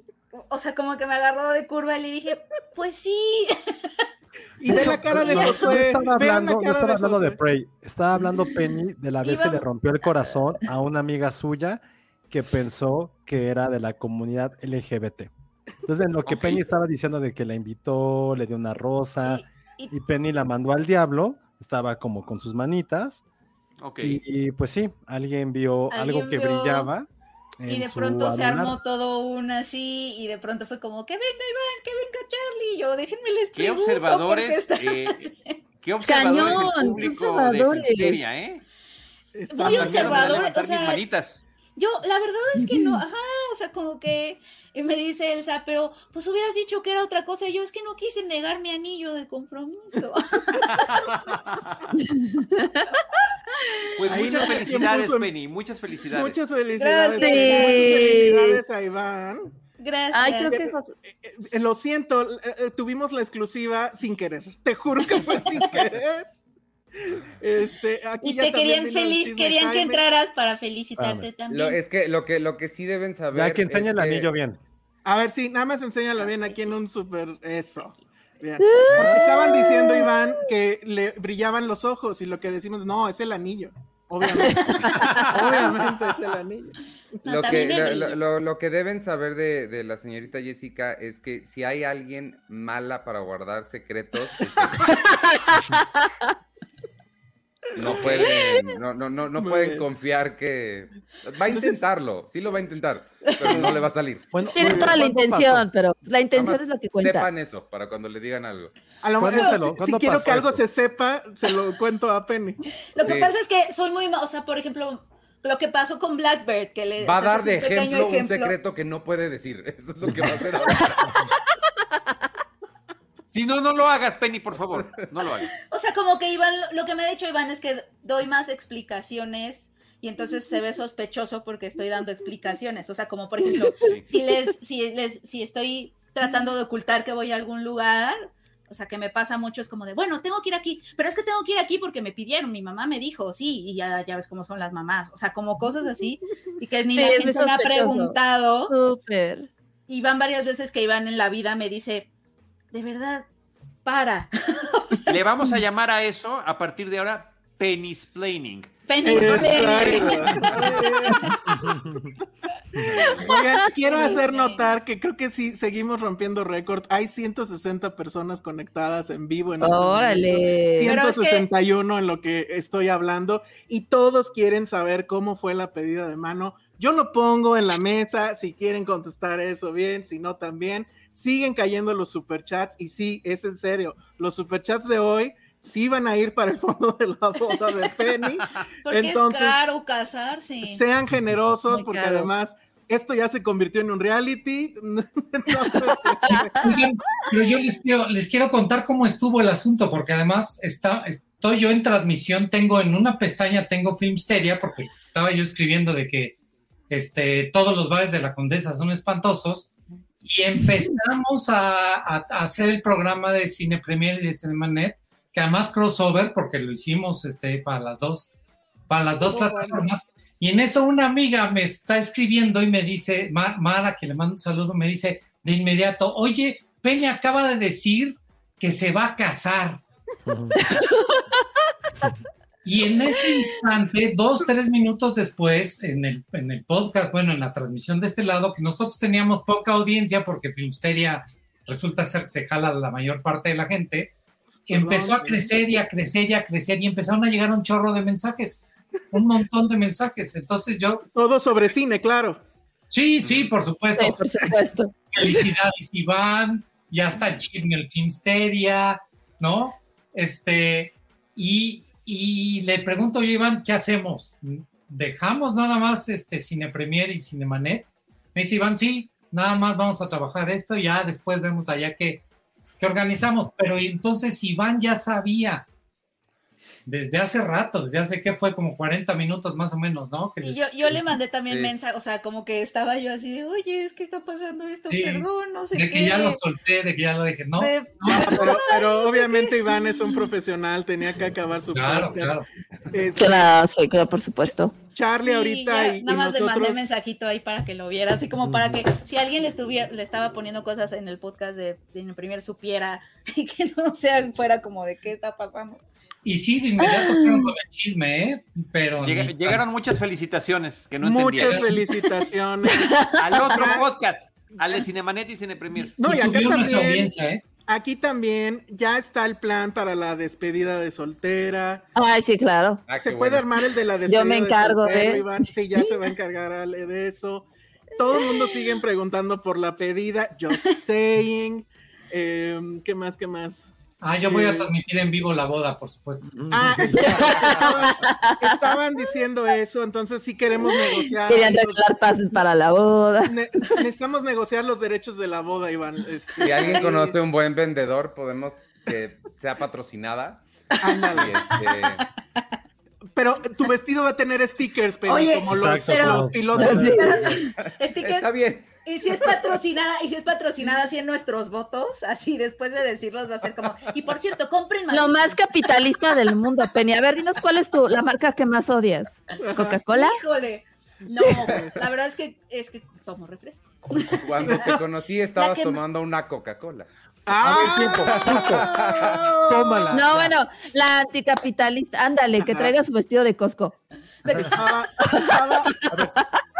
o sea, como que me agarró de curva y le dije, pues sí. Y ve la cara de No, no Josué. estaba hablando, no estaba hablando de Josué. Prey. Estaba hablando Penny de la vez que le rompió el corazón a una amiga suya que pensó que era de la comunidad LGBT. Entonces, en lo que Ok. Penny estaba diciendo de que la invitó, le dio una rosa Y- y- y Penny la mandó al diablo, estaba como con sus manitas. Ok. Y, y, pues sí, alguien vio algo que vio- brillaba. Y de pronto se armó todo un así, y de pronto fue como, que venga Iván, que venga Charlie. Y yo, déjenme les Qué observadores. eh, qué observadores Cañón, el qué público de observadores. Filmsteria, ¿eh? Está Muy observadores, o sea, mis manitas. Yo, la verdad es que no, ajá, o sea, como que y me dice Elsa, pero pues hubieras dicho que era otra cosa. Y yo, es que no quise negar mi anillo de compromiso. Pues Ahí muchas no felicidades, puso Penny. Muchas felicidades. Muchas felicidades. Gracias. Muchas felicidades a Iván. Gracias. Ay, creo que Eh, eh, lo siento, eh, eh, tuvimos la exclusiva sin querer. Te juro que fue sin querer. Este, aquí Y ya te querían feliz, querían que entraras para felicitarte también. Lo, es que lo que lo que sí deben saber. Ya que enseña el que- anillo bien. A ver, sí, nada más enséñalo bien aquí en un super. Eso. Bien. Porque estaban diciendo, Iván, que le brillaban los ojos y lo que decimos, no, es el anillo. Obviamente. Obviamente es el anillo. No, Lo que, lo, que deben saber de, de la señorita Jessica es que si hay alguien mala para guardar secretos, es. no pueden, no, no, no, no pueden confiar que va a intentarlo, sí lo va a intentar, pero no le va a salir. Bueno, Tiene toda la ¿cuándo intención, pasó? pero la intención es lo que cuenta. Sepan eso para cuando le digan algo. A lo ¿Cuándo mejor, si- quiero que algo eso? se sepa, se lo cuento a Penny. Lo que Sí. pasa es que soy muy, o sea, por ejemplo, lo que pasó con Blackbird, que le Va a dar de un pequeño ejemplo, un ejemplo. secreto que no puede decir. Eso es lo que va a hacer ahora. Si no, no lo hagas, Penny, por favor. No lo hagas. O sea, como que Iván, lo- que me ha dicho Iván es que doy más explicaciones y entonces se ve sospechoso porque estoy dando explicaciones. O sea, como por ejemplo, si les, si les, si estoy tratando de ocultar que voy a algún lugar, o sea, que me pasa mucho, es como de, bueno, tengo que ir aquí, pero es que tengo que ir aquí porque me pidieron, mi mamá me dijo, sí, y ya, ya ves cómo son las mamás, o sea, como cosas así, y que ni Sí, la gente me ha preguntado. Súper. Y van varias veces que Iván en la vida me dice, de verdad, para. Le vamos a llamar a eso a partir de ahora Pennisplaining. Penny, Oigan, quiero hacer notar que creo que sí seguimos rompiendo récord. Hay 160 personas conectadas en vivo en este Órale. momento. Pero es que- 161 en lo que estoy hablando y todos quieren saber cómo fue la pedida de mano. Yo lo pongo en la mesa, si quieren contestar eso bien, si no también. Siguen cayendo los superchats y sí, es en serio, los superchats de hoy sí van a ir para el fondo de la boda de Penny. porque Entonces, es caro casarse. sean generosos Muy porque caro. además esto ya se convirtió en un reality. Entonces, pero yo les quiero, les quiero contar cómo estuvo el asunto, porque además está, estoy yo en transmisión, tengo en una pestaña, tengo Filmsteria, porque estaba yo escribiendo de que este, todos los bares de la Condesa son espantosos, y empezamos a, a- a hacer el programa de Cine Premier y de Cinemanet, que además crossover, porque lo hicimos este, para las dos, para las dos Oh, bueno. plataformas. Y en eso una amiga me está escribiendo y me dice, Ma- Mara, que le mando un saludo, me dice de inmediato, oye, Peña acaba de decir que se va a casar. Y en ese instante, dos, tres minutos después, en el, en el podcast, bueno, en la transmisión de este lado, que nosotros teníamos poca audiencia porque Filmsteria resulta ser que se jala la mayor parte de la gente, empezó a crecer y a crecer y a crecer y empezaron a llegar un chorro de mensajes, un montón de mensajes. Entonces yo, todo sobre cine, claro. sí, sí, por supuesto. Sí, por supuesto. Felicidades, Iván. Ya está el chisme, el Filmsteria, ¿no? Este, y, y le pregunto yo, Iván, ¿qué hacemos? ¿Dejamos nada más este Cine Premier y Cinemanet? Me dice Iván, sí, nada más vamos a trabajar esto, ya después vemos allá qué, qué organizamos. Pero entonces Iván ya sabía desde hace rato, desde hace que fue como 40 minutos más o menos, ¿no? Que Y yo, yo le mandé también Sí. mensaje, o sea, como que estaba yo así de, oye, es que está pasando esto, Sí. perdón, no sé de qué. que ya lo solté, de que ya lo dije, no, De- No, pero, pero obviamente Iván es un profesional, tenía que acabar su claro, podcast. claro. Este, Claro, sí, claro, por supuesto. Charlie Sí, ahorita ya, y, nada más le mandé mensajito ahí para que lo viera, así como para que si alguien le estuviera, le estaba poniendo cosas en el podcast de Cine Premier supiera y que no sea fuera como de qué está pasando. Y sí, de inmediato fueron con el chisme, ¿eh? Pero. Llega- ni- llegaron muchas felicitaciones que no Muchas entendía. felicitaciones. Al otro podcast. Ale Cinemanet y Cine Premier. No, y, Y acá también, audiencia, ¿eh? aquí también ya está el plan para la despedida de soltera. Ay, sí, claro. Ah, se puede bueno. armar el de la despedida me encargo soltero, de- Iván. Sí, ya se va a encargar Ale de eso. Todo el mundo siguen preguntando por la pedida. Just saying. Em, ¿Qué más? ¿Qué más? Ah, yo voy a transmitir en vivo la boda, por supuesto. Ah, es- estaban, estaban diciendo eso, entonces sí queremos negociar. Querían los- regalar pases para la boda. ne- necesitamos negociar los derechos de la boda, Iván. Este, Si alguien conoce un buen vendedor, podemos que sea patrocinada. ándale. Este, Pero tu vestido va a tener stickers, pero Oye, como los, Exacto. los pilotos. Sí. Pero sí, stickers, está bien. Y si es patrocinada, y si es patrocinada así en nuestros votos, así después de decirlos va a ser como, y por cierto, compren más. Lo más capitalista del mundo, Penny. A ver, dinos cuál es tu, la marca que más odias. ¿Coca-Cola? Híjole. No, la verdad es que es que tomo refresco. Cuando te conocí estabas tomando una Coca-Cola. A ver, ¡Ah! tiempo, justo. Tómala. No, bueno, la anticapitalista. Ándale, que traiga su vestido de Costco. Estaba, estaba-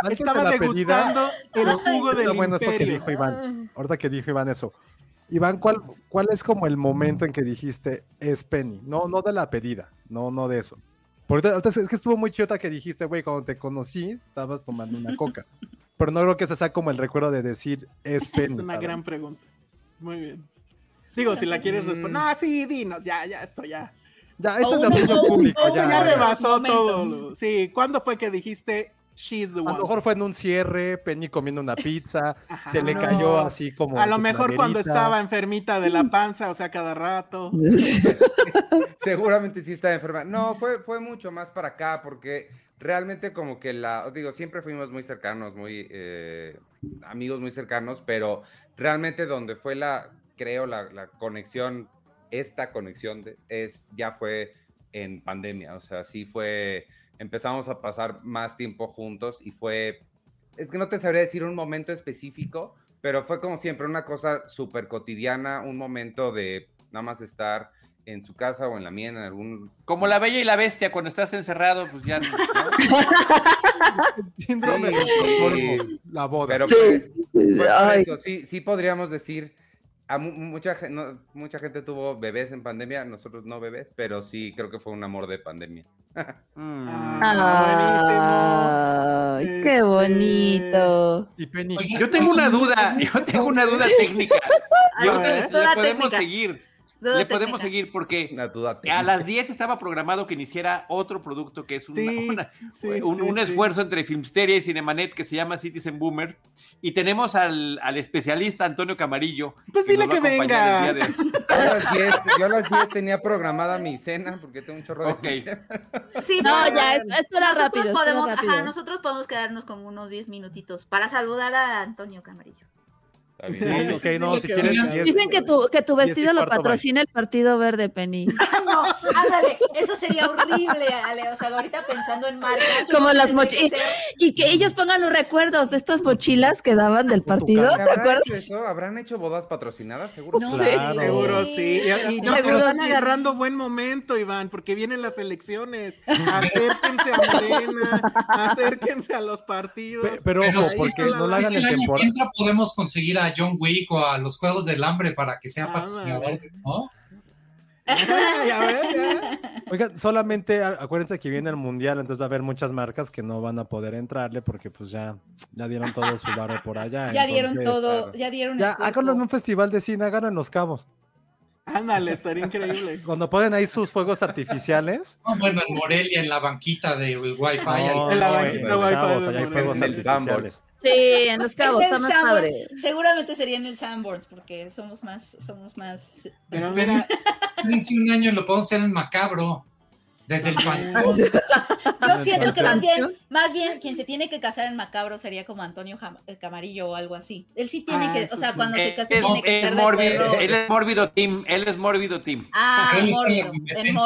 estaba degustando el jugo del Está bueno eso que imperio. dijo Iván. Ahorita que dijo Iván eso. Iván, ¿cuál, ¿cuál es como el momento en que dijiste es Penny? No, no de la pedida, no, no de eso. Porque ahorita es que estuvo muy chota que dijiste, güey, cuando te conocí, estabas tomando una coca. Pero no creo que ese sea como el recuerdo de decir es Penny. Es una ¿sabes? gran pregunta. Muy bien. Digo, si la quieres responder. No, sí, dinos, ya, ya, esto ya. Ya, esto es de un- opinión o un- pública. o Esto ya, ya rebasó todo. Sí, ¿cuándo fue que dijiste she's the A one? lo mejor fue en un cierre, Penny comiendo una pizza, Ajá. se le No. cayó así como. A lo mejor cuando estaba enfermita de la panza, o sea, cada rato. Seguramente sí estaba enferma. No, fue, fue mucho más para acá, porque realmente como que la, digo, siempre fuimos muy cercanos, muy eh, amigos muy cercanos, pero realmente donde fue la, creo, la, la conexión, esta conexión de- es, ya fue en pandemia, o sea, sí fue, empezamos a pasar más tiempo juntos y fue, es que no te sabría decir un momento específico, pero fue como siempre una cosa súper cotidiana, un momento de nada más estar en su casa o en la mía, en algún... Como la bella y la bestia, cuando estás encerrado, pues ya. ¿no? Síndrome Sí, sí. la boda. Pero por Ay. eso, sí, sí podríamos decir, a mu- mucha, no- mucha gente tuvo bebés en pandemia, nosotros no bebés, pero sí creo que fue un amor de pandemia. Mm. Ah, Ay, buenísimo. qué Este, bonito. Y Penny, Yo tengo una duda, yo tengo una duda técnica. Podemos técnica. seguir, le podemos seguir porque a las 10 estaba programado que iniciara otro producto que es una- Sí, una- sí, un, sí, un sí. esfuerzo entre Filmsteria y Cinemanet que se llama Citizen Boomer. Y tenemos al, al especialista Antonio Camarillo. Pues dile que a acompañar el venga. de- Yo a las 10 yo a las 10 tenía programada mi cena porque tengo un chorro de... Ok. Sí, No, ya, esto, esto era nosotros rápido. esto era podemos, rápido. ajá, nosotros podemos quedarnos como unos 10 minutitos para saludar a Antonio Camarillo. Está bien. Sí, ok, no, si que quieres. venga. diez- Dicen que tu, que tu vestido lo patrocina el Partido Verde, Penny. No, ándale, eso sería horrible, Ale. O sea, ahorita pensando en marcas. Como las mochilas. ser- Y que ellos pongan los recuerdos de estas mochilas que daban del partido. ¿Se ¿Te acuerdas? eso? ¿Habrán hecho bodas patrocinadas? Seguro No sí. Seguro sí. Y, y no, Seguro pero están sí. agarrando buen momento, Iván, porque vienen las elecciones. Acérquense a Morena, acérquense a los partidos. Pe- Pero Pero ojo, porque no la hagan el en temporada. entra podemos conseguir a John Wick o a los Juegos del Hambre para que sea Ah, patrocinador, ¿no? ya ves, ya. Oigan, solamente acuérdense que viene el mundial, entonces va a haber muchas marcas que no van a poder entrarle porque pues ya, ya dieron todo su barro por allá. Ya dieron todo, claro. ya dieron Ya, háganlo en un festival de cine, háganlo en Los Cabos. Ándale, estaría increíble. Cuando ponen ahí sus fuegos artificiales. No, bueno, en Morelia, en la banquita del Wi-Fi. No, En la no, banquita en Los Wi-Fi Cabos, de allá hay fuegos En el artificiales. Sí, en los cabos, En está el más Sanborns. padre. Seguramente sería en el Sanborns, porque somos más, somos más. Pero mira, Espérense un año lo podemos hacer en Macabro. Desde el balcón. Yo siento que más bien, más bien quien se tiene que casar en Macabro sería como Antonio Jam- eh, Camarillo o algo así. Él sí tiene Ah, que, o sea, sí. cuando se case es- tiene que ser mórbido, él es mórbido team, él es mórbido team. Ah, mórbido.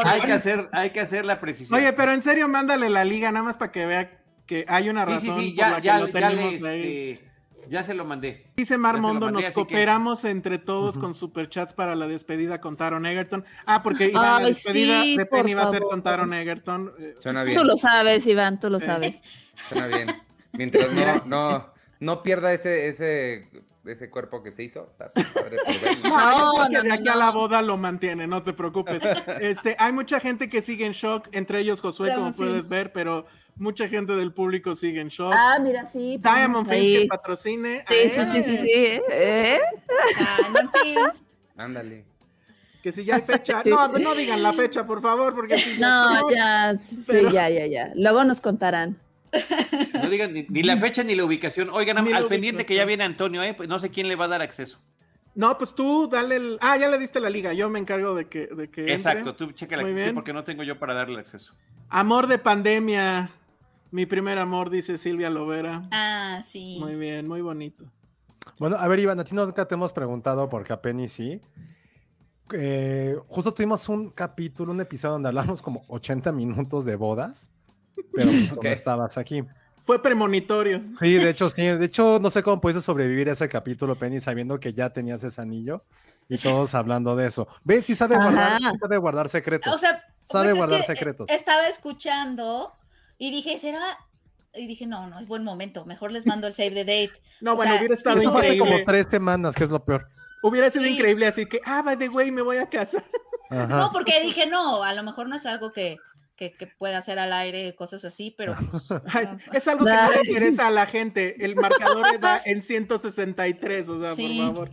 Hay que hacer, hay que hacer la precisión. oye, pero en serio, mándale la liga, nada más para que vea que hay una sí, sí, razón sí, por ya, la que ya, lo ya, tenemos le, ahí. este, ya se lo mandé. Dice Ya Marmondo, nos que- cooperamos entre todos con superchats para la despedida con Taron Egerton. Ah, porque Iván, la despedida sí, de Penny va a ser con Taron Egerton. Eh, Suena bien. Tú lo sabes, Iván, tú lo Sí. sabes. Suena bien. Mientras no, no, no pierda ese, ese ese cuerpo que se hizo. No, No, no, de no, aquí a no. la boda lo mantiene, no te preocupes. Este, hay mucha gente que sigue en shock, entre ellos Josué, como Diamond puedes ver, pero mucha gente del público sigue en shock. Ah, mira, sí. Diamond ponemos Films que patrocine. Sí, sí, sí, sí, sí. ¿eh? Diamond Films. Ándale. Que si ya hay fecha. Sí. No, no digan la fecha, por favor, porque si No, ya, sí, Pero- ya, ya, ya. Luego nos contarán. No digan ni, ni la fecha ni la ubicación. Oigan, Ni la al pendiente que ya viene Antonio, ¿eh? Pues no sé quién le va a dar acceso. No, pues tú dale el. Ah, ya le diste la liga. Yo me encargo de que. De que entre. Exacto, tú checa la bien. porque no tengo yo para darle acceso. Amor de pandemia. Mi primer amor, dice Silvia Lovera. Ah, sí. Muy bien, muy bonito. Bueno, a ver, Iván, a ti nunca te hemos preguntado, porque a Penny sí. Eh, justo tuvimos un capítulo, un episodio donde hablamos como 80 minutos de bodas, pero pues, no estabas aquí. Fue premonitorio. Sí, de hecho, sí. De hecho, no sé cómo pudiste sobrevivir a ese capítulo, Penny, sabiendo que ya tenías ese anillo y todos hablando de eso. ¿Ves? Sí sabe guardar, Ajá. sí sabe guardar secretos. O sea, Sabe pues es guardar que, secretos. Estaba escuchando y dije, ¿será? Y dije, no, no es buen momento. Mejor les mando el save the date. No, O bueno, sea, hubiera estado Eso fue hace increíble. como tres semanas, que es lo peor. Hubiera sido Sí. increíble, así que, ah, by the way, me voy a casa. Ajá. No, porque dije, no, a lo mejor no es algo que, que, que pueda hacer al aire, cosas así, pero pues, Ay, no, es algo que no le interesa a la gente. El marcador va en 163, o sea, Sí. por favor.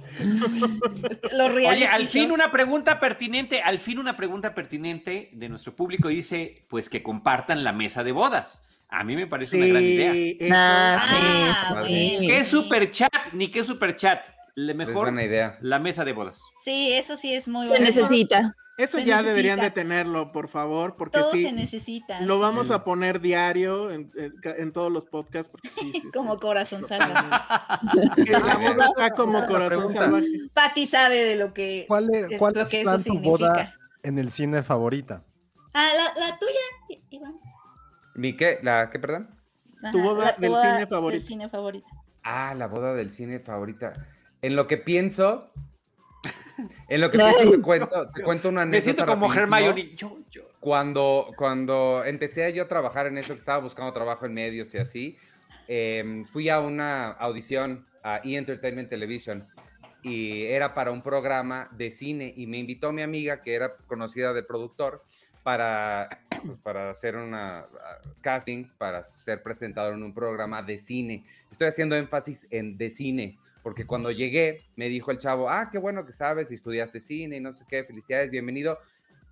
es que los reality Oye, al fin una pregunta pertinente, al fin una pregunta pertinente de nuestro público dice, pues que compartan la mesa de bodas. A mí me parece una gran idea. eso- Ah, sí, Ah, sí, sí. ¿Qué super chat? Ni qué super chat. Le Es mejor buena idea. la mesa de bodas. Sí, eso sí es muy Se bueno. necesita. Eso Se ya necesita. deberían de tenerlo, por favor, porque Todo sí, se necesita. lo sí. vamos a poner diario en, en- en todos los podcasts. Porque sí, sí, sí. Como corazón salvaje. Boda sea como corazón salvaje. Pati sabe de lo que ¿Cuál es, es cuál lo es que eso significa. boda en el cine favorita? Ah, la, la tuya, Iván. ¿Mi qué? ¿La qué, perdón? Tu boda la- del cine favorito. Del cine favorito. Ah, la boda del cine favorita. En lo que pienso, en lo que pienso te cuento, te cuento una Me anécdota. siento como. Hermione. Yo, yo. Cuando, cuando empecé yo a trabajar en eso, que estaba buscando trabajo en medios y así, em, fui a una audición a E! Entertainment Television y era para un programa de cine y me invitó mi amiga, que era conocida del productor, para, pues, para hacer una ah, casting, para ser presentador en un programa de cine. Estoy haciendo énfasis en de cine, porque cuando llegué me dijo el chavo, ah, qué bueno que sabes, y estudiaste cine y no sé qué, felicidades, bienvenido.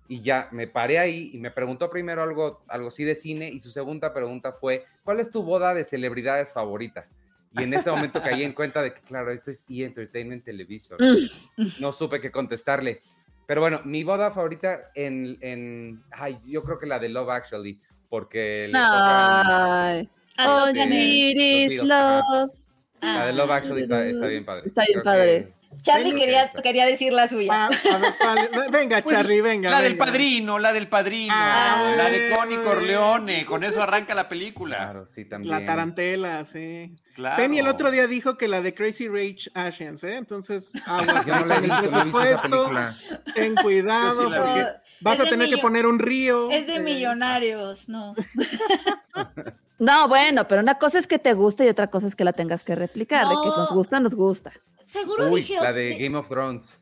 Y ya me paré ahí y me preguntó primero algo, algo así de cine y su segunda pregunta fue, ¿cuál es tu boda de celebridades favorita? Y en ese momento caí en cuenta de que, claro, esto es E! Entertainment Television. No supe qué contestarle. Pero bueno, mi boda favorita en, en ay, yo creo que la de Love Actually, porque le Ay. Tocan Beatles, ajá. love. La de Love Actually está, está bien padre. Está bien Creo padre. que- Charlie quería, quería decir la suya. Ah, a ver, ¿cuál? Venga, Charlie, venga. La del padrino, la del padrino, Ah, la de. Connie Corleone, con eso arranca la película. Claro, sí, también. La tarantela, sí. Claro. Penny el otro día dijo que la de Crazy Rage Asians, ¿eh? Entonces, aguas Yo no la he con el visto, no he visto esa presupuesto, película. ten cuidado, sí porque vas a tener que poner un río. Es de eh, millonarios, no. No, bueno, pero una cosa es que te guste y otra cosa es que la tengas que replicar. De que No. nos gusta, nos gusta. Seguro Uy, dije la de Game of Thrones.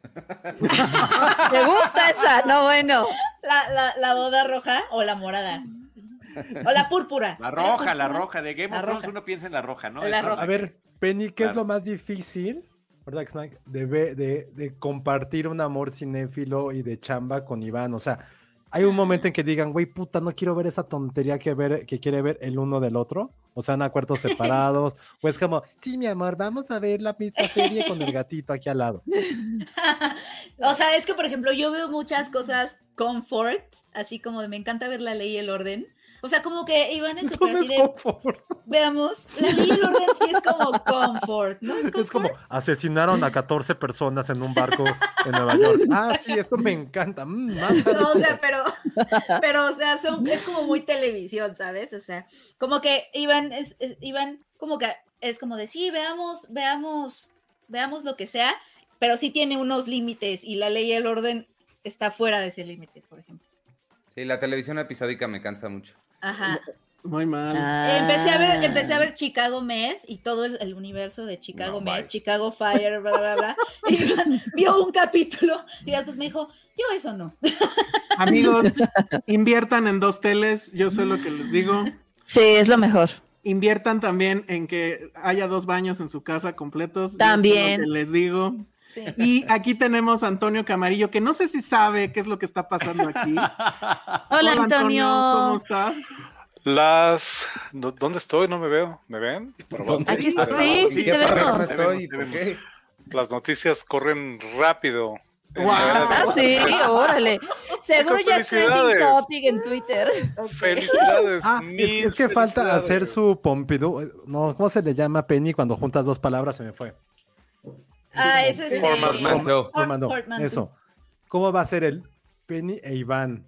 ¿Te gusta esa? No, bueno. la, la, la boda roja o la morada. O la púrpura. La roja, la púrpura. roja, de Game La of Thrones roja. uno piensa en la roja, ¿no? La roja. A ver, Penny, ¿qué es lo más difícil de, de, de compartir un amor cinéfilo y de chamba con Iván? O sea, hay un momento en que digan, güey, puta, no quiero ver esta tontería que, ver, que quiere ver el uno del otro. O sea, en acuerdos separados. o es como, sí, mi amor, vamos a ver la misma serie con el gatito aquí al lado. O sea, es que, por ejemplo, yo veo muchas cosas confort, así como de me encanta ver la ley y el orden. O sea, como que Iván es Eso súper no es de, veamos, la ley y el orden sí es como confort, ¿no? Es Es como asesinaron a 14 personas en un barco en Nueva York. Ah, sí, esto me encanta. Mm, más No, o sea, pero, pero, o sea, son, es como muy televisión, ¿sabes? O sea, como que Iván es, es- Iván, como que es como de sí, veamos, veamos, veamos lo que sea, pero sí tiene unos límites y la ley y el orden está fuera de ese límite, por ejemplo. Sí, la televisión episódica me cansa mucho. Ajá. Muy mal. Ah. Empecé a ver, empecé a ver Chicago Med y todo el, el universo de Chicago No, Med, bye. Chicago Fire, bla, bla, bla. Y vio un capítulo y después me dijo, yo eso no. Amigos, inviertan en dos teles, yo sé lo que les digo. Sí, es lo mejor. Inviertan también en que haya dos baños en su casa completos. yo sé También. lo que les digo. Sí. Y aquí tenemos a Antonio Camarillo, que no sé si sabe qué es lo que está pasando aquí. Hola, Antonio. ¿Cómo estás? Las. ¿dó- ¿Dónde estoy? No me veo. ¿Me ven? Aquí está, sí, sí ¿Qué te vemos. estoy? Las noticias corren rápido. De- Ah, sí, órale. Seguro Chicos, ya es trending topic en Twitter. Felicidades. Ah, es, es que falta hacer su Pompidou. eh, No, ¿cómo se le llama Penny cuando juntas dos palabras? Se me fue. Ah, ese es de... Eso. ¿Cómo va a ser el Penny e Iván?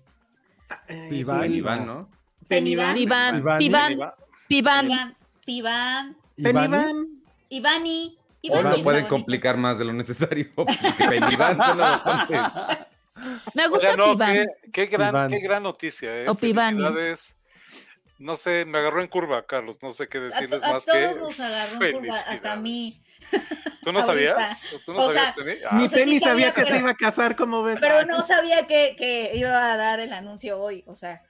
Eh, Iván. Iván, ¿no? Peniván. Iván. Pivan, Iba- Pivan. Iván, Piván, Peniván. Ivani. Lo está pueden complicar más de lo necesario. porque Peniván suena bastante. Me gusta Oigan, no, Pivan. qué, qué gran, Piván. qué gran noticia, ¿eh? O. Felicidades. No sé, me agarró en curva, Carlos. No sé qué A, decirles to- a más todos que. nos agarró en curva, hasta a mí. ¿Tú no ahorita. sabías? ¿Tú no O sabías, sea? Ni Ah, o sea, sí Penny sabía sabía, que se iba a casar, como ves? Pero no sabía que, que iba a dar el anuncio hoy, o sea.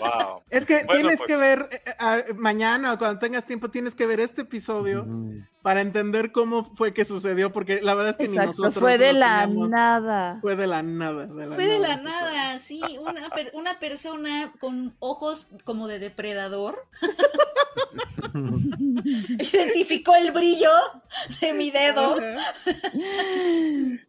wow. Es que Bueno, tienes pues. que ver eh, eh, mañana o cuando tengas tiempo, tienes que ver este episodio Mm. para entender cómo fue que sucedió, porque la verdad es que ni Exacto, nosotros fue de la teníamos. nada. Fue de la nada. de la Fue de la nada. nada, sí, una, per- una persona con ojos como de depredador identificó el brillo de mi dedo.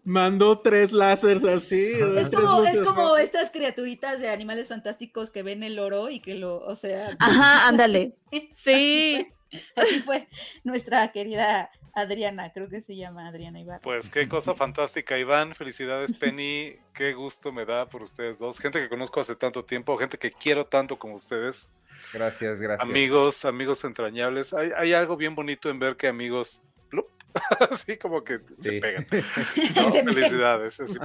Mandó tres láseres así. Es como, es como estas criaturitas de animales fantásticos que ven el oro y que lo, o sea, Ajá, ándale. así Sí. fue, así fue nuestra querida Adriana, creo que se llama Adriana Ibarra. Pues qué cosa fantástica, Iván. Felicidades, Penny. Qué gusto me da por ustedes dos. Gente que conozco hace tanto tiempo, gente que quiero tanto como ustedes. Gracias, gracias. Amigos, amigos entrañables. Hay, hay algo bien bonito en ver que amigos. así como que se pegan. ¿no? Se. Felicidades. así.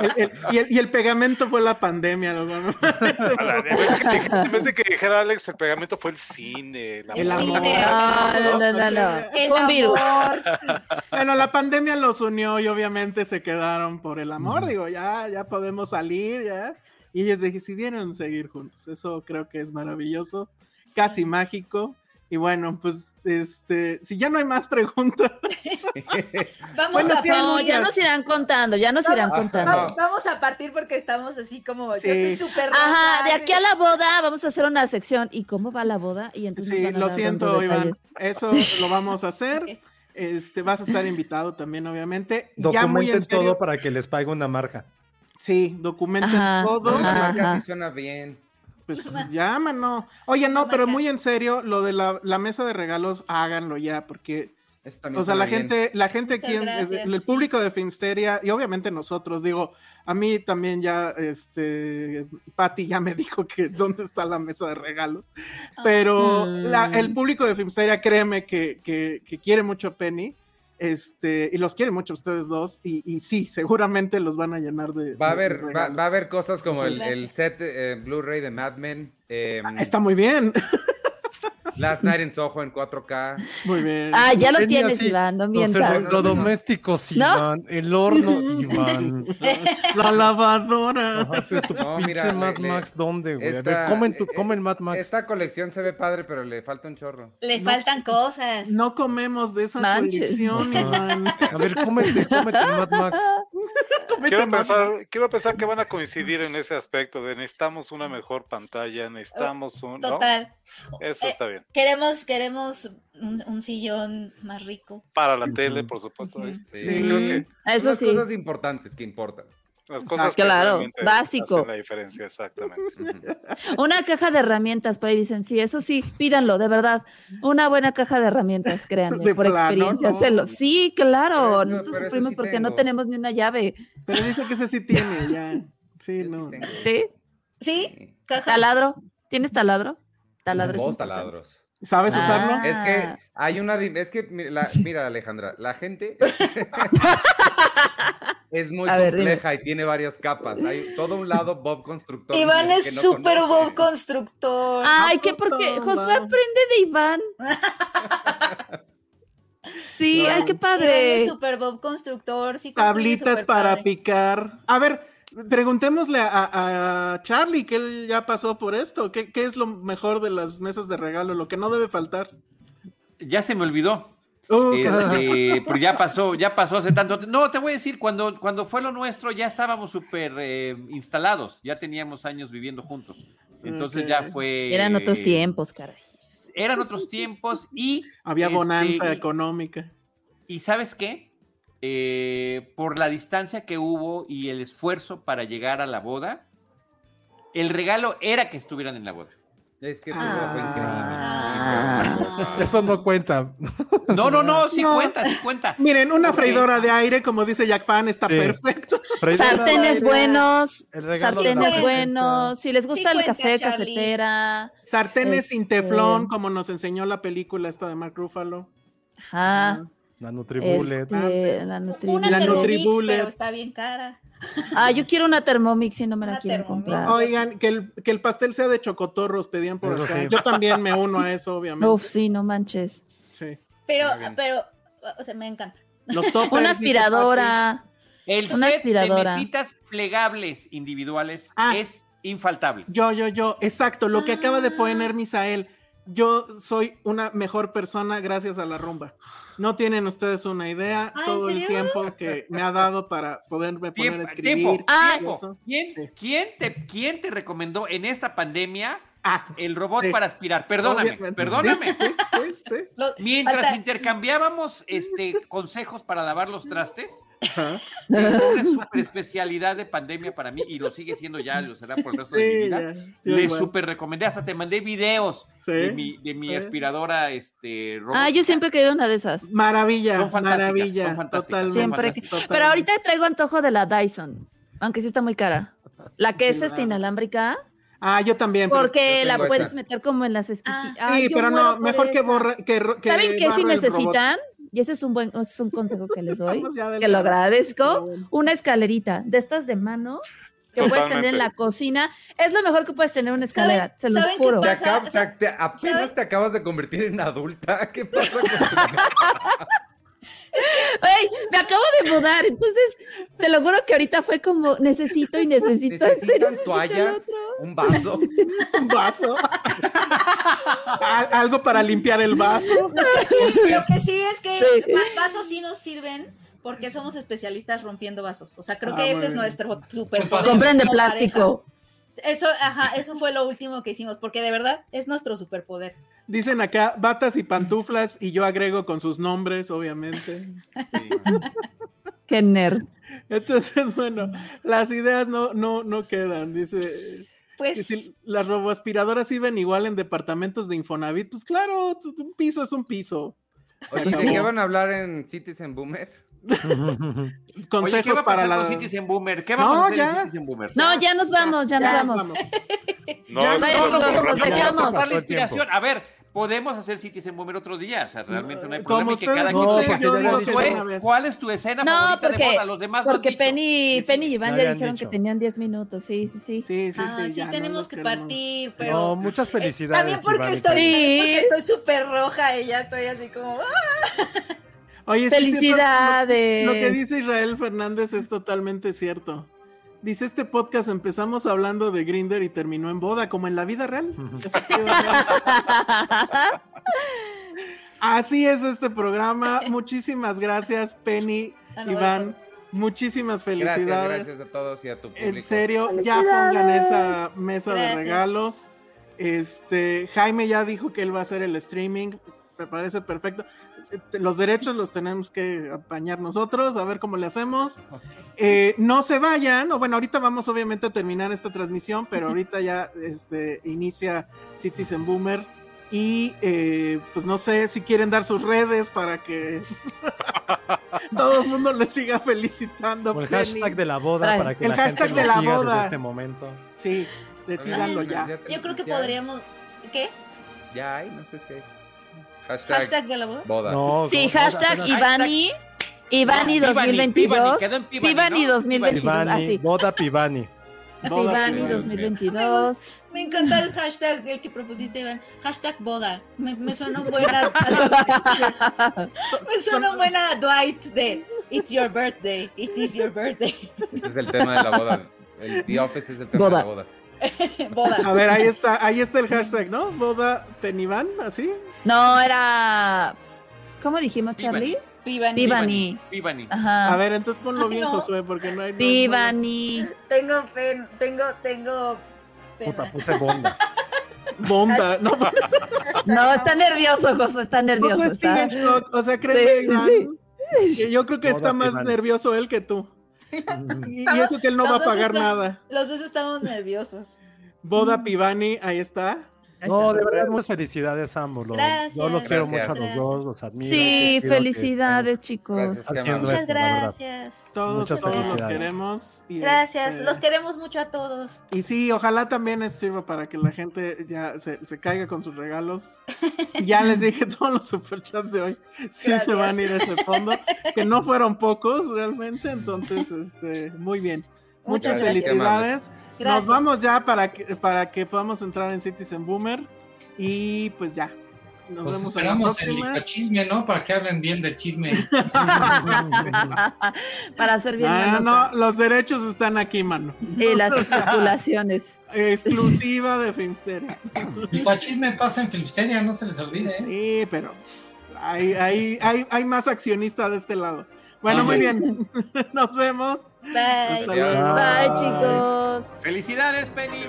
El- el- y, el, y el pegamento fue la pandemia. la- En vez, de que, en vez de que dijera Alex, el pegamento fue el cine. la El amor. No, no, no, no. El Fue un virus. amor. Bueno, la pandemia los unió y obviamente se quedaron por el amor. Digo, ya, ya podemos salir, ya. Y ellos decidieron seguir juntos. Eso creo que es maravilloso, casi mágico. Y bueno, pues, este, si ya no hay más preguntas, Vamos Bueno, a sí No, ya nos irán contando, ya nos irán contando. Vamos, vamos a partir porque estamos así como, yo estoy súper Ajá, de aquí a la boda vamos a hacer una sección. ¿Y cómo va la boda? Y entonces sí, van a lo siento, Iván. Eso lo vamos a hacer. Este, vas a estar invitado también, obviamente. Y ya muy Documenten todo para que les pague una marca. sí, documenten Ajá, todo. La marca ajá. sí suena bien. Pues llámanos. Oye, no, pero muy en serio, lo de la, la mesa de regalos, háganlo ya, porque O sea, la bien. gente, la gente aquí, en- el público de Finsteria, y obviamente nosotros, digo, a mí también ya, este, Patty ya me dijo que dónde está la mesa de regalos, Ah. pero Mm. la- el público de Finsteria, créeme que, que, que quiere mucho a Penny, este, y los quiere mucho ustedes dos, y, y sí, seguramente los van a llenar de... Va a haber, va, va a haber cosas como el, el set eh, Blu-ray de Mad Men, eh, Está muy bien, Last Night in Soho en 4K. muy bien. Ah, ya lo Tenía tienes, así, Iván, no Los mientas. electrodomésticos, ¿No? Iván. El horno, Iván. La lavadora. Ajá, sí, tu No, pinche mira, Mad le- Max, ¿dónde, güey? A ver, esta- comen, tu, eh, comen Mad Max. Esta colección se ve padre, pero le falta un chorro. Le No. faltan cosas. No comemos de esa Manches. colección, Iván. A ver, cómete, cómete el Mad Max. Quiero pensar, quiero pensar que van a coincidir en ese aspecto de necesitamos una mejor pantalla, necesitamos un... ¿no? Eso Eh, está bien. Queremos, queremos un, un sillón más rico. Para la tele, por supuesto. Ujú. este, Sí. Creo que Eso Son las sí. cosas importantes que importan. Las cosas que Claro, básico. hacen la diferencia, exactamente. Una caja de herramientas, por ahí dicen, sí, eso sí, pídanlo, de verdad. Una buena caja de herramientas, créanme, De por plano, experiencia, ¿no? hacerlo. Sí, claro, Pero nosotros pero sufrimos sí porque no tenemos ni una llave. Pero dice que ese sí tiene, ya. Sí, Yo no. ¿Sí? ¿Sí? Caja. ¿Taladro? ¿Tienes taladro? Taladro es Dos importante. taladros. ¿Sabes usarlo? Ah. Es que hay una. Es que, mira, Alejandra, la gente es muy A ver, dime. compleja y tiene varias capas. Hay todo un lado Bob Constructor. Iván que es no súper. Bob constructor. Ay, ¿qué? Porque Josué aprende de Iván. Sí, ay, qué Iván padre. es súper Bob constructor. Sí Tablitas para padre. picar. A ver, preguntémosle a, a Charlie, que él ya pasó por esto. ¿Qué, qué es lo mejor de las mesas de regalo? Lo que no debe faltar. Ya se me olvidó. Uh, Este, pero ya pasó, ya pasó hace tanto. No, te voy a decir, cuando, cuando fue lo nuestro, ya estábamos súper eh, instalados, ya teníamos años viviendo juntos. Entonces ya fue. Eran otros eh, tiempos, caray. Eran otros tiempos y. Había este, bonanza y- económica. Y sabes qué? Eh, por la distancia que hubo y el esfuerzo para llegar a la boda, el regalo era que estuvieran en la boda. Es que tu Ah. boda fue Ah. increíble. Eso no cuenta. No, no, no, sí No. cuenta, sí cuenta. Miren, una freidora de aire, como dice Jack Fan, está Sí. perfecto. Freidora Sartenes aire, buenos, sartenes buenos. Si les gusta Sí el cuenta, café, Charlie. cafetera. Sartenes Este- sin teflón, como nos enseñó la película esta de Mark Ruffalo. Ajá. La Nutribullet. Este, la Una Nutribullet. La Thermomix, Nutribullet. pero está bien cara. Ah, yo quiero una Thermomix y no me la Una quieren Thermomix. comprar. Oigan, que el, que el pastel sea de chocotorros, pedían por Eso acá. sí. Yo también me uno a eso, obviamente. Uf, sí, no manches. Sí. Pero, pero, o sea, me encanta. Los toppers, Una aspiradora. El Una set aspiradora. de mesitas plegables individuales Ah. es infaltable. Yo, yo, yo. Exacto, lo que acaba de poner Misael. Yo soy una mejor persona gracias a la rumba. No tienen ustedes una idea Ah, ¿en todo el tiempo que me ha dado para poderme poner a escribir. tiempo, Ah. tiempo. eso. ¿Quién, Sí. quién te, quién te recomendó en esta pandemia Ah, el robot Sí. para aspirar? Perdóname, obviamente. perdóname. Sí, sí, Mientras falta- intercambiábamos este, consejos para lavar los trastes, Ajá. una super especialidad de pandemia para mí y lo sigue siendo ya, lo será por el resto de mi vida. Le igual. super recomendé, hasta te mandé videos Sí, de mi, de mi sí. aspiradora este, robot. Ah, yo siempre he querido una de esas. Maravilla, Son fantásticas, maravilla. son fantásticas, totalmente, Siempre. que- totalmente. Pero ahorita traigo antojo de la Dyson. Aunque sí está muy cara. La que es Sí, esta inalámbrica. Ah, yo también. Porque yo la puedes esa. meter como en las. Ah. Sí, pero no, mejor que borre. Que, que ¿Saben qué si necesitan? Y ese es un buen, ese es un consejo que les doy, que lo agradezco. Bueno. Una escalerita de estas de mano que puedes tener en la cocina. Es lo mejor que puedes tener una escalera, se los saben qué juro. Te acab- o sea, te- apenas ¿sabes? te acabas de convertir en adulta. ¿Qué pasa con tu Me acabo de mudar, entonces te lo juro que ahorita fue como necesito y necesito esto y ¿Necesitan necesito el toallas? otro. ¿Un vaso? Un vaso. Al- algo para limpiar el vaso. Lo que sí, lo que sí es que vasos sí nos sirven porque somos especialistas rompiendo vasos. O sea, creo Ah, que ese es nuestro super Compren de plástico. Eso, ajá, eso fue lo último que hicimos, porque de verdad es nuestro superpoder. Dicen acá batas y pantuflas y yo agrego con sus nombres, obviamente. Qué nerd. Entonces, bueno, las ideas no, no, no quedan. Dice Pues si las roboaspiradoras sirven igual en departamentos de Infonavit. Pues claro, un piso es un piso. Oye, ¿de qué van a hablar en Citizen Boomer? Consejos Oye, ¿qué va a para pasar la. con Citizen Boomer? ¿Qué va No, a pasar ya. en Citizen Boomer? No, ya nos vamos, ya, nos Ya, vamos. vamos. No, Ya, rato, dejamos. vamos a la inspiración. A ver, podemos hacer Citizen Boomer otro día. O sea, realmente no hay Como problema y que ustedes cada no, quien porque diga, yo digo "Josué, que de vez". ¿Cuál es tu escena No, favorita de porque, boda? Los demás no porque dicho. Penny. Penny y Iván No habían dijeron dicho. que tenían 10 minutos. Sí, sí, sí. Sí, sí, ah, sí. sí, no tenemos nos que queremos. Eh, partir, pero No, muchas felicidades. también porque Iván y estoy Penny. Sí. porque estoy súper roja y ya estoy así como ¡ah! Oye, sí, es cierto, Felicidades. Lo, lo que dice Israel Fernández es totalmente cierto. Dice este podcast empezamos hablando de Grinder y terminó en boda, como en la vida real. Efectivamente. Así es este programa. Muchísimas gracias, Penny, Iván. Muchísimas Gracias, felicidades. gracias a todos y a tu público. En serio, ya pongan esa mesa de Gracias. regalos. Este, Jaime ya dijo que él va a hacer el streaming. Me parece perfecto. Eh, Los derechos los tenemos que apañar nosotros, a ver cómo le hacemos. Eh, no se vayan, o bueno, ahorita vamos obviamente a terminar esta transmisión, pero ahorita ya este, inicia Citizen Boomer. Y eh, pues no sé si quieren dar sus redes para que todo el mundo les siga felicitando. O el Penny. hashtag de la boda para que El la gente hashtag lo de la siga boda. desde este momento. Sí, decídanlo ya. Yo creo que podríamos ¿qué? Ya hay, no sé si hay. Hashtag, Hashtag de la boda. boda. No, Sí, hashtag Ivani. Ivani No, Pivani, 2022. Pivani, quedó en Pivani, Pivani ¿no? 2022. Pivani, Así. boda Pivani. Pivani Pivani. 2022. Me encanta el hashtag el que propusiste, Iván. Hashtag boda. Me, me suena buena. me suena buena Dwight de It's your birthday. It is your birthday. Ese es el tema de la boda. El The Office es el tema Boda. de la boda. boda. A ver, ahí está, ahí está el hashtag, ¿no? Boda Penivan, así. No, era. ¿Cómo dijimos, Charlie? Pivani. Pivani. Pivani. Ajá. A ver, entonces ponlo Ay, bien, no. Josué, porque no hay. no hay- Pivani. Tengo pen, tengo, tengo Puta, puse bonda. Bonda, no, No, está nervioso, Josué, está nervioso. Josué Está... o sea, Sí, créeme, sí, yo creo que Boda está más Pivani. nervioso él que tú. Y, y eso que él no Los va a dos pagar están- nada. Los dos estamos nerviosos. Boda Pivani, ahí está. No, de verdad, muchas felicidades a ambos. Los- Gracias. Yo los quiero mucho a Gracias. los dos, los admiro. Sí, confío que felicidades, chicos. Gracias. Muchas gracias. Todos, Muchas todos los felicidades. queremos. Y, Gracias. este, Los queremos mucho a todos. Y sí, ojalá también esto sirva para que la gente ya se, se caiga con sus regalos. Ya les dije todos los superchats de hoy. Sí Gracias. se van a ir a ese fondo. Que no fueron pocos realmente. Entonces, este, muy bien. Muchas Muchas gracias. Nos vamos ya para que, para que podamos entrar en Citizen Boomer. Y pues ya. Nos vemos en la esperamos en próxima. el chisme, ¿no? Para que hablen bien del chisme. Para hacer bien la Ah, no, los derechos están aquí, mano. Y las especulaciones. Exclusiva de Filmsteria. Y para chisme pasa en Filmsteria, no se les olvide. ¿eh? Sí, pero hay, hay, hay, hay más accionista de este lado. Bueno, muy bien. Nos vemos. Bye. Hasta luego. Bye, chicos. Felicidades, Penny.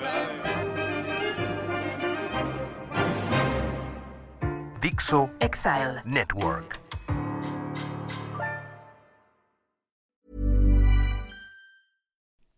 Dixo Exile. Network.